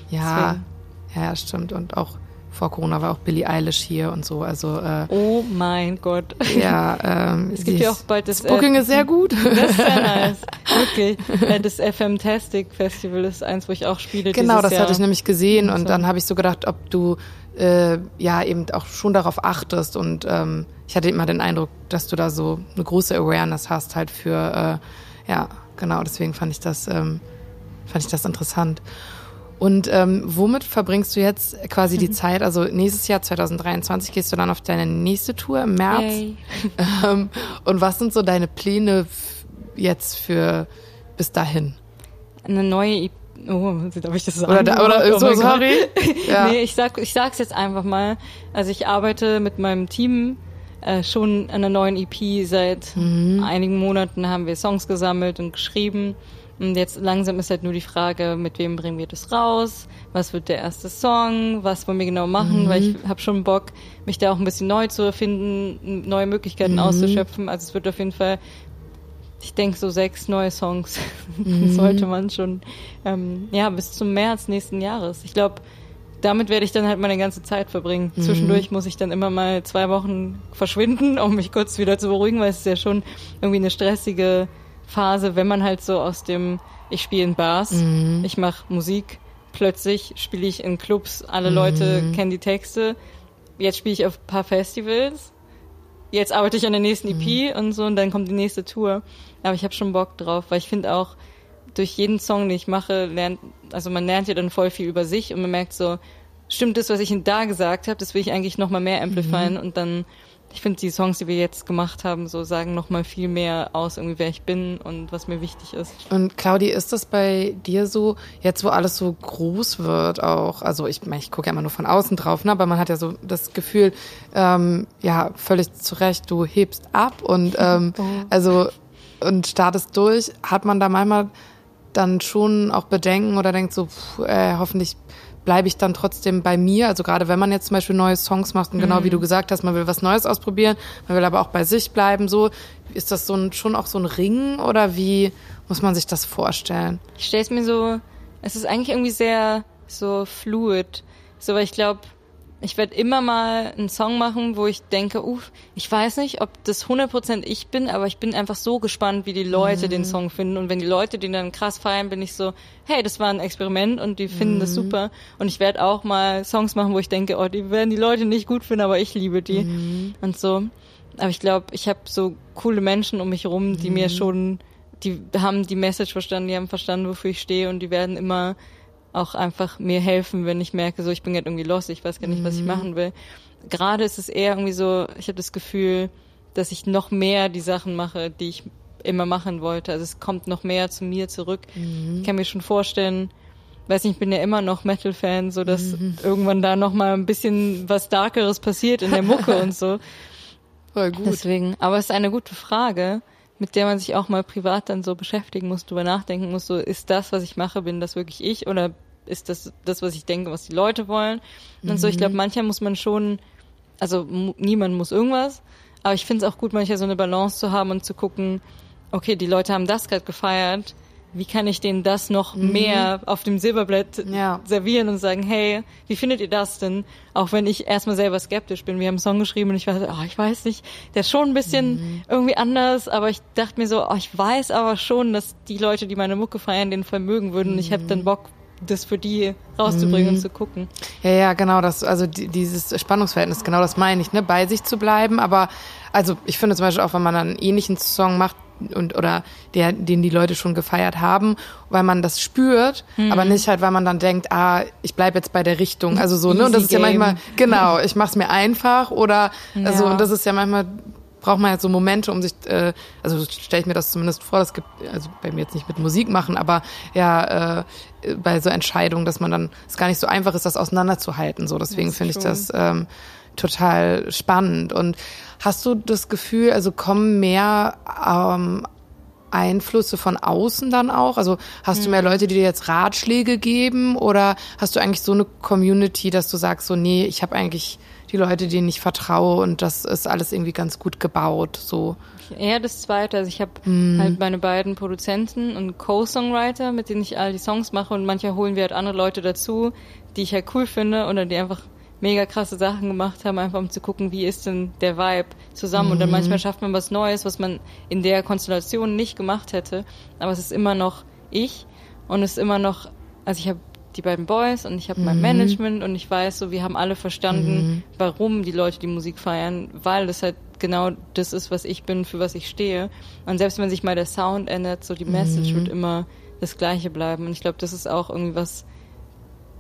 ja, Deswegen. ja, stimmt und auch vor Corona war auch Billie Eilish hier und so, also äh, Oh mein Gott. ja, ähm, <laughs> Es gibt ja auch bald das, das Booking äh, ist sehr gut. Das ist sehr nice. <laughs> Wirklich. Äh, Das FM-Tastic Festival ist eins, wo ich auch spiele. Genau, das Jahr. hatte ich nämlich gesehen und so. dann habe ich so gedacht, ob du äh, ja eben auch schon darauf achtest und ähm, ich hatte immer den Eindruck, dass du da so eine große Awareness hast halt für äh, ja genau deswegen fand ich das ähm, fand ich das interessant. Und ähm, womit verbringst du jetzt quasi die Zeit? Also nächstes Jahr 2023 gehst du dann auf deine nächste Tour im März. <laughs> Ähm, und was sind so deine Pläne jetzt für bis dahin? Eine neue Oh, darf ich das sagen? Oder da- oder- oh so, sorry. <laughs> Ja. Nee, ich sag, ich sag's jetzt einfach mal. Also ich arbeite mit meinem Team äh, schon an einer neuen EP. Seit Mhm. einigen Monaten haben wir Songs gesammelt und geschrieben. Und jetzt langsam ist halt nur die Frage, mit wem bringen wir das raus? Was wird der erste Song? Was wollen wir genau machen? Mhm. Weil ich habe schon Bock, mich da auch ein bisschen neu zu erfinden, neue Möglichkeiten Mhm. auszuschöpfen. Also es wird auf jeden Fall ich denke, so sechs neue Songs <laughs> Mhm. sollte man schon, ähm, ja, bis zum März nächsten Jahres. Ich glaube, damit werde ich dann halt meine ganze Zeit verbringen. Mhm. Zwischendurch muss ich dann immer mal zwei Wochen verschwinden, <laughs> um mich kurz wieder zu beruhigen, weil es ist ja schon irgendwie eine stressige Phase, wenn man halt so aus dem, ich spiele in Bars, Mhm. ich mache Musik, plötzlich spiele ich in Clubs, alle Mhm. Leute kennen die Texte, jetzt spiele ich auf ein paar Festivals, jetzt arbeite ich an der nächsten EP und so und dann kommt die nächste Tour. Aber ich habe schon Bock drauf, weil ich finde auch, durch jeden Song, den ich mache, lernt, also man lernt ja dann voll viel über sich und man merkt so, stimmt das, was ich da gesagt habe, das will ich eigentlich nochmal mehr amplifieren und dann, ich finde die Songs, die wir jetzt gemacht haben, so sagen nochmal viel mehr aus, irgendwie wer ich bin und was mir wichtig ist. Und Claudi, ist das bei dir so, jetzt wo alles so groß wird auch, also ich, mein, ich gucke ja immer nur von außen drauf, ne, aber man hat ja so das Gefühl, ähm, ja, völlig zu Recht, du hebst ab und <laughs> ähm, also und startest durch, hat man da manchmal dann schon auch Bedenken oder denkt so, pff, äh, hoffentlich bleibe ich dann trotzdem bei mir. Also gerade wenn man jetzt zum Beispiel neue Songs macht und genau wie du gesagt hast, man will was Neues ausprobieren, man will aber auch bei sich bleiben. So ist das so ein, schon auch so ein Ring oder wie muss man sich das vorstellen? Ich stelle es mir so, es ist eigentlich irgendwie sehr so fluid. So, weil ich glaube, ich werde immer mal einen Song machen, wo ich denke, uff, ich weiß nicht, ob das 100% ich bin, aber ich bin einfach so gespannt, wie die Leute den Song finden. Und wenn die Leute den dann krass feiern, bin ich so, hey, das war ein Experiment und die finden das super. Und ich werde auch mal Songs machen, wo ich denke, oh, die werden die Leute nicht gut finden, aber ich liebe die. Und so. Aber ich glaube, ich habe so coole Menschen um mich herum, die mir schon, die haben die Message verstanden, die haben verstanden, wofür ich stehe und die werden immer auch einfach mir helfen, wenn ich merke, so ich bin jetzt irgendwie lost, ich weiß gar nicht, was ich machen will. Gerade ist es eher irgendwie so, ich habe das Gefühl, dass ich noch mehr die Sachen mache, die ich immer machen wollte. Also es kommt noch mehr zu mir zurück. Ich kann mir schon vorstellen, weiß nicht, ich bin ja immer noch Metal-Fan, so dass irgendwann da noch mal ein bisschen was Darkeres passiert in der Mucke <laughs> und so. Voll gut. Deswegen, aber es ist eine gute Frage, mit der man sich auch mal privat dann so beschäftigen muss, drüber nachdenken muss, so ist das, was ich mache, bin das wirklich ich oder ist das das, was ich denke, was die Leute wollen? Und so, ich glaube, manchmal muss man schon, also niemand muss irgendwas, aber ich finde es auch gut, manchmal so eine Balance zu haben und zu gucken, okay, die Leute haben das gerade gefeiert, wie kann ich denen das noch mehr auf dem Silberblatt Ja. servieren und sagen, hey, wie findet ihr das denn? Auch wenn ich erstmal selber skeptisch bin. Wir haben einen Song geschrieben und ich war so, oh, ich weiß nicht, der ist schon ein bisschen irgendwie anders, aber ich dachte mir so, oh, ich weiß aber schon, dass die Leute, die meine Mucke feiern, den vermögen würden und ich habe dann Bock, das für die rauszubringen und zu gucken. Ja, ja, genau, das, also die, dieses Spannungsverhältnis, genau das meine ich, ne, bei sich zu bleiben. Aber also ich finde zum Beispiel auch, wenn man einen ähnlichen Song macht, und oder der, den die Leute schon gefeiert haben, weil man das spürt, mhm. aber nicht halt, weil man dann denkt, ah, ich bleib jetzt bei der Richtung. Also so, ne? Und das ist ja manchmal, genau, ich mach's mir einfach oder also ja. und das ist ja manchmal braucht man ja so Momente, um sich, äh, also stelle ich mir das zumindest vor, das gibt, also bei mir jetzt nicht mit Musik machen, aber ja, äh, bei so Entscheidungen, dass man dann, es gar nicht so einfach ist, das auseinanderzuhalten. So, deswegen finde ich das ähm, total spannend. Und hast du das Gefühl, also kommen mehr ähm, Einflüsse von außen dann auch? Also hast du mehr mhm. Leute, die dir jetzt Ratschläge geben oder hast du eigentlich so eine Community, dass du sagst, so nee, ich habe eigentlich die Leute, denen ich vertraue und das ist alles irgendwie ganz gut gebaut, so. Eher das Zweite. Also ich habe mm. halt meine beiden Produzenten und Co-Songwriter, mit denen ich all die Songs mache und manchmal holen wir halt andere Leute dazu, die ich halt cool finde oder die einfach mega krasse Sachen gemacht haben, einfach um zu gucken, wie ist denn der Vibe zusammen. Mhm. Und dann mhm. manchmal schafft man was Neues, was man in der Konstellation nicht gemacht hätte. Aber es ist immer noch ich und es ist immer noch, also ich habe die beiden Boys und ich habe mhm. mein Management und ich weiß so, wir haben alle verstanden, mhm. warum die Leute die Musik feiern, weil das halt genau das ist, was ich bin, für was ich stehe. Und selbst wenn sich mal der Sound ändert, so die Message mhm. wird immer das Gleiche bleiben. Und ich glaube, das ist auch irgendwie was,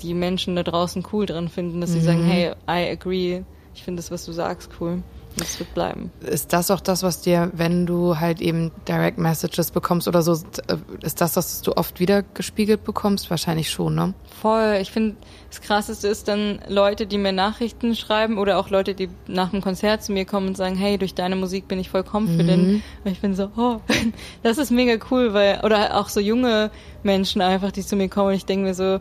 die Menschen da draußen cool dran finden, dass sie sagen, mhm. hey, I agree, ich finde das, was du sagst, cool. Das wird bleiben. Ist das auch das, was dir, wenn du halt eben Direct Messages bekommst oder so, äh, ist das, was du oft wieder gespiegelt bekommst? Wahrscheinlich schon, ne? Voll. Ich finde, das Krasseste ist dann Leute, die mir Nachrichten schreiben oder auch Leute, die nach dem Konzert zu mir kommen und sagen, hey, durch deine Musik bin ich voll confident. Mhm. Und ich bin so, oh, <laughs> das ist mega cool, weil, oder auch so junge Menschen einfach, die zu mir kommen und ich denke mir so,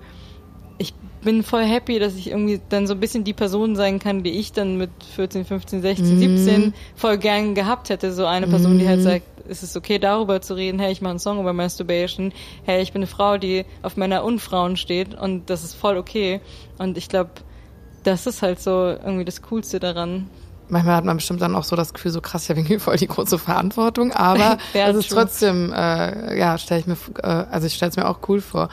bin voll happy, dass ich irgendwie dann so ein bisschen die Person sein kann, die ich dann mit 14, 15, 16, mhm. 17 voll gern gehabt hätte. So eine Person, die halt mhm. sagt, es ist okay, darüber zu reden, hey, ich mache einen Song über Masturbation, hey, ich bin eine Frau, die auf Männer und Frauen steht und das ist voll okay. Und ich glaube, das ist halt so irgendwie das Coolste daran. Manchmal hat man bestimmt dann auch so das Gefühl, so krass, habe irgendwie voll die große Verantwortung, aber <laughs> es ist trotzdem, äh, ja, stelle ich mir, äh, also ich stelle es mir auch cool vor.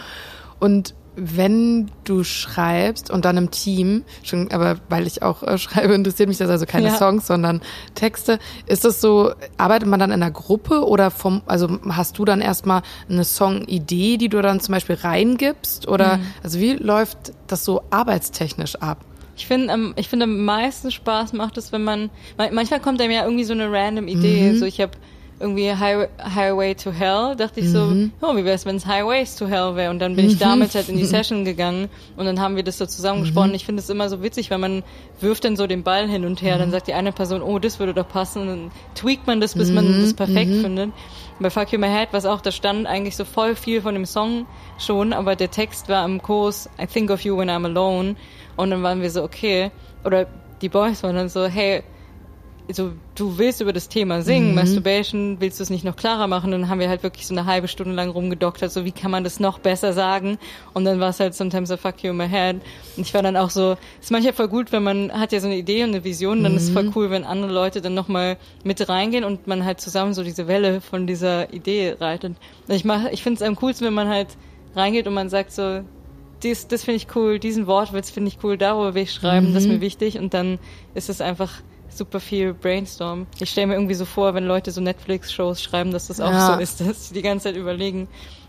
Und wenn du schreibst und dann im Team, schon, aber weil ich auch äh, <laughs> schreibe, interessiert mich das also keine ja. Songs, sondern Texte. Ist das so, arbeitet man dann in einer Gruppe oder vom, also hast du dann erstmal eine Songidee, die du dann zum Beispiel reingibst? Oder mhm. also wie läuft das so arbeitstechnisch ab? Ich finde, ähm, ich finde am meisten Spaß macht es, wenn man, manchmal kommt einem ja irgendwie so eine random Idee. Mhm. So ich habe irgendwie High, Highway to Hell, dachte ich mhm. so, oh, wie wäre es, wenn es Highways to Hell wäre? Und dann bin mhm. ich damit halt in die <laughs> Session gegangen und dann haben wir das so zusammengesponnen. Mhm. Ich finde es immer so witzig, wenn man wirft dann so den Ball hin und her, dann mhm. sagt die eine Person, oh, das würde doch passen, und dann tweakt man das, bis man mhm. das perfekt mhm. findet. Bei Fuck You My Head, was auch, da stand eigentlich so voll viel von dem Song schon, aber der Text war im Kurs I think of you when I'm alone und dann waren wir so, okay, oder die Boys waren dann so, hey, so, du willst über das Thema singen, mhm. Masturbation, willst du es nicht noch klarer machen? Und dann haben wir halt wirklich so eine halbe Stunde lang rumgedoktert, so wie kann man das noch besser sagen? Und dann war es halt sometimes a fuck you in my head. Und ich war dann auch so, ist manchmal voll gut, wenn man hat ja so eine Idee und eine Vision, dann mhm. ist es voll mhm. cool, wenn andere Leute dann nochmal mit reingehen und man halt zusammen so diese Welle von dieser Idee reitet. Ich mach, ich finde es am coolsten, wenn man halt reingeht und man sagt so, dies, das finde ich cool, diesen Wortwitz finde ich cool, darüber will ich schreiben, mhm. das ist mir wichtig und dann ist es einfach super viel Brainstorm. Ich stelle mir irgendwie so vor, wenn Leute so Netflix-Shows schreiben, dass das auch ja. so ist, <laughs> dass sie die ganze Zeit überlegen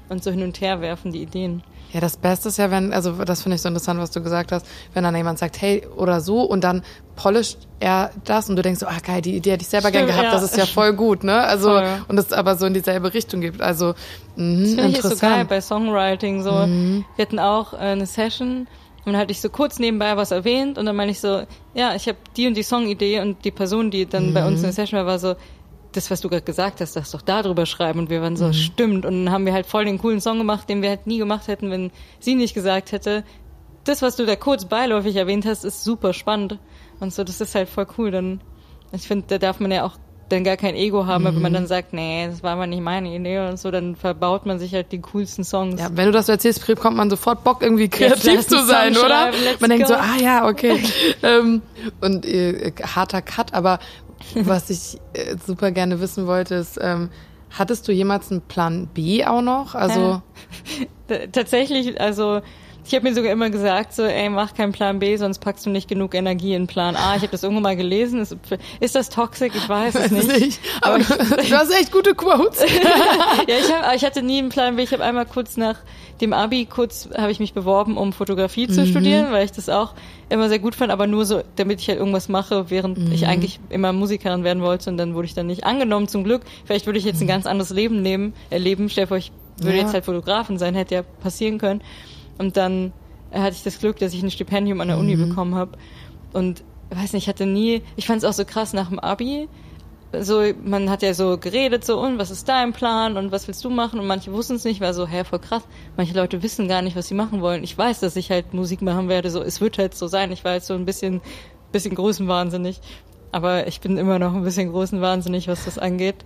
und so hin und her werfen, die Ideen. Ja, das Beste ist ja, wenn, also das finde ich so interessant, was du gesagt hast, wenn dann jemand sagt, hey, oder so, und dann polisht er das und du denkst so, ah geil, die Idee hätte ich selber Stimmt, gern gehabt, ja. das ist ja <laughs> voll gut, ne? Also, voll. und es aber so in dieselbe Richtung gibt. Also, mh, das finde ich so geil bei Songwriting. So, mhm. wir hatten auch äh, eine Session, und dann hatte ich so kurz nebenbei was erwähnt und dann meine ich so, ja, ich habe die und die Songidee und die Person, die dann mhm. bei uns in der Session war, war so, das, was du gerade gesagt hast, darfst doch da drüber schreiben. Und wir waren so, mhm. stimmt. Und dann haben wir halt voll den coolen Song gemacht, den wir halt nie gemacht hätten, wenn sie nicht gesagt hätte, das, was du da kurz beiläufig erwähnt hast, ist super spannend. Und so, das ist halt voll cool. Dann, ich finde, da darf man ja auch dann gar kein Ego haben, mhm. wenn man dann sagt, nee, das war mal nicht meine Idee und so, dann verbaut man sich halt die coolsten Songs. Ja, wenn du das so erzählst, bekommt man sofort Bock, irgendwie kreativ zu sein, oder? Man denkt so, ah ja, okay. <laughs> ähm, und äh, harter Cut, aber was ich äh, super gerne wissen wollte, ist, ähm, hattest du jemals einen Plan B auch noch? Also <laughs> ja. tatsächlich, also Ich habe mir sogar immer gesagt, so, ey, mach keinen Plan B, sonst packst du nicht genug Energie in Plan A. Ich habe das irgendwo mal gelesen. Ist, ist das toxisch? Ich weiß es nicht. nicht. Aber, aber <laughs> du hast echt gute Quotes. <laughs> ja, ich, hab, ich hatte nie einen Plan B. Ich habe einmal kurz nach dem Abi kurz habe ich mich beworben, um Fotografie zu mhm. studieren, weil ich das auch immer sehr gut fand, aber nur so, damit ich halt irgendwas mache, während mhm. ich eigentlich immer Musikerin werden wollte und dann wurde ich dann nicht angenommen, zum Glück. Vielleicht würde ich jetzt ein mhm. ganz anderes Leben nehmen, erleben. Stell dir vor, ich würde ja. jetzt halt Fotografin sein, hätte ja passieren können. Und dann hatte ich das Glück, dass ich ein Stipendium an der Uni mhm. bekommen habe. Und weiß nicht, ich hatte nie, ich fand es auch so krass nach dem Abi, so, man hat ja so geredet, so, und was ist dein Plan und was willst du machen? Und manche wussten es nicht, war so, hä, voll krass. Manche Leute wissen gar nicht, was sie machen wollen. Ich weiß, dass ich halt Musik machen werde, so, es wird halt so sein. Ich war halt so ein bisschen, bisschen größenwahnsinnig. Aber ich bin immer noch ein bisschen größenwahnsinnig, was das angeht.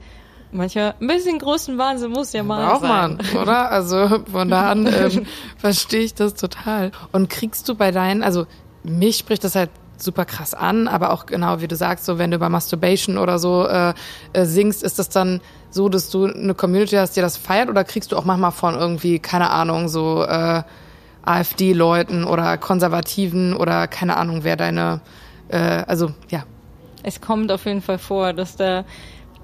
Mancher, ein bisschen großen Wahnsinn muss ja mal auch sein. man, oder? Also von da an <laughs> ähm, verstehe ich das total. Und kriegst du bei deinen, also mich spricht das halt super krass an, aber auch genau wie du sagst, so wenn du über Masturbation oder so äh, äh, singst, ist das dann so, dass du eine Community hast, die das feiert oder kriegst du auch manchmal von irgendwie, keine Ahnung, so äh, AfD-Leuten oder Konservativen oder keine Ahnung, wer deine, äh, also ja. Es kommt auf jeden Fall vor, dass da,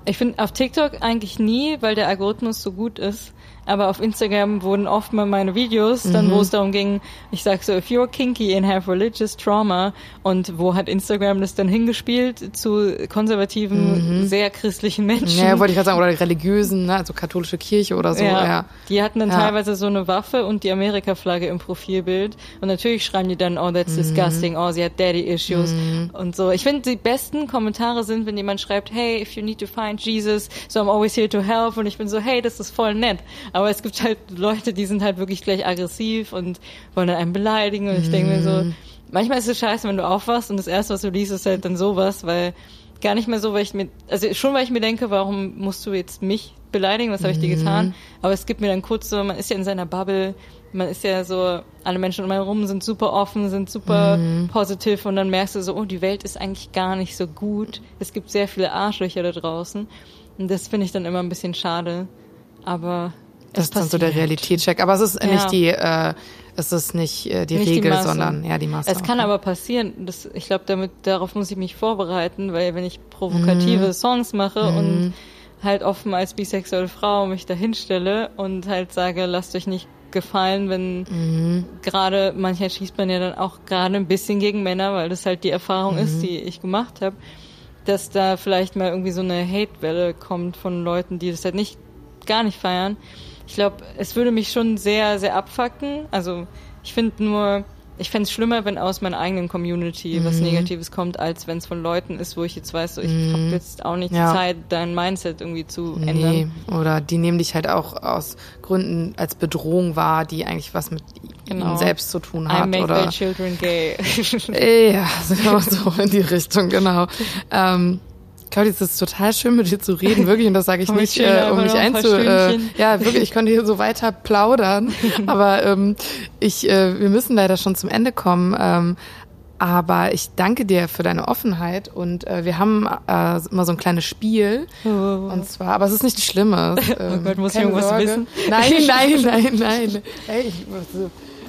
ich finde auf TikTok eigentlich nie, weil der Algorithmus so gut ist, aber auf Instagram wurden oft mal meine Videos, dann mhm. wo es darum ging, ich sag so, if you're kinky and have religious trauma und wo hat Instagram das dann hingespielt zu konservativen, mhm. sehr christlichen Menschen. Ja, wollte ich gerade sagen, oder religiösen, ne? also katholische Kirche oder so. Ja, ja. Die hatten dann ja. teilweise so eine Waffe und die Amerika-Flagge im Profilbild und natürlich schreiben die dann, oh, that's mhm. disgusting, oh, sie hat daddy issues mhm. und so. Ich finde, die besten Kommentare sind, wenn jemand schreibt, hey, if you need to find Jesus, so I'm always here to help und ich bin so, hey, das ist voll nett. Aber es gibt halt Leute, die sind halt wirklich gleich aggressiv und wollen dann einen beleidigen. Und ich denke mir so, mhm. manchmal ist es scheiße, wenn du aufwachst und das erste, was du liest, ist halt dann sowas, weil gar nicht mehr so, weil ich mir, also schon, weil ich mir denke, warum musst du jetzt mich beleidigen, was habe ich dir getan? Mhm. Aber es gibt mir dann kurz so, man ist ja in seiner Bubble, man ist ja so, alle Menschen um einen herum sind super offen, sind super mhm. positiv und dann merkst du so, oh, die Welt ist eigentlich gar nicht so gut. Es gibt sehr viele Arschlöcher da draußen. Und das finde ich dann immer ein bisschen schade. Aber das ist dann so der Realitätscheck. Aber es ist ja. nicht die, äh, es ist nicht äh, die nicht Regel, die sondern ja die Masse. Es kann aber passieren. Das, ich glaube, damit darauf muss ich mich vorbereiten, weil wenn ich provokative mhm. Songs mache mhm. und halt offen als bisexuelle Frau mich dahinstelle und halt sage, lasst euch nicht gefallen, wenn mhm. gerade manchmal schießt man ja dann auch gerade ein bisschen gegen Männer, weil das halt die Erfahrung mhm. ist, die ich gemacht habe, dass da vielleicht mal irgendwie so eine Hate-Welle kommt von Leuten, die das halt nicht gar nicht feiern ich glaube, es würde mich schon sehr, sehr abfacken. Also ich finde nur, ich fände es schlimmer, wenn aus meiner eigenen Community mhm. was Negatives kommt, als wenn es von Leuten ist, wo ich jetzt weiß, so, ich mhm. habe jetzt auch nicht ja. Zeit, dein Mindset irgendwie zu nee. ändern. Oder die nehmen dich halt auch aus Gründen als Bedrohung wahr, die eigentlich was mit genau. ihnen selbst zu tun hat. I make oder children gay. <laughs> ja, so in die Richtung, genau. Ähm, Claudia, es ist total schön, mit dir zu reden, wirklich. Und das sage ich <laughs> nicht, äh, um mich einzu... Äh, ja, wirklich, ich könnte hier so weiter plaudern. <laughs> aber ähm, ich, äh, wir müssen leider schon zum Ende kommen. Ähm, aber ich danke dir für deine Offenheit und äh, wir haben äh, immer so ein kleines Spiel. Oh. Und zwar, aber es ist nichts Schlimmes. <laughs> Ähm, oh Gott, muss ich irgendwas Sorge. wissen? Nein, nein, nein, nein. Hey, ich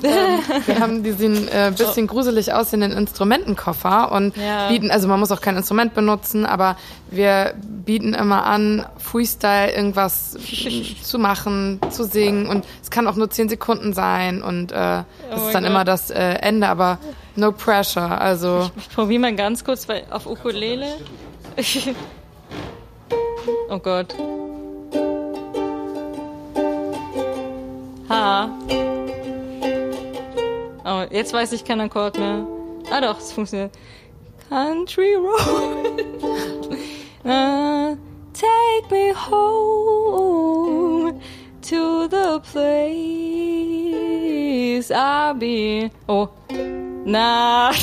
ähm, <laughs> wir haben diesen äh, bisschen gruselig aussehenden Instrumentenkoffer und ja. bieten, also man muss auch kein Instrument benutzen, aber wir bieten immer an, Freestyle irgendwas <laughs> zu machen, zu singen und es kann auch nur zehn Sekunden sein und äh, das oh ist dann Gott. immer das äh, Ende, aber no pressure, also. Ich, ich probiere mal ganz kurz, weil auf Ukulele. <laughs> oh Gott. Ha. Oh, jetzt weiß ich keinen Akkord mehr. Ah doch, es funktioniert. Country Road. <laughs> uh, take me home to the place I'll be. Oh. Na. <laughs>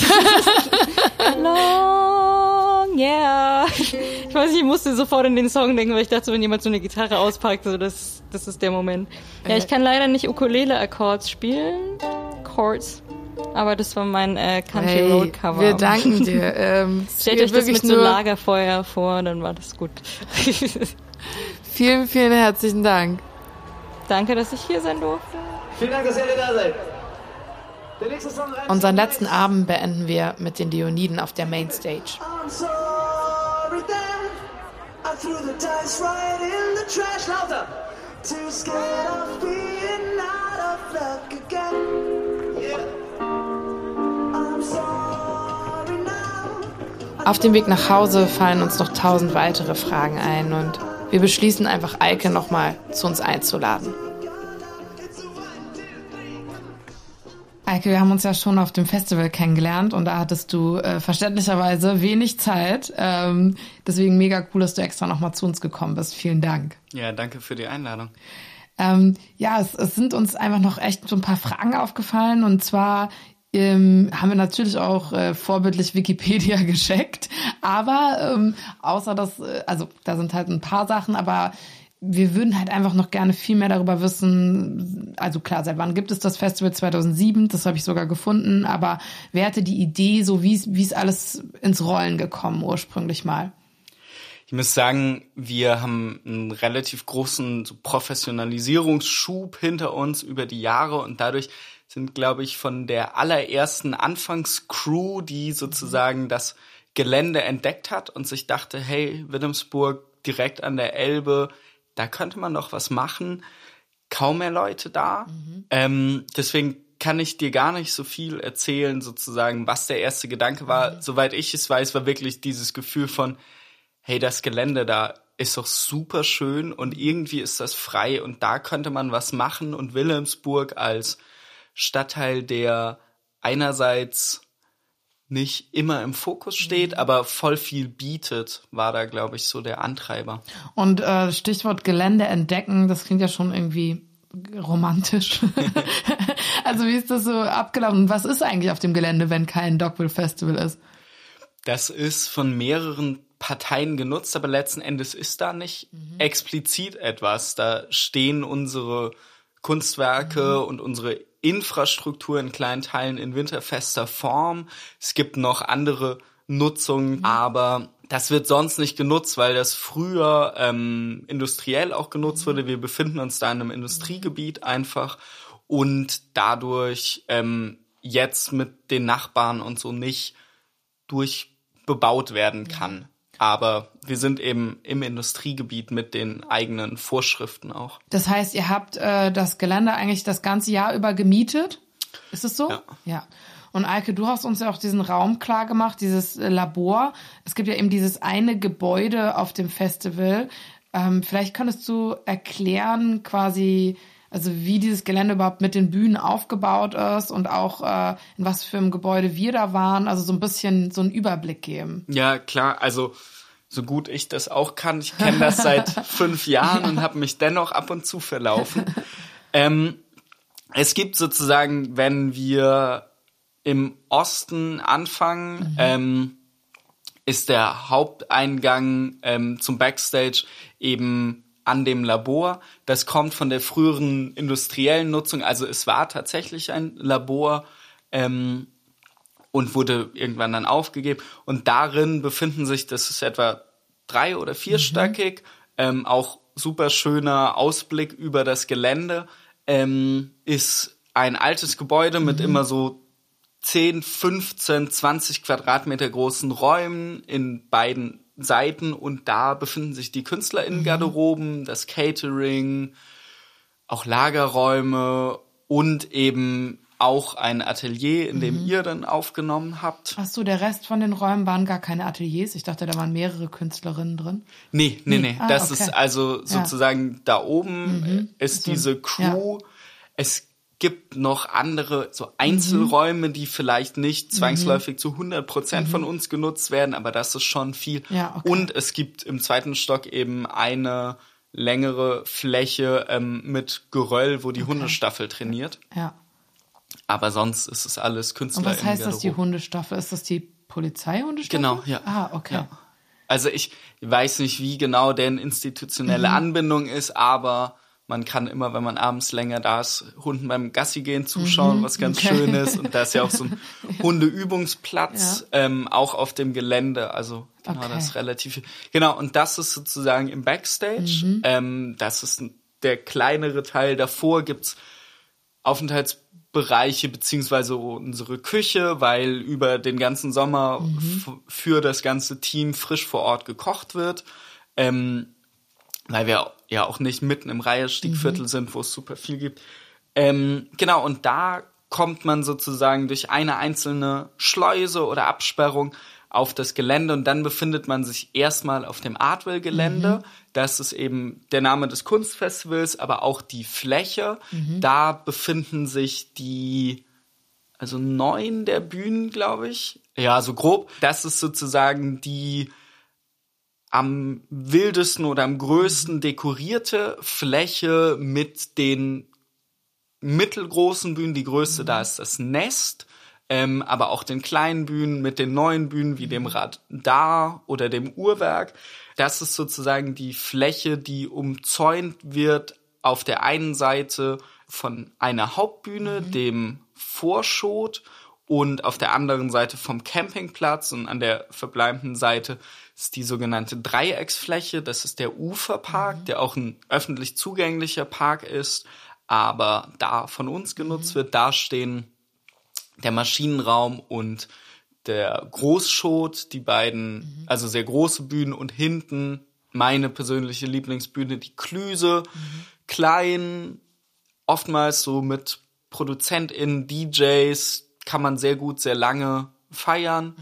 Long, yeah. <laughs> Ich weiß nicht, ich musste sofort in den Song denken, weil ich dachte, wenn jemand so eine Gitarre auspackt, so das, das ist der Moment. Ja, ich kann leider nicht Ukulele-Akkords spielen. Chords. Aber das war mein äh, Country hey, Road Cover. Wir danken dir. <laughs> Ähm, Stellt euch das mit so Lagerfeuer vor, dann war das gut. <laughs> vielen, vielen herzlichen Dank. Danke, dass ich hier sein durfte. Vielen Dank, dass ihr alle da seid. Unseren letzten Abend beenden wir mit den Leoniden auf der Mainstage. Auf dem Weg nach Hause fallen uns noch tausend weitere Fragen ein und wir beschließen einfach Eike nochmal zu uns einzuladen. Eike, wir haben uns ja schon auf dem Festival kennengelernt und da hattest du äh, verständlicherweise wenig Zeit. Ähm, deswegen mega cool, dass du extra nochmal zu uns gekommen bist. Vielen Dank. Ja, danke für die Einladung. Ähm, ja, es, es sind uns einfach noch echt so ein paar Fragen aufgefallen und zwar ähm, haben wir natürlich auch äh, vorbildlich Wikipedia <laughs> gecheckt, aber ähm, außer das, äh, also da sind halt ein paar Sachen, aber wir würden halt einfach noch gerne viel mehr darüber wissen. Also klar, seit wann gibt es das Festival 2007? Das habe ich sogar gefunden. Aber wer hatte die Idee, so wie wie ist alles ins Rollen gekommen ursprünglich mal? Ich muss sagen, wir haben einen relativ großen so Professionalisierungsschub hinter uns über die Jahre und dadurch sind, glaube ich, von der allerersten Anfangscrew, die sozusagen das Gelände entdeckt hat und sich dachte, hey, Wilhelmsburg direkt an der Elbe, da könnte man doch was machen. Kaum mehr Leute da. Ähm, deswegen kann ich dir gar nicht so viel erzählen, sozusagen, was der erste Gedanke war. Soweit ich es weiß, war wirklich dieses Gefühl von, hey, das Gelände da ist doch super schön und irgendwie ist das frei und da könnte man was machen und Wilhelmsburg als Stadtteil, der einerseits nicht immer im Fokus steht, aber voll viel bietet, war da, glaube ich, so der Antreiber. Und äh, Stichwort Gelände entdecken, das klingt ja schon irgendwie romantisch. <laughs> also wie ist das so abgelaufen? Was ist eigentlich auf dem Gelände, wenn kein Dogville Festival ist? Das ist von mehreren Parteien genutzt, aber letzten Endes ist da nicht explizit etwas. Da stehen unsere Kunstwerke und unsere Infrastruktur in kleinen Teilen in winterfester Form. Es gibt noch andere Nutzungen, aber das wird sonst nicht genutzt, weil das früher ähm, industriell auch genutzt wurde. Wir befinden uns da in einem Industriegebiet einfach und dadurch ähm, jetzt mit den Nachbarn und so nicht durchbebaut werden kann. Aber wir sind eben im Industriegebiet mit den eigenen Vorschriften auch. Das heißt, ihr habt äh, das Gelände eigentlich das ganze Jahr über gemietet? Ist es so? Ja. ja. Und Alke, du hast uns ja auch diesen Raum klar gemacht, dieses äh, Labor. Es gibt ja eben dieses eine Gebäude auf dem Festival. Ähm, vielleicht könntest du erklären, quasi, also wie dieses Gelände überhaupt mit den Bühnen aufgebaut ist und auch äh, in was für einem Gebäude wir da waren. Also so ein bisschen so einen Überblick geben. Ja, klar, also so gut ich das auch kann, ich kenne das seit <laughs> fünf Jahren und habe mich dennoch ab und zu verlaufen. Ähm, es gibt sozusagen, wenn wir im Osten anfangen, ähm, ist der Haupteingang ähm, zum Backstage eben an dem Labor. Das kommt von der früheren industriellen Nutzung. Also es war tatsächlich ein Labor ähm, und wurde irgendwann dann aufgegeben. Und darin befinden sich, das ist etwa drei- oder vierstöckig, ähm, auch super schöner Ausblick über das Gelände, ähm, ist ein altes Gebäude mit immer so 10, 15, 20 Quadratmeter großen Räumen in beiden Seiten und da befinden sich die KünstlerInnen-Garderoben, das Catering, auch Lagerräume und eben auch ein Atelier, in dem ihr dann aufgenommen habt. Ach so, der Rest von den Räumen waren gar keine Ateliers. Ich dachte, da waren mehrere Künstlerinnen drin. Nee, nee, nee. Ah, das okay. ist also sozusagen da oben ist So, diese Crew. Es gibt noch andere so Einzelräume, die vielleicht nicht zwangsläufig zu 100 Prozent von uns genutzt werden, aber das ist schon viel. Ja, okay. Und es gibt im zweiten Stock eben eine längere Fläche ähm, mit Geröll, wo die Hundestaffel trainiert. Ja. Aber sonst ist es alles Künstler. Und was heißt das, die Hundestaffel? Ist das die Polizeihundestaffel? Genau, ja. Ah, okay. Ja. Also ich weiß nicht, wie genau deren institutionelle Mhm. Anbindung ist, aber man kann immer, wenn man abends länger da ist, Hunden beim Gassi gehen zuschauen, Mhm, was ganz okay. schön ist. Und da ist ja auch so ein <laughs> Hundeübungsplatz, ähm, auch auf dem Gelände. Also genau, Okay. das ist relativ. Genau, und das ist sozusagen im Backstage. Mhm. Ähm, das ist der kleinere Teil. Davor gibt's Essbereiche beziehungsweise unsere Küche, weil über den ganzen Sommer f- für das ganze Team frisch vor Ort gekocht wird. Ähm, weil wir ja auch nicht mitten im Reiherstiegviertel sind, wo es super viel gibt. Ähm, genau, und da kommt man sozusagen durch eine einzelne Schleuse oder Absperrung auf das Gelände und dann befindet man sich erstmal auf dem Artwell-Gelände. Das ist eben der Name des Kunstfestivals, aber auch die Fläche. Da befinden sich die, also neun der Bühnen, glaube ich. Ja, so grob. Das ist sozusagen die am wildesten oder am größten dekorierte Fläche mit den mittelgroßen Bühnen. Die größte da ist das Nest, ähm, aber auch den kleinen Bühnen mit den neuen Bühnen wie dem Radar oder dem Uhrwerk. Das ist sozusagen die Fläche, die umzäunt wird auf der einen Seite von einer Hauptbühne, dem Vorschot und auf der anderen Seite vom Campingplatz und an der verbleibenden Seite ist die sogenannte Dreiecksfläche. Das ist der Uferpark, der auch ein öffentlich zugänglicher Park ist, aber da von uns genutzt wird. Da stehen der Maschinenraum und der Großschot, die beiden, also sehr große Bühnen und hinten meine persönliche Lieblingsbühne, die Klüse, klein, oftmals so mit ProduzentInnen, DJs, kann man sehr gut, sehr lange feiern.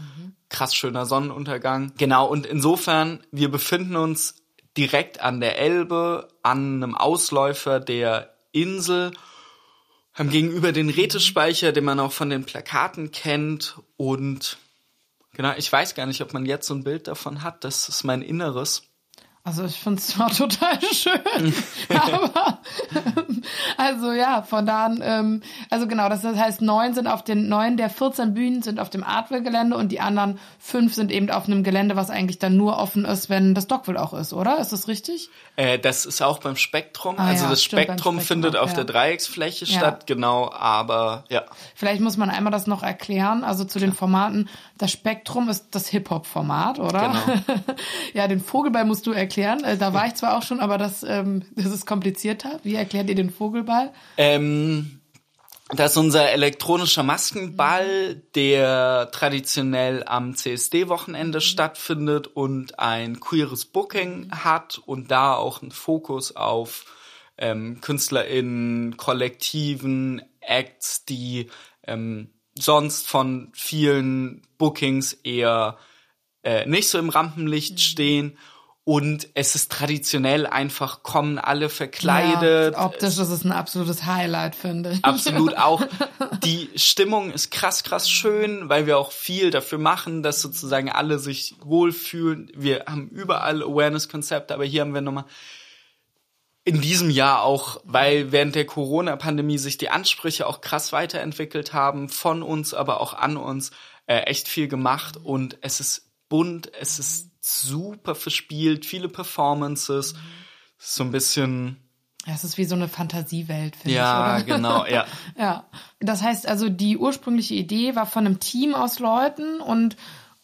Krass schöner Sonnenuntergang. Genau, und insofern, wir befinden uns direkt an der Elbe, an einem Ausläufer der Insel, haben gegenüber den Rätespeicher, den man auch von den Plakaten kennt und genau, ich weiß gar nicht, ob man jetzt so ein Bild davon hat, das ist mein Inneres. Also ich finde es zwar <laughs> total schön, <laughs> aber also ja, von da an, ähm, also genau, das heißt, neun sind auf den, neun der 14 Bühnen sind auf dem Artwell-Gelände und die anderen fünf sind eben auf einem Gelände, was eigentlich dann nur offen ist, wenn das Dockville auch ist, oder? Ist das richtig? Äh, das ist auch beim Spektrum. Ah, also ja, das stimmt, Spektrum, Spektrum findet auf ja. der Dreiecksfläche Ja. statt, genau, aber ja. Vielleicht muss man einmal das noch erklären, also zu den Formaten. Das Spektrum ist das Hip-Hop-Format, oder? Genau. <laughs> ja, den Vogelball musst du erklären. Äh, Da war ich zwar auch schon, aber das, ähm, das ist komplizierter. Wie erklärt ihr den Vogelball? Ähm, das ist unser elektronischer Maskenball, der traditionell am CSD-Wochenende stattfindet und ein queeres Booking hat und da auch einen Fokus auf ähm, KünstlerInnen, Kollektiven, Acts, die ähm, sonst von vielen Bookings eher äh, nicht so im Rampenlicht stehen. Und es ist traditionell einfach, kommen alle verkleidet. Ja, optisch ist es ein absolutes Highlight, finde ich. Absolut <laughs> auch. Die Stimmung ist krass, krass schön, weil wir auch viel dafür machen, dass sozusagen alle sich wohlfühlen. Wir haben überall Awareness-Konzepte, aber hier haben wir nochmal in diesem Jahr auch, weil während der Corona-Pandemie sich die Ansprüche auch krass weiterentwickelt haben, von uns, aber auch an uns, äh, echt viel gemacht und es ist bunt, es ist super verspielt, viele Performances, so ein bisschen, Ja, es ist wie so eine Fantasiewelt, finde ja, ich, oder? <laughs> genau, ja. Ja, das heißt also, die ursprüngliche Idee war von einem Team aus Leuten und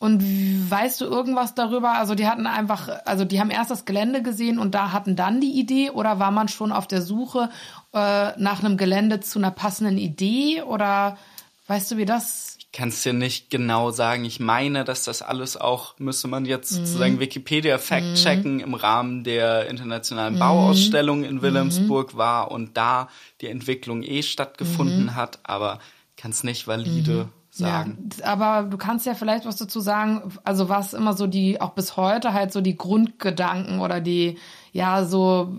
und weißt du irgendwas darüber? Also die hatten einfach, also die haben erst das Gelände gesehen und da hatten dann die Idee oder war man schon auf der Suche äh, nach einem Gelände zu einer passenden Idee oder weißt du, wie das? Kann's dir nicht genau sagen. Ich meine, dass das alles auch, müsste man jetzt sozusagen Wikipedia fact-checken, im Rahmen der internationalen Bauausstellung in Wilhelmsburg war und da die Entwicklung eh stattgefunden hat, aber kann's nicht valide sagen. Ja, aber du kannst ja vielleicht was dazu sagen, also was immer so die, auch bis heute halt so die Grundgedanken oder die, ja, so,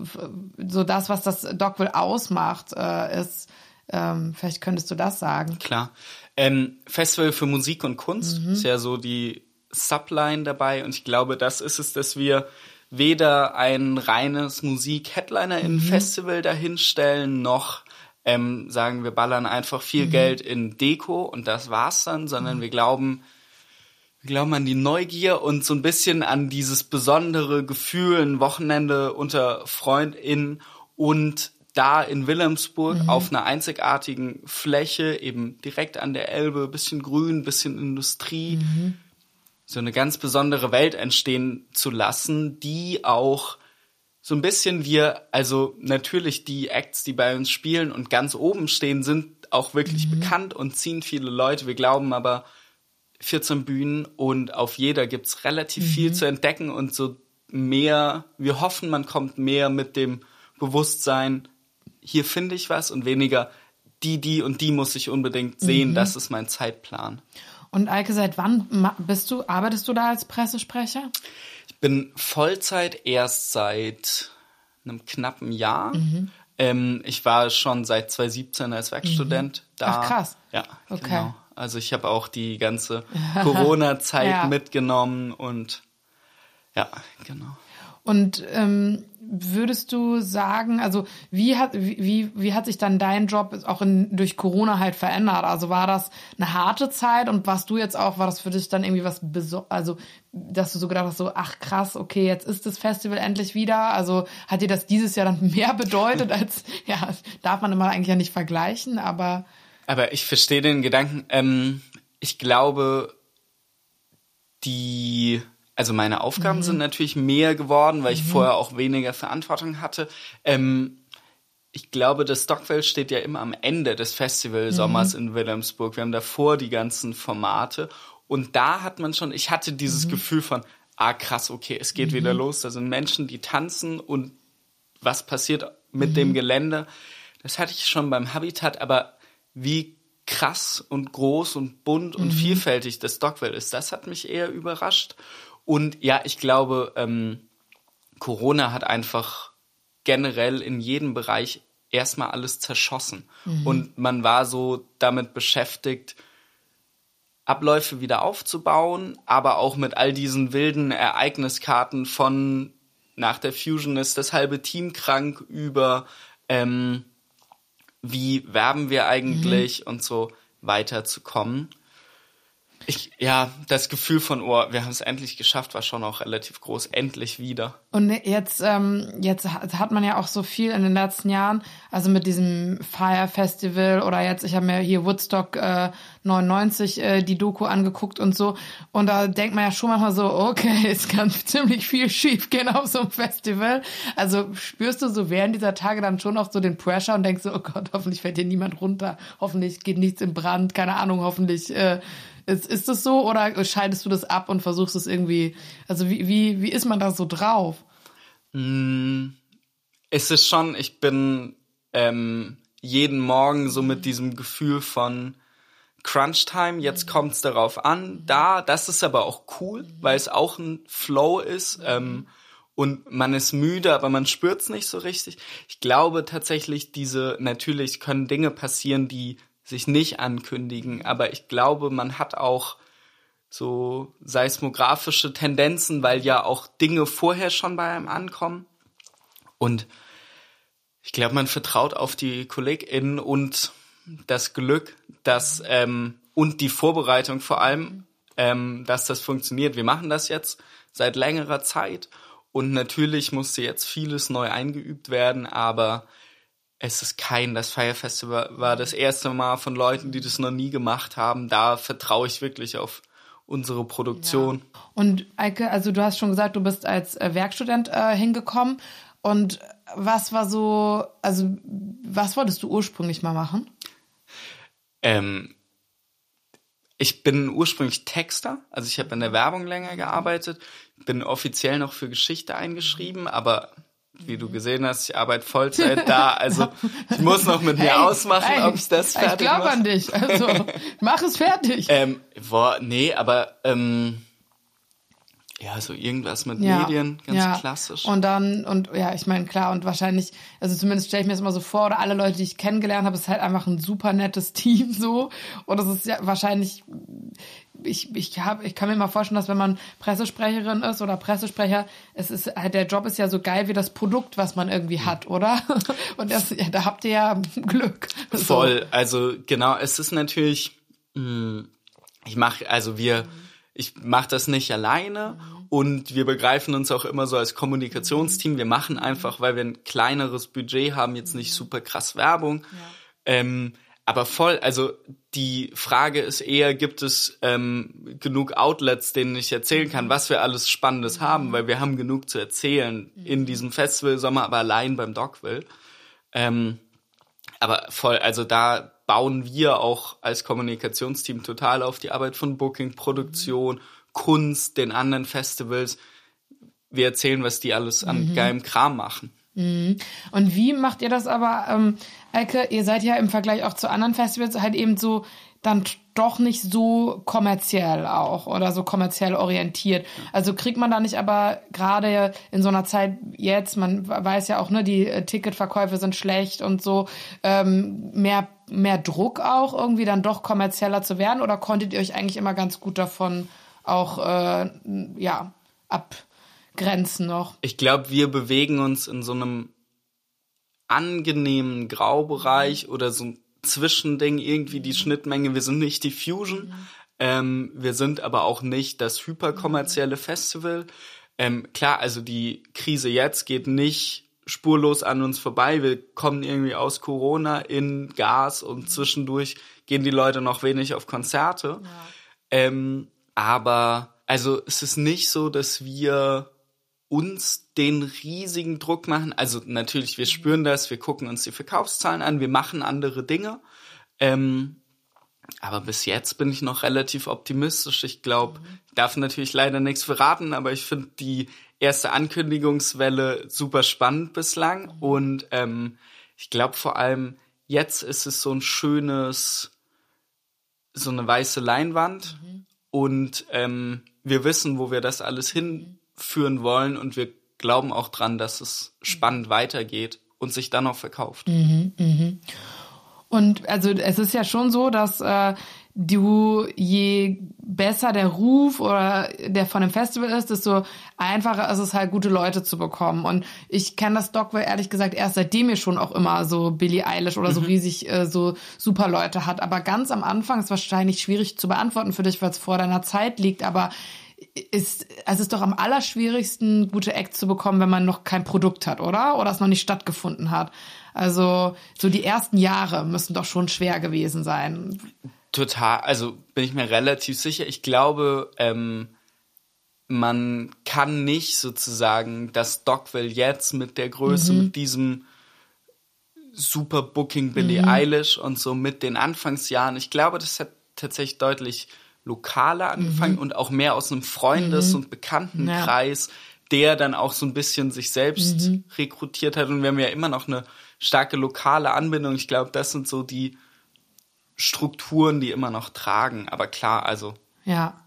so das, was das Dogville ausmacht, äh, ist, ähm, vielleicht könntest du das sagen. Klar. Ähm, Festival für Musik und Kunst ist ja so die Subline dabei und ich glaube, das ist es, dass wir weder ein reines Musik-Headliner-in-Festival dahinstellen, noch ähm, sagen, wir ballern einfach viel Geld in Deko und das war's dann, sondern wir glauben, wir glauben an die Neugier und so ein bisschen an dieses besondere Gefühl, ein Wochenende unter FreundInnen und da in Wilhelmsburg auf einer einzigartigen Fläche, eben direkt an der Elbe, bisschen Grün, bisschen Industrie, so eine ganz besondere Welt entstehen zu lassen, die auch so ein bisschen wir, also natürlich die Acts, die bei uns spielen und ganz oben stehen, sind auch wirklich bekannt und ziehen viele Leute. Wir glauben aber 14 Bühnen und auf jeder gibt's relativ viel zu entdecken und so mehr, wir hoffen, man kommt mehr mit dem Bewusstsein, hier finde ich was und weniger die, die und die muss ich unbedingt sehen, das ist mein Zeitplan. Und Eike, seit wann bist du, arbeitest du da als Pressesprecher? Ich bin Vollzeit erst seit einem knappen Jahr. Ähm, ich war schon seit 2017 als Werkstudent da. Ach, krass. Ja, Okay. genau. Also ich habe auch die ganze <laughs> Corona-Zeit Ja. mitgenommen und ja, genau. Und ähm, würdest du sagen, also wie hat wie, wie, hat sich dann dein Job auch in, durch Corona halt verändert? Also war das eine harte Zeit und warst du jetzt auch, war das für dich dann irgendwie was also dass du so gedacht hast, so, ach krass, okay, jetzt ist das Festival endlich wieder. Also hat dir das dieses Jahr dann <laughs> mehr bedeutet als, <laughs> ja, darf man immer eigentlich ja nicht vergleichen, aber Aber ich verstehe den Gedanken. Ähm, ich glaube, die, also meine Aufgaben sind natürlich mehr geworden, weil ich vorher auch weniger Verantwortung hatte. Ähm, ich glaube, das Stockwell steht ja immer am Ende des Festivalsommers in Wilhelmsburg. Wir haben davor die ganzen Formate. Und da hat man schon, ich hatte dieses Gefühl von, ah krass, okay, es geht wieder los. Da sind Menschen, die tanzen und was passiert mit dem Gelände. Das hatte ich schon beim Habitat, aber wie krass und groß und bunt und vielfältig das Stockwell ist, das hat mich eher überrascht. Und ja, ich glaube, ähm, Corona hat einfach generell in jedem Bereich erstmal alles zerschossen. Und man war so damit beschäftigt, Abläufe wieder aufzubauen, aber auch mit all diesen wilden Ereigniskarten von nach der Fusion ist das halbe Team krank über ähm, wie werben wir eigentlich und so weiterzukommen. Ich, ja, das Gefühl von, oh, wir haben es endlich geschafft, war schon auch relativ groß. Endlich wieder. Und jetzt, ähm, jetzt hat man ja auch so viel in den letzten Jahren, also mit diesem Fire Festival oder jetzt, ich habe mir hier Woodstock äh, 99 äh, die Doku angeguckt und so. Und da denkt man ja schon manchmal so, okay, <laughs> es kann ziemlich viel schief gehen auf so einem Festival. Also spürst du so während dieser Tage dann schon auch so den Pressure und denkst so, oh Gott, hoffentlich fällt hier niemand runter, hoffentlich geht nichts in Brand, keine Ahnung, hoffentlich äh, ist, ist das so oder schaltest du das ab und versuchst es irgendwie, also wie, wie, wie ist man da so drauf? Es ist schon, ich bin ähm, jeden Morgen so mit diesem Gefühl von Crunch Time, jetzt kommt's darauf an. Da, das ist aber auch cool, weil es auch ein Flow ist. Ähm, und man ist müde, aber man spürt's nicht so richtig. Ich glaube tatsächlich, diese, natürlich können Dinge passieren, die sich nicht ankündigen, aber ich glaube, man hat auch so seismografische Tendenzen, weil ja auch Dinge vorher schon bei einem ankommen. Und ich glaube, man vertraut auf die KollegInnen und das Glück, dass ähm, und die Vorbereitung vor allem, ähm, dass das funktioniert. Wir machen das jetzt seit längerer Zeit und natürlich musste jetzt vieles neu eingeübt werden, aber es ist kein, das Fire war das erste Mal von Leuten, die das noch nie gemacht haben. Da vertraue ich wirklich auf unsere Produktion. Und Eike, also du hast schon gesagt, du bist als äh, Werkstudent äh, hingekommen. Und was war so, also was wolltest du ursprünglich mal machen? Ähm, ich bin ursprünglich Texter, also ich habe in der Werbung länger gearbeitet, bin offiziell noch für Geschichte eingeschrieben, aber wie du gesehen hast, ich arbeite Vollzeit da, also <laughs> ich muss noch mit mir ausmachen, Hey, ob ich das Ich fertig glaube mache. an dich. Also <laughs> mach es fertig. Ähm, boah, nee, aber ähm, ja, so irgendwas mit Medien, ganz klassisch. Und dann, und ja, ich meine, klar, und wahrscheinlich, also zumindest stelle ich mir das immer so vor, oder alle Leute, die ich kennengelernt habe, ist halt einfach ein super nettes <laughs> Team so. Und es ist ja wahrscheinlich, ich, ich, hab, ich kann mir mal vorstellen, dass wenn man Pressesprecherin ist oder Pressesprecher, es ist halt, der Job ist ja so geil wie das Produkt, was man irgendwie hat, oder? <laughs> Und das, ja, da habt ihr ja <laughs> Glück. So. Voll, also genau, es ist natürlich, mh, ich mache, also wir, ich mache das nicht alleine und wir begreifen uns auch immer so als Kommunikationsteam. Wir machen einfach, weil wir ein kleineres Budget haben, jetzt nicht super krass Werbung. Ähm, aber voll, also die Frage ist eher, gibt es ähm, genug Outlets, denen ich erzählen kann, was wir alles Spannendes haben, weil wir haben genug zu erzählen in diesem Festival Sommer, aber allein beim Dogville. Ähm, aber voll, also da bauen wir auch als Kommunikationsteam total auf die Arbeit von Booking, Produktion, Kunst, den anderen Festivals. Wir erzählen, was die alles an geilem Kram machen. Und wie macht ihr das aber, ähm, Eike, ihr seid ja im Vergleich auch zu anderen Festivals halt eben so dann doch nicht so kommerziell auch oder so kommerziell orientiert. Also kriegt man da nicht aber gerade in so einer Zeit jetzt, man weiß ja auch, ne, die äh, Ticketverkäufe sind schlecht und so, ähm, mehr, mehr Druck auch irgendwie dann doch kommerzieller zu werden oder konntet ihr euch eigentlich immer ganz gut davon auch, äh, ja, abgrenzen noch? Ich glaube, wir bewegen uns in so einem angenehmen Graubereich oder so Zwischending, irgendwie die Schnittmenge. Wir sind nicht die Fusion, ähm, wir sind aber auch nicht das hyperkommerzielle Festival. Ähm, klar, also die Krise jetzt geht nicht spurlos an uns vorbei. Wir kommen irgendwie aus Corona in Gas und zwischendurch gehen die Leute noch wenig auf Konzerte. Ähm, aber also es ist nicht so, dass wir uns den riesigen Druck machen. Also natürlich, wir spüren das, wir gucken uns die Verkaufszahlen an, wir machen andere Dinge. Ähm, aber bis jetzt bin ich noch relativ optimistisch. Ich glaube, ich darf natürlich leider nichts verraten, aber ich finde die erste Ankündigungswelle super spannend bislang. Und ähm, ich glaube vor allem, jetzt ist es so ein schönes, so eine weiße Leinwand. Und ähm, wir wissen, wo wir das alles hinführen wollen. Und wir glauben auch dran, dass es spannend weitergeht und sich dann auch verkauft. Und also es ist ja schon so, dass äh, du je besser der Ruf oder der von dem Festival ist, desto einfacher ist es halt gute Leute zu bekommen. Und ich kenne das Dogville ehrlich gesagt erst seitdem ihr schon auch immer so Billie Eilish oder so riesig äh, so super Leute hat. Aber ganz am Anfang ist wahrscheinlich schwierig zu beantworten für dich, weil es vor deiner Zeit liegt. Aber ist, also es ist doch am allerschwierigsten, gute Acts zu bekommen, wenn man noch kein Produkt hat, oder? Oder es noch nicht stattgefunden hat. Also so die ersten Jahre müssen doch schon schwer gewesen sein. Total, also bin ich mir relativ sicher. Ich glaube, ähm, man kann nicht sozusagen das Dogville jetzt mit der Größe, mit diesem super Booking Billie Eilish und so mit den Anfangsjahren. Ich glaube, das hat tatsächlich deutlich lokaler angefangen und auch mehr aus einem Freundes- und Bekanntenkreis, der dann auch so ein bisschen sich selbst rekrutiert hat. Und wir haben ja immer noch eine starke lokale Anbindung. Ich glaube, das sind so die Strukturen, die immer noch tragen. Aber klar, also Ja.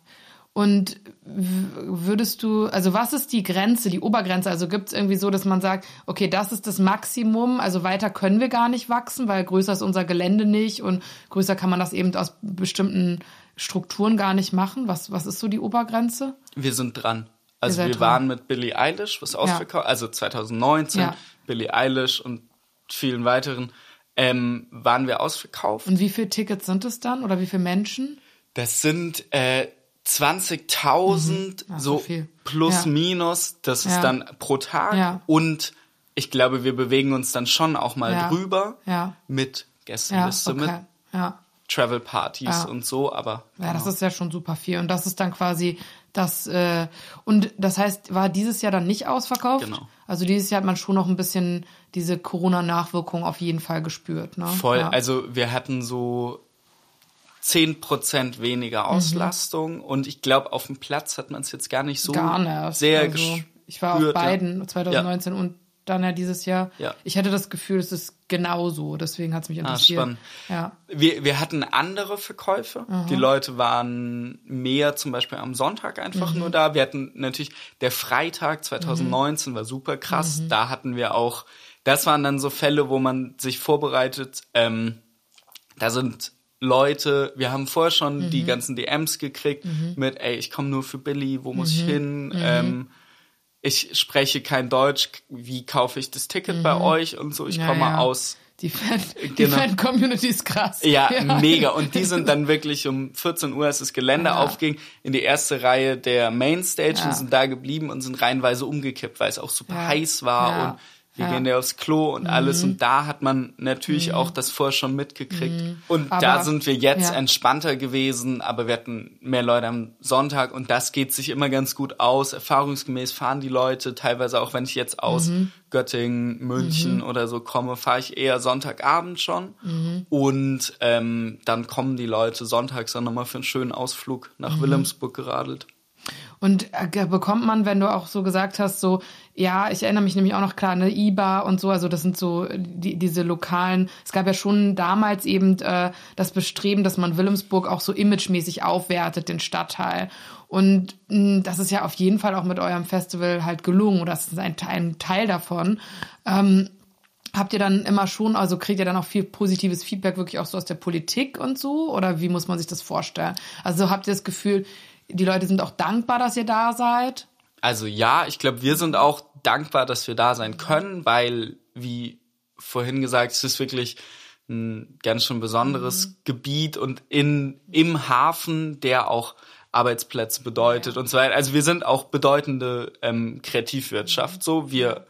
Und würdest du, also was ist die Grenze, die Obergrenze? Also gibt es irgendwie so, dass man sagt, okay, das ist das Maximum, also weiter können wir gar nicht wachsen, weil größer ist unser Gelände nicht und größer kann man das eben aus bestimmten Strukturen gar nicht machen. Was, was ist so die Obergrenze? wir sind dran. Also wir dran. waren mit Billie Eilish, was ausverkauft, also 2019, Ja. Billie Eilish und vielen weiteren, ähm, waren wir ausverkauft. Und wie viele Tickets sind es dann oder wie viele Menschen? Das sind äh, 20.000 Ach, so so viel. plus Ja. minus, das ist Ja. dann pro Tag Ja. und ich glaube, wir bewegen uns dann schon auch mal Ja. drüber Ja. mit Ja, Gästeliste, mit okay. Ja. Travel Partys Ja. und so, aber Ja, das genau. ist ja schon super viel. Und das ist dann quasi das, äh, und das heißt, war dieses Jahr dann nicht ausverkauft? Genau. Also dieses Jahr hat man schon noch ein bisschen diese Corona-Nachwirkung auf jeden Fall gespürt. Ne? Voll, Ja. also wir hatten so 10% weniger Auslastung und ich glaube, auf dem Platz hat man es jetzt gar nicht so Mhm. Gar nicht. sehr also, gespürt. Ich war auf beiden, 2019 und dann ja dieses Jahr. Ja. Ich hatte das Gefühl, es ist genauso. Deswegen hat es mich interessiert. Ah, spannend. Ja. Wir, wir hatten andere Verkäufe. Die Leute waren mehr zum Beispiel am Sonntag einfach Mhm. nur da. Wir hatten natürlich, der Freitag 2019 war super krass. Mhm. Da hatten wir auch, das waren dann so Fälle, wo man sich vorbereitet. Ähm, da sind Leute, wir haben vorher schon die Mhm. ganzen DMs gekriegt mit, ey, ich komme nur für Billy, wo muss ich Mhm. hin? Ähm, ich spreche kein Deutsch, wie kaufe ich das Ticket bei euch und so. Ich Mhm. Ja, komme ja. aus Die Fan, die <laughs> Genau. Fan-Community ist krass. <laughs> ja, mega. Und die sind dann wirklich um 14 Uhr, als das Gelände Ja. aufging, in die erste Reihe der Mainstage Ja. und sind da geblieben und sind reihenweise umgekippt, weil es auch super Ja. heiß war Ja. und wir Ja. gehen ja aufs Klo und alles. Und da hat man natürlich auch das vorher schon mitgekriegt. Und da Aber- sind wir jetzt ja. entspannter gewesen, aber wir hatten mehr Leute am Sonntag und das geht sich immer ganz gut aus. Erfahrungsgemäß fahren die Leute, teilweise auch wenn ich jetzt aus Göttingen, München oder so komme, fahre ich eher Sonntagabend schon. Und ähm, dann kommen die Leute sonntags dann nochmal für einen schönen Ausflug nach Wilhelmsburg geradelt. Und äh, bekommt man, wenn du auch so gesagt hast, so, ja, ich erinnere mich nämlich auch noch klar an eine IBA und so, also das sind so die, diese lokalen, es gab ja schon damals eben äh, das Bestreben, dass man Wilhelmsburg auch so imagemäßig aufwertet, den Stadtteil. Und mh, das ist ja auf jeden Fall auch mit eurem Festival halt gelungen, oder das ist ein, ein Teil davon. Ähm, Habt ihr dann immer schon, also kriegt ihr dann auch viel positives Feedback wirklich auch so aus der Politik und so? Oder wie muss man sich das vorstellen? Also habt ihr das Gefühl, die Leute sind auch dankbar, dass ihr da seid? Also ja, ich glaube, wir sind auch dankbar, dass wir da sein können, weil, wie vorhin gesagt, es ist wirklich ein ganz schön besonderes Gebiet und in, im Hafen, der auch Arbeitsplätze bedeutet und so weiter. Also wir sind auch bedeutende ähm, Kreativwirtschaft. So, wir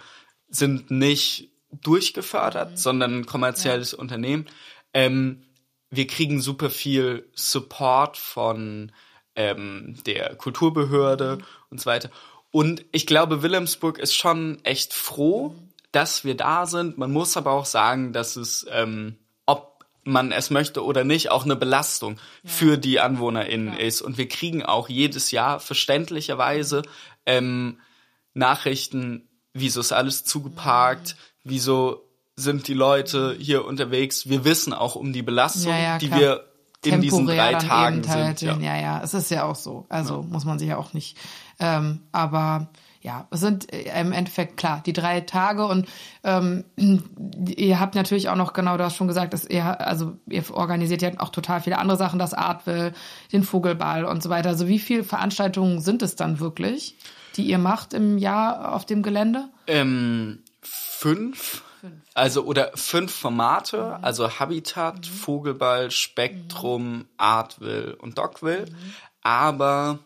sind nicht durchgefördert, sondern ein kommerzielles Unternehmen. Ähm, wir kriegen super viel Support von ähm, der Kulturbehörde und so weiter. Und ich glaube, Wilhelmsburg ist schon echt froh, dass wir da sind. Man muss aber auch sagen, dass es, ähm, ob man es möchte oder nicht, auch eine Belastung für die AnwohnerInnen ist. Und wir kriegen auch jedes Jahr verständlicherweise ähm, Nachrichten, wieso ist alles zugeparkt, wieso sind die Leute hier unterwegs. Wir wissen auch um die Belastung, Ja, ja, die wir in diesen drei Tagen sind. hin. Ja. ja, es ist ja auch so. Also muss man sich ja auch nicht. Ähm, aber ja, es sind äh, im Endeffekt klar die drei Tage und ähm, <clears throat> ihr habt natürlich auch noch genau, du hast schon gesagt, dass ihr also ihr organisiert ja auch total viele andere Sachen, das Artwill, den Vogelball und so weiter. Also wie viele Veranstaltungen sind es dann wirklich, die ihr macht im Jahr auf dem Gelände? Ähm, fünf, also oder fünf Formate, also Habitat, Vogelball, Spektrum, Artwill und Dogville. Aber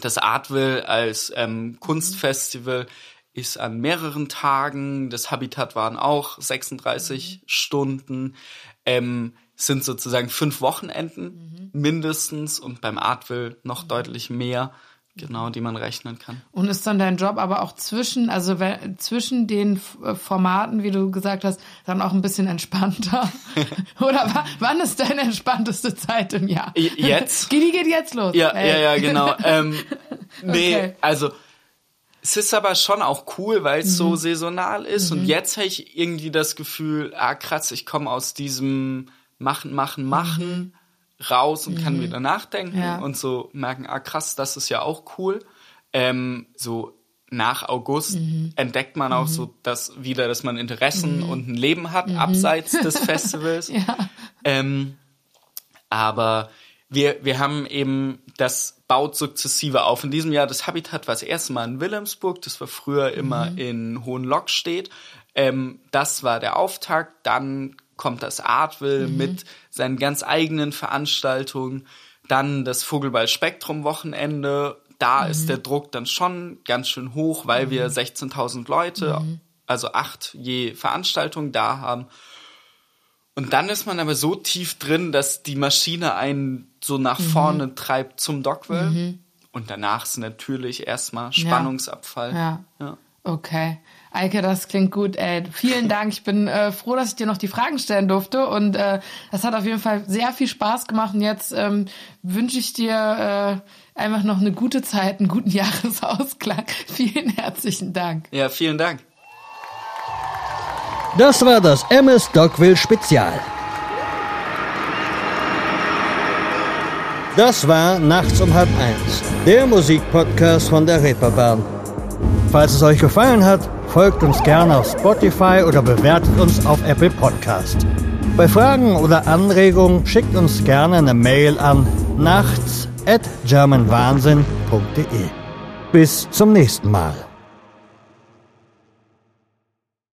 das Artwill als ähm, Kunstfestival ist an mehreren Tagen. Das Habitat waren auch 36 Stunden. Ähm, sind sozusagen fünf Wochenenden mindestens und beim Artwill noch deutlich mehr, genau, die man rechnen kann. Und ist dann dein Job aber auch zwischen, also wenn, zwischen den äh, Formaten, wie du gesagt hast, dann auch ein bisschen entspannter? <laughs> <laughs> Oder wa wann ist deine entspannteste Zeit im Jahr? Jetzt? <laughs> Die geht jetzt los. Ja, Ey. ja, ja, genau. Ähm, nee, Okay. also es ist aber schon auch cool, weil es Mhm. so saisonal ist. Und jetzt habe ich irgendwie das Gefühl, ah krass, ich komme aus diesem Machen, Machen, Machen raus und kann wieder nachdenken Mhm. Ja. und so merken, ah krass, das ist ja auch cool. Ähm, so nach August Mhm. entdeckt man auch so das wieder, dass man Interessen und ein Leben hat, abseits des <laughs> Festivals. Mhm. Ja. Ähm, aber wir, wir haben eben, das baut sukzessive auf. In diesem Jahr, das Habitat war das erste Mal in Wilhelmsburg, das war früher immer in Hohenlockstedt. Ähm, das war der Auftakt. Dann kommt das Artwill mit seinen ganz eigenen Veranstaltungen. Dann das Vogelball Spektrum Wochenende. Da ist der Druck dann schon ganz schön hoch, weil wir 16.000 Leute, also acht je Veranstaltung da haben. Und dann ist man aber so tief drin, dass die Maschine einen so nach vorne treibt zum Dogville. Und danach ist natürlich erstmal Spannungsabfall. Ja. Ja. Okay. Eike, das klingt gut. Ey, vielen <laughs> Dank. Ich bin äh, froh, dass ich dir noch die Fragen stellen durfte. Und äh, das hat auf jeden Fall sehr viel Spaß gemacht. Und jetzt ähm, wünsche ich dir äh, einfach noch eine gute Zeit, einen guten <laughs> Jahresausklang. Vielen herzlichen Dank. ja, vielen Dank. Das war das MS Dogville Spezial. Das war Nachts um halb eins, der Musikpodcast von der Reeperbahn. Falls es euch gefallen hat, folgt uns gerne auf Spotify oder bewertet uns auf Apple Podcast. Bei Fragen oder Anregungen schickt uns gerne eine Mail an nachts at germanwahnsinn.de. Bis zum nächsten Mal.